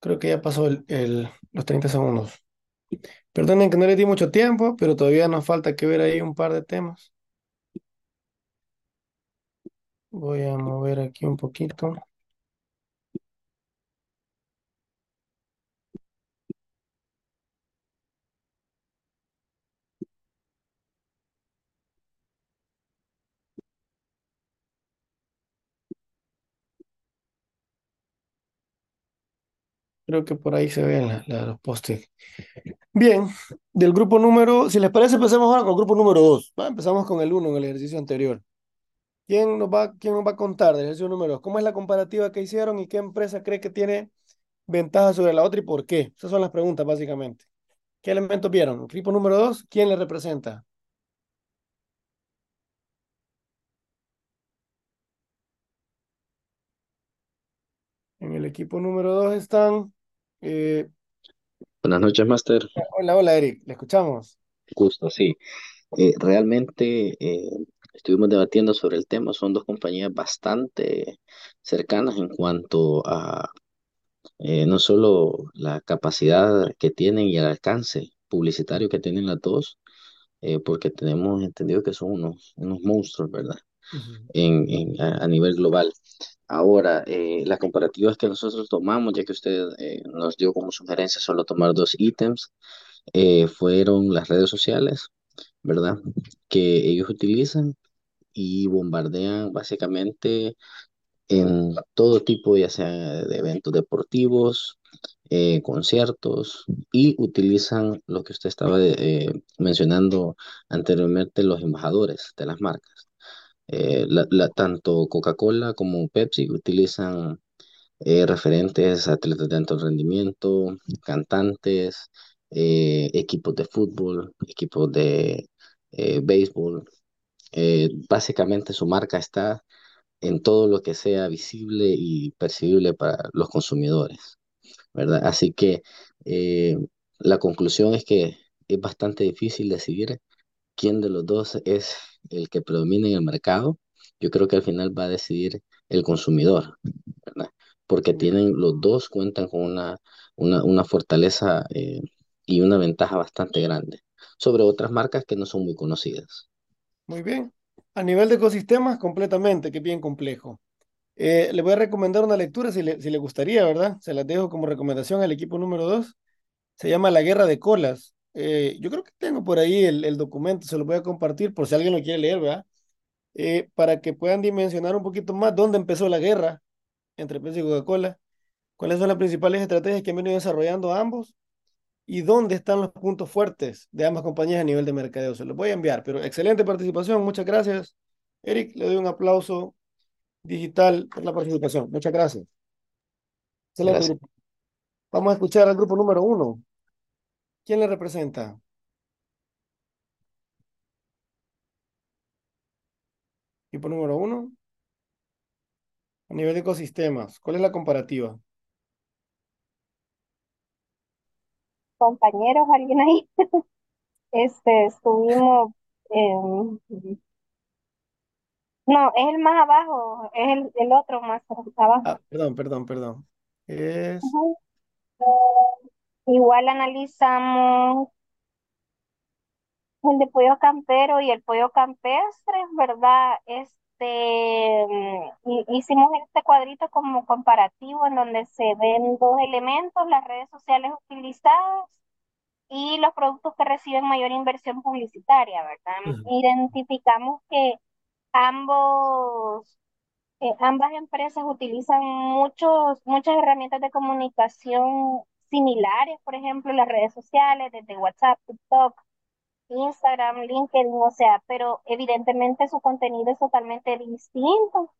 Creo que ya pasó el, el- los 30 segundos. Perdonen que no les di mucho tiempo, pero todavía nos falta que ver ahí un par de temas. Voy a mover aquí un poquito. Creo que por ahí se ven los post Bien, del grupo número, si les parece, empecemos ahora con el grupo número 2. Empezamos con el 1 en el ejercicio anterior. ¿Quién nos va, quién nos va a contar del ejercicio número 2? ¿Cómo es la comparativa que hicieron y qué empresa cree que tiene ventaja sobre la otra y por qué? Esas son las preguntas, básicamente. ¿Qué elementos vieron? Grupo número 2, ¿quién le representa? En el equipo número 2 están... eh, Buenas noches, Master. hola, hola, Eric, ¿le escuchamos? Gusto, sí. Eh, realmente eh, estuvimos debatiendo sobre el tema. Son dos compañías bastante cercanas en cuanto a eh, no solo la capacidad que tienen y el alcance publicitario que tienen las dos, porque tenemos entendido que son unos, unos monstruos, ¿verdad? En, en- a, a nivel global. Ahora, eh, las comparativas que nosotros tomamos, ya que usted eh, nos dio como sugerencia solo tomar dos ítems, eh, fueron las redes sociales, ¿verdad? Que ellos utilizan y bombardean básicamente en todo tipo, ya sea de eventos deportivos, eh, conciertos, y utilizan lo que usted estaba eh, mencionando anteriormente, los embajadores de las marcas. Eh, la- la- tanto Coca-Cola como Pepsi utilizan eh, referentes, atletas de alto rendimiento, cantantes, eh, equipos de fútbol, equipos de béisbol. Básicamente su marca está en todo lo que sea visible y percibible para los consumidores, ¿verdad? Así que la conclusión es que es bastante difícil decidir quién de los dos es el que predomina en el mercado. Yo creo que al final va a decidir el consumidor, ¿verdad? Porque tienen, los dos cuentan con una, una, una fortaleza eh, y una ventaja bastante grande sobre otras marcas que no son muy conocidas. Muy bien. A nivel de ecosistemas, completamente, que bien complejo. Eh, le voy a recomendar una lectura si le, si le gustaría, ¿verdad? Se las dejo como recomendación al equipo número 2. Se llama La Guerra de Colas. Eh, yo creo que tengo por ahí el, el documento, se lo voy a compartir por si alguien lo quiere leer, ¿verdad? Eh, para que puedan dimensionar un poquito más dónde empezó la guerra entre Pepsi y Coca-Cola, cuáles son las principales estrategias que han venido desarrollando ambos y dónde están los puntos fuertes de ambas compañías a nivel de mercadeo. Se los voy a enviar, pero excelente participación, muchas gracias. Eric, le doy un aplauso digital por la participación. Muchas gracias. Gracias. Vamos a escuchar al grupo número uno. ¿Quién le representa? Equipo número uno. A nivel de ecosistemas, ¿cuál es la comparativa? Compañeros, alguien ahí. Este, estuvimos, em, no, es el más abajo, es el, el otro más abajo. Ah, perdón, perdón, perdón. Es... Igual analizamos el de pollo campero y el pollo campestre, ¿verdad? Este, mm, hi- hicimos este cuadrito como comparativo en donde se ven dos elementos, las redes sociales utilizadas y los productos que reciben mayor inversión publicitaria, ¿verdad? Ujú. Identificamos que ambos, eh, ambas empresas utilizan muchos, muchas herramientas de comunicación similares, por ejemplo, las redes sociales, desde WhatsApp, TikTok, Instagram, LinkedIn, o sea, pero evidentemente su contenido es totalmente distinto,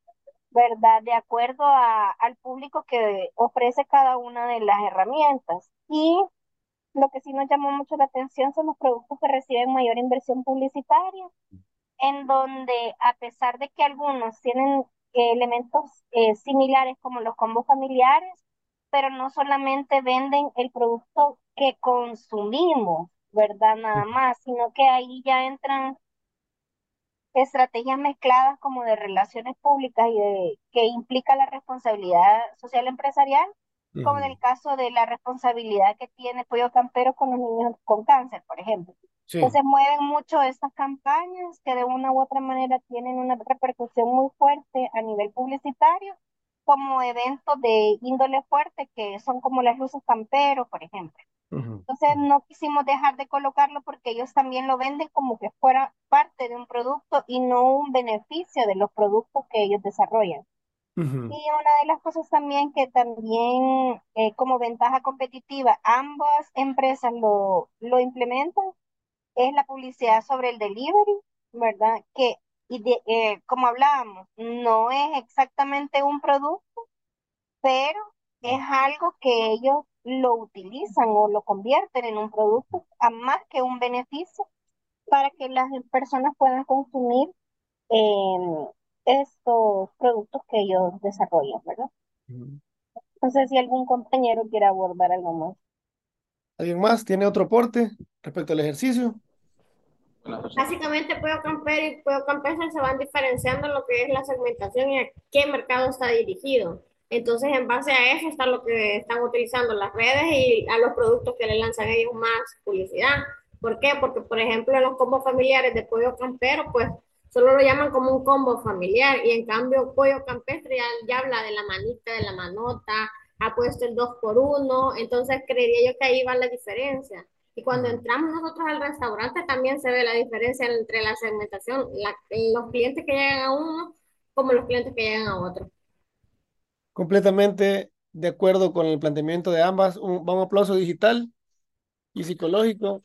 ¿verdad? De acuerdo a- al público que ofrece cada una de las herramientas. Y lo que sí nos llamó mucho la atención son los productos que reciben mayor inversión publicitaria, en donde a pesar de que algunos tienen eh, elementos eh, similares como los combos familiares, pero no solamente venden el producto que consumimos, ¿verdad? Nada más, sino que ahí ya entran estrategias mezcladas como de relaciones públicas y de, que implica la responsabilidad social empresarial, como en el caso de la responsabilidad que tiene Pollo Campero con los niños con cáncer, por ejemplo. Sí. Que se mueven mucho estas campañas que de una u otra manera tienen una repercusión muy fuerte a nivel publicitario, como eventos de índole fuerte que son como las luces campero, por ejemplo. Entonces no quisimos dejar de colocarlo porque ellos también lo venden como que fuera parte de un producto y no un beneficio de los productos que ellos desarrollan. Y una de las cosas también que también eh, como ventaja competitiva ambas empresas lo, lo implementan es la publicidad sobre el delivery, ¿verdad? Que y de, eh, como hablábamos, no es exactamente un producto, pero es algo que ellos lo utilizan o lo convierten en un producto a más que un beneficio para que las personas puedan consumir eh, estos productos que ellos desarrollan, ¿verdad? No sé si algún compañero quiere abordar algo más. ¿Alguien más tiene otro aporte respecto al ejercicio? Básicamente, Puedo Camper y Puedo Campeser se van diferenciando en lo que es la segmentación y a qué mercado está dirigido. Entonces, en base a eso está lo que están utilizando las redes y a los productos que le lanzan ellos más publicidad. ¿Por qué? Porque, por ejemplo, en los combos familiares de pollo campero, pues solo lo llaman como un combo familiar y en cambio pollo campestre ya, ya habla de la manita, de la manota, ha puesto el 2 por 1 entonces creería yo que ahí va la diferencia. Y cuando entramos nosotros al restaurante también se ve la diferencia entre la segmentación, la, los clientes que llegan a uno como los clientes que llegan a otro. Completamente de acuerdo con el planteamiento de ambas. Un, un aplauso digital y psicológico.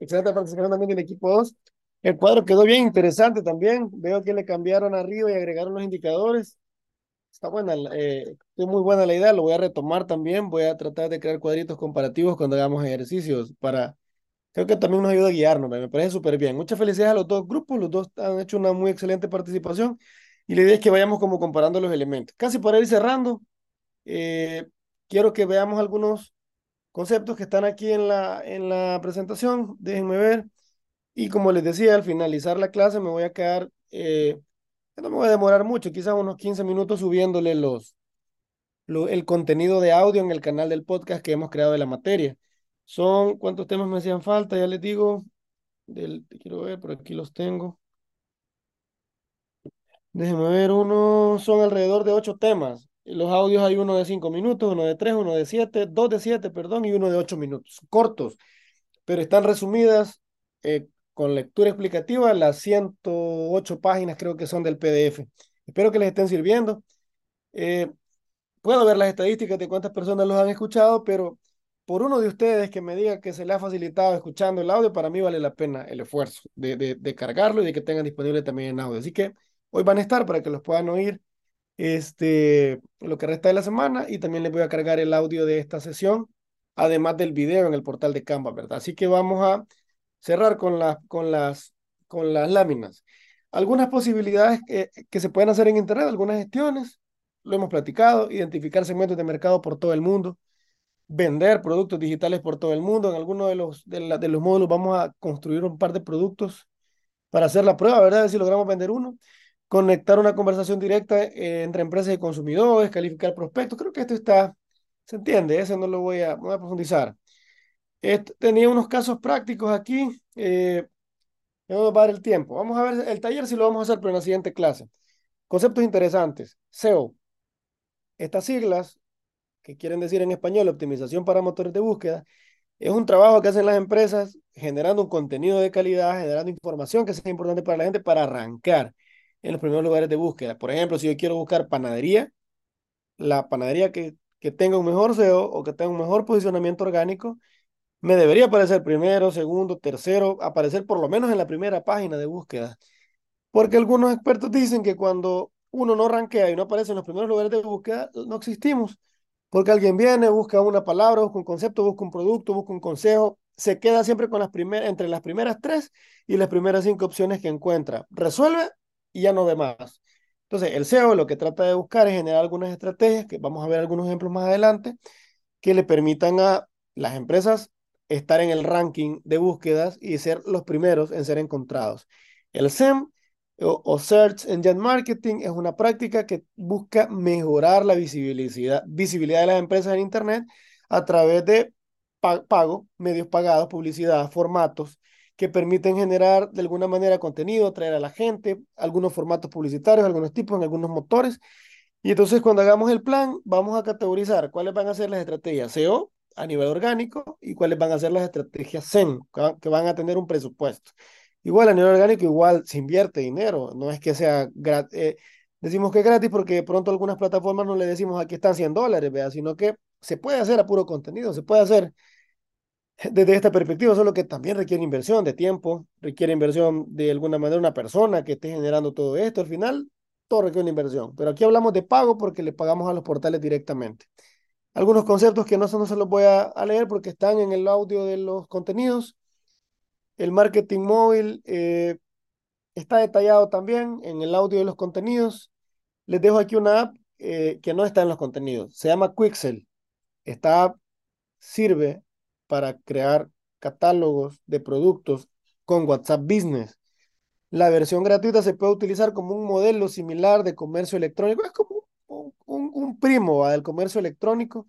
Excelente participación también del equipo 2. El cuadro quedó bien interesante también. Veo que le cambiaron arriba y agregaron los indicadores. Está buena, eh, es muy buena la idea. Lo voy a retomar también. Voy a tratar de crear cuadritos comparativos cuando hagamos ejercicios para. Creo que también nos ayuda a guiarnos. Me parece súper bien. Muchas felicidades a los dos grupos. Los dos han hecho una muy excelente participación. Y la idea es que vayamos como comparando los elementos. Casi para ir cerrando, eh, quiero que veamos algunos conceptos que están aquí en la, en la presentación. Déjenme ver. Y como les decía, al finalizar la clase me voy a quedar, eh, no me voy a demorar mucho, quizás unos 15 minutos subiéndole los, lo, el contenido de audio en el canal del podcast que hemos creado de la materia. Son, ¿cuántos temas me hacían falta? Ya les digo, del, quiero ver, por aquí los tengo. Déjenme ver, uno, son alrededor de ocho temas. Los audios hay uno de cinco minutos, uno de tres, uno de siete, dos de siete, perdón, y uno de ocho minutos. Cortos, pero están resumidas eh, con lectura explicativa las 108 páginas creo que son del PDF. Espero que les estén sirviendo. Eh, puedo ver las estadísticas de cuántas personas los han escuchado, pero por uno de ustedes que me diga que se le ha facilitado escuchando el audio, para mí vale la pena el esfuerzo de, de, cargarlo y de que tengan disponible también en audio. Así que hoy van a estar para que los puedan oír este, lo que resta de la semana y también les voy a cargar el audio de esta sesión, además del video en el portal de Canva, ¿verdad? Así que vamos a cerrar con, la, con, las, con las láminas. Algunas posibilidades que, que se pueden hacer en Internet, algunas gestiones, lo hemos platicado, identificar segmentos de mercado por todo el mundo, vender productos digitales por todo el mundo. En alguno de los, de, la, de los módulos vamos a construir un par de productos para hacer la prueba, ¿verdad? Si logramos vender uno. Conectar una conversación directa eh, entre empresas y consumidores, calificar prospectos. Creo que esto está, se entiende, ese no lo a, voy a profundizar. Este, tenía unos casos prácticos aquí. Eh, vamos a dar el tiempo. Vamos a ver el taller si lo vamos a hacer, pero en la siguiente clase. Conceptos interesantes. SEO. Estas siglas, que quieren decir en español optimización para motores de búsqueda, es un trabajo que hacen las empresas generando un contenido de calidad, generando información que sea importante para la gente para arrancar en los primeros lugares de búsqueda. Por ejemplo, si yo quiero buscar panadería, la panadería que, que tenga un mejor SEO o que tenga un mejor posicionamiento orgánico, me debería aparecer primero, segundo, tercero, aparecer por lo menos en la primera página de búsqueda. Porque algunos expertos dicen que cuando uno no rankea y no aparece en los primeros lugares de búsqueda, no existimos. Porque alguien viene, busca una palabra, busca un concepto, busca un producto, busca un consejo, se queda siempre con las primeras, entre las primeras tres y las primeras cinco opciones que encuentra. Resuelve y ya no ve más. Entonces, el SEO lo que trata de buscar es generar algunas estrategias, que vamos a ver algunos ejemplos más adelante, que le permitan a las empresas estar en el ranking de búsquedas y ser los primeros en ser encontrados. El SEM o, Search Engine Marketing es una práctica que busca mejorar la visibilidad, visibilidad de las empresas en Internet a través de pago, medios pagados, publicidad, formatos que permiten generar de alguna manera contenido, atraer a la gente, algunos formatos publicitarios, algunos tipos, en algunos motores. Y entonces cuando hagamos el plan, vamos a categorizar cuáles van a ser las estrategias SEO a nivel orgánico y cuáles van a ser las estrategias SEM, que van a tener un presupuesto. Igual a nivel orgánico, igual se invierte dinero, no es que sea gratis. Eh, decimos que es gratis porque de pronto algunas plataformas no le decimos aquí están 100 dólares, ¿vea? sino que se puede hacer a puro contenido, se puede hacer desde esta perspectiva, solo que también requiere inversión de tiempo, requiere inversión de alguna manera una persona que esté generando todo esto. Al final, todo requiere una inversión. Pero aquí hablamos de pago porque le pagamos a los portales directamente. Algunos conceptos que no, no se los voy a, leer porque están en el audio de los contenidos. El marketing móvil eh, está detallado también en el audio de los contenidos. Les dejo aquí una app eh, que no está en los contenidos. Se llama Quixel. Esta app sirve para crear catálogos de productos con WhatsApp Business. La versión gratuita se puede utilizar como un modelo similar de comercio electrónico. Es como un, primo del comercio electrónico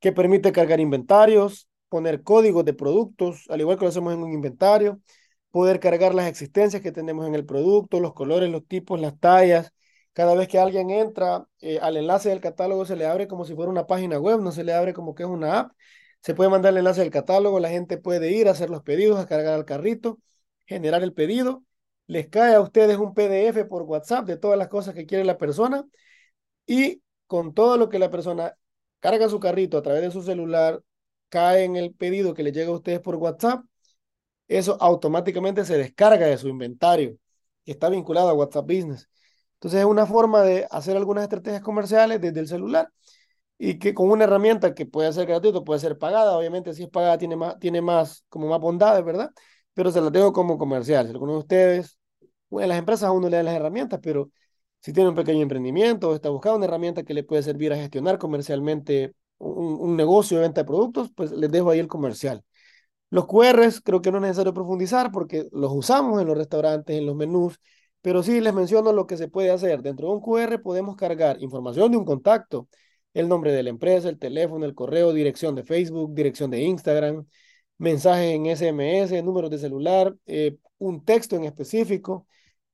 que permite cargar inventarios, poner códigos de productos, al igual que lo hacemos en un inventario, poder cargar las existencias que tenemos en el producto, los colores, los tipos, las tallas. Cada vez que alguien entra eh, al enlace del catálogo se le abre como si fuera una página web, no se le abre como que es una app. Se puede mandar el enlace del catálogo, la gente puede ir a hacer los pedidos, a cargar al carrito, generar el pedido. Les cae a ustedes un PDF por WhatsApp de todas las cosas que quiere la persona y con todo lo que la persona carga su carrito a través de su celular, cae en el pedido que le llega a ustedes por WhatsApp, eso automáticamente se descarga de su inventario que está vinculado a WhatsApp Business. Entonces es una forma de hacer algunas estrategias comerciales desde el celular y que con una herramienta que puede ser gratuita, puede ser pagada, obviamente si es pagada tiene más, tiene más, como más bondades, ¿verdad? Pero se las dejo como comercial. Si de ustedes, en las empresas a uno le dan las herramientas, pero si tiene un pequeño emprendimiento o está buscando una herramienta que le puede servir a gestionar comercialmente un, negocio de venta de productos, pues les dejo ahí el comercial. Los QRs creo que no es necesario profundizar porque los usamos en los restaurantes, en los menús, pero sí les menciono lo que se puede hacer. Dentro de un QR podemos cargar información de un contacto, el nombre de la empresa, el teléfono, el correo, dirección de Facebook, dirección de Instagram, mensajes en SMS, números de celular, eh, un texto en específico,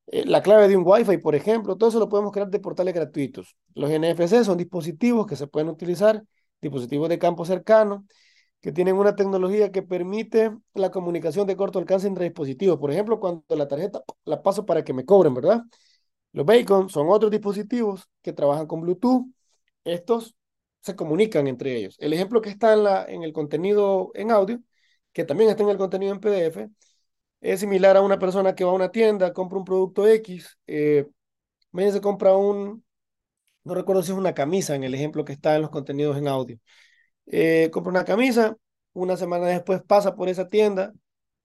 eh, la clave de un Wi-Fi, por ejemplo, todo eso lo podemos crear de portales gratuitos. Los NFC son dispositivos que se pueden utilizar dispositivos de campo cercano, que tienen una tecnología que permite la comunicación de corto alcance entre dispositivos. Por ejemplo, cuando la tarjeta la paso para que me cobren, ¿verdad? Los Bacon son otros dispositivos que trabajan con Bluetooth. Estos se comunican entre ellos. El ejemplo que está en, la, en el contenido en audio, que también está en el contenido en PDF, es similar a una persona que va a una tienda, compra un producto X, eh, se compra un, no recuerdo si es una camisa en el ejemplo que está en los contenidos en audio. Eh, compra una camisa, una semana después pasa por esa tienda,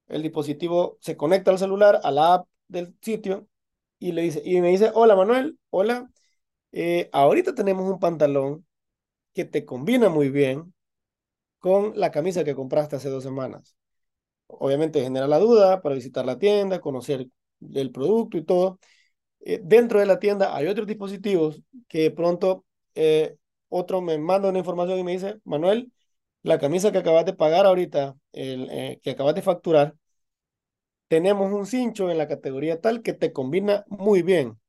el dispositivo se conecta al celular, a la app del sitio y le dice, y me dice, hola Manuel, hola, eh, ahorita tenemos un pantalón que te combina muy bien con la camisa que compraste hace dos semanas. Obviamente genera la duda para visitar la tienda, conocer el producto y todo. Eh, dentro de la tienda hay otros dispositivos que pronto eh, otro me manda una información y me dice, Manuel, la camisa que acabas de pagar ahorita, el, eh, que acabas de facturar, tenemos un cincho en la categoría tal que te combina muy bien.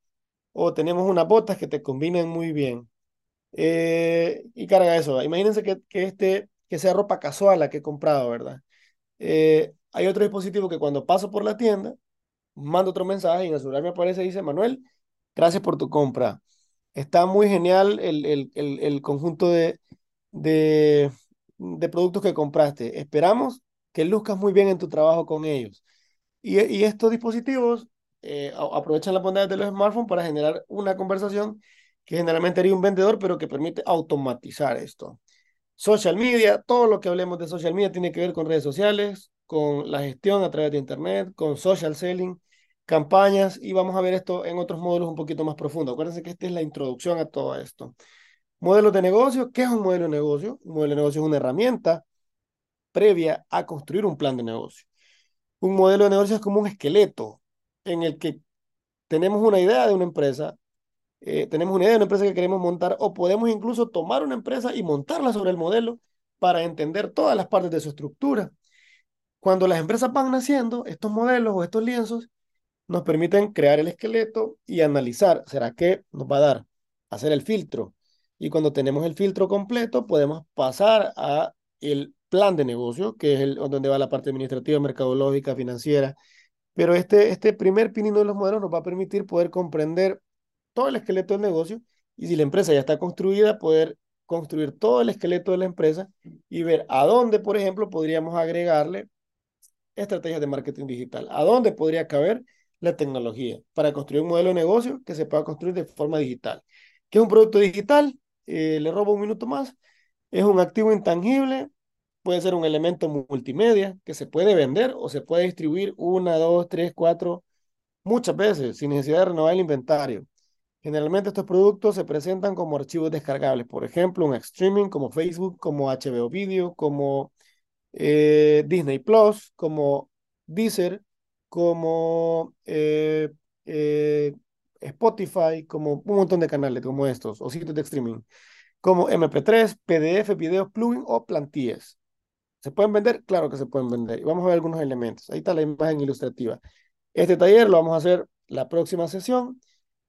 O tenemos unas botas que te combinan muy bien. y carga eso. Imagínense que, que, este, que sea ropa casual la que he comprado, ¿verdad? Hay otro dispositivo que cuando paso por la tienda, mando otro mensaje y en el celular me aparece dice, Manuel, gracias por tu compra. Está muy genial el, el, el, el conjunto de, de, productos que compraste. Esperamos que luzcas muy bien en tu trabajo con ellos. Y, estos dispositivos eh, aprovechan las bondades de los smartphones para generar una conversación que generalmente haría un vendedor, pero que permite automatizar esto. Social media, todo lo que hablemos de social media tiene que ver con redes sociales, con la gestión a través de Internet, con social selling, campañas y vamos a ver esto en otros módulos un poquito más profundos. Acuérdense que esta es la introducción a todo esto. Modelos de negocio. ¿Qué es un modelo de negocio? Un modelo de negocio es una herramienta previa a construir un plan de negocio. Un modelo de negocio es como un esqueleto en el que tenemos una idea de una empresa, eh, tenemos una idea de una empresa que queremos montar o podemos incluso tomar una empresa y montarla sobre el modelo para entender todas las partes de su estructura. Cuando las empresas van naciendo, estos modelos o estos lienzos nos permiten crear el esqueleto y analizar, ¿será que nos va a dar? Hacer el filtro. Y cuando tenemos el filtro completo, podemos pasar a el plan de negocio, que es el, donde va la parte administrativa, mercadológica, financiera. Pero este, este primer pinino de los modelos nos va a permitir poder comprender todo el esqueleto del negocio y si la empresa ya está construida, poder construir todo el esqueleto de la empresa y ver a dónde, por ejemplo, podríamos agregarle estrategias de marketing digital, a dónde podría caber la tecnología para construir un modelo de negocio que se pueda construir de forma digital. ¿Qué es un producto digital? Eh, le robo un minuto más. Es un activo intangible, puede ser un elemento multimedia que se puede vender o se puede distribuir una, dos, tres, cuatro, muchas veces sin necesidad de renovar el inventario. Generalmente estos productos se presentan como archivos descargables, por ejemplo, un streaming como Facebook, como HBO Video, como eh, Disney Plus, como Deezer, como eh, eh, Spotify, como un montón de canales como estos, o sitios de streaming, como MP3, PDF, videos, plugin o plantillas. ¿Se pueden vender? Claro que se pueden vender. Y vamos a ver algunos elementos. Ahí está la imagen ilustrativa. Este taller lo vamos a hacer la próxima sesión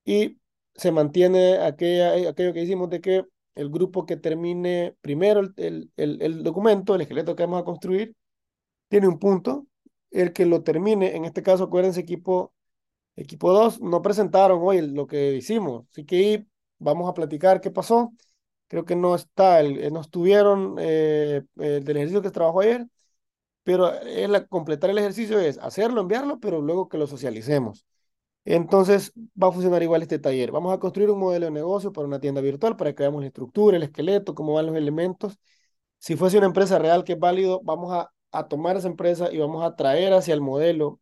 y se mantiene aquello que hicimos de que el grupo que termine primero el, documento, el esqueleto que vamos a construir, tiene un punto el que lo termine, en este caso, acuérdense, equipo, equipo 2, no presentaron hoy lo que hicimos, así que ahí vamos a platicar qué pasó. Creo que no está, eh, no estuvieron eh, del ejercicio que se trabajó ayer, pero es la, completar el ejercicio es hacerlo, enviarlo, pero luego que lo socialicemos. Entonces va a funcionar igual este taller. Vamos a construir un modelo de negocio para una tienda virtual para que veamos la estructura, el esqueleto, cómo van los elementos. Si fuese una empresa real que es válido, vamos a a tomar esa empresa y vamos a traer hacia el modelo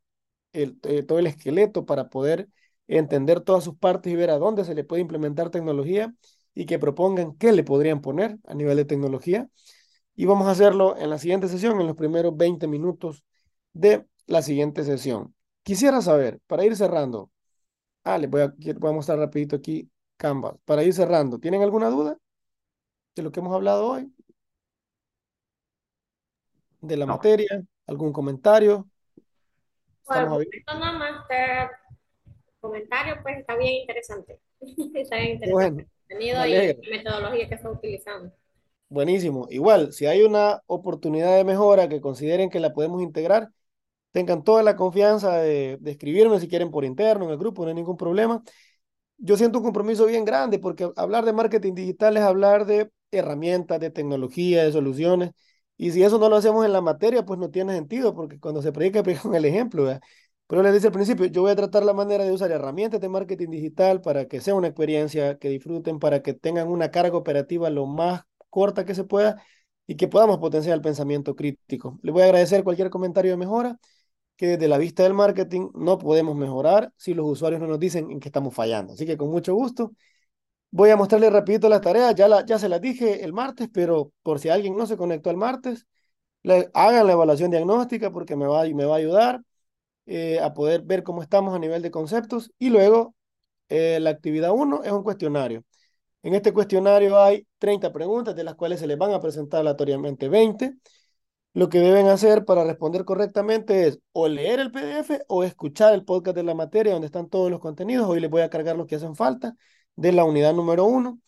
el, eh, todo el esqueleto para poder entender todas sus partes y ver a dónde se le puede implementar tecnología y que propongan qué le podrían poner a nivel de tecnología. Y vamos a hacerlo en la siguiente sesión, en los primeros 20 minutos de la siguiente sesión. Quisiera saber, para ir cerrando, ah, les voy a, voy a mostrar rapidito aquí Canvas, para ir cerrando, ¿tienen alguna duda de lo que hemos hablado hoy? de la materia? ¿Algún comentario? Bueno, nada más comentario, pues está bien interesante. está bien interesante. Bueno, y metodología que está utilizando. Buenísimo. Igual, si hay una oportunidad de mejora que consideren que la podemos integrar, tengan toda la confianza de, de, escribirme si quieren por interno en el grupo, no hay ningún problema. Yo siento un compromiso bien grande porque hablar de marketing digital es hablar de herramientas, de tecnología, de soluciones. Y si eso no lo hacemos en la materia, pues no tiene sentido, porque cuando se predica, predica con el ejemplo. ¿verdad? Pero les dice al principio, yo voy a tratar la manera de usar herramientas de marketing digital para que sea una experiencia que disfruten, para que tengan una carga operativa lo más corta que se pueda y que podamos potenciar el pensamiento crítico. Les voy a agradecer cualquier comentario de mejora, que desde la vista del marketing no podemos mejorar si los usuarios no nos dicen en qué estamos fallando. Así que con mucho gusto Voy a mostrarles rapidito las tareas, ya, la, ya se las dije el martes, pero por si alguien no se conectó el martes, le, hagan la evaluación diagnóstica porque me va, me va a ayudar eh, a poder ver cómo estamos a nivel de conceptos. Y luego, eh, la actividad 1 es un cuestionario. En este cuestionario hay 30 preguntas, de las cuales se les van a presentar aleatoriamente 20. Lo que deben hacer para responder correctamente es o leer el PDF o escuchar el podcast de la materia donde están todos los contenidos. Hoy les voy a cargar los que hacen falta de la unidad número uno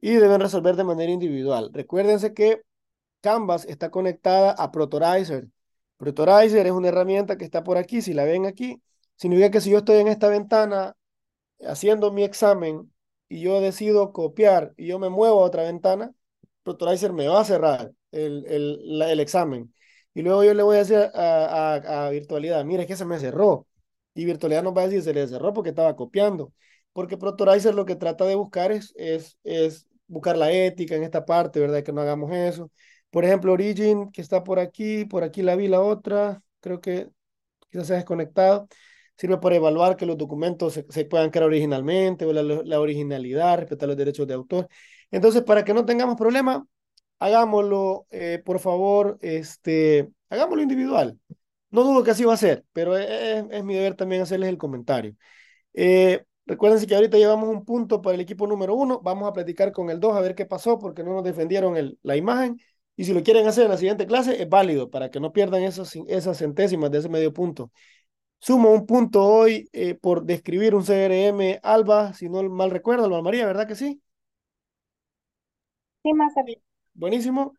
y deben resolver de manera individual. Recuérdense que Canvas está conectada a Protorizer. Protorizer es una herramienta que está por aquí, si la ven aquí, significa que si yo estoy en esta ventana haciendo mi examen y yo decido copiar y yo me muevo a otra ventana, Protorizer me va a cerrar el, el, el examen. Y luego yo le voy a decir a, a, virtualidad, mire que se me cerró. Y virtualidad nos va a decir, se le cerró porque estaba copiando porque Protorizer lo que trata de buscar es, es, es buscar la ética en esta parte, ¿verdad? Que no hagamos eso. Por ejemplo, Origin, que está por aquí, por aquí la vi la otra, creo que quizás se ha desconectado, sirve para evaluar que los documentos se, se puedan crear originalmente, o la, la, originalidad, respetar los derechos de autor. Entonces, para que no tengamos problema, hagámoslo, eh, por favor, este, hagámoslo individual. No dudo que así va a ser, pero es, es mi deber también hacerles el comentario. Eh, recuérdense que ahorita llevamos un punto para el equipo número uno. Vamos a platicar con el dos a ver qué pasó porque no nos defendieron el, la imagen. Y si lo quieren hacer en la siguiente clase, es válido para que no pierdan esos, esas centésimas de ese medio punto. Sumo un punto hoy eh, por describir un CRM Alba, si no mal recuerdo, Alba María, ¿verdad que sí? Sí, más Buenísimo.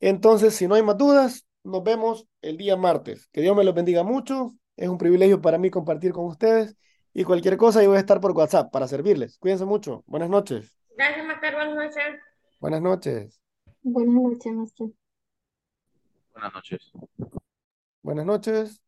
Entonces, si no hay más dudas, nos vemos el día martes. Que Dios me los bendiga mucho. Es un privilegio para mí compartir con ustedes. Y cualquier cosa, yo voy a estar por WhatsApp para servirles. Cuídense mucho. Buenas noches. Gracias, Master. Buenas noches. Buenas noches. Buenas noches, maestro. Buenas noches. Buenas noches.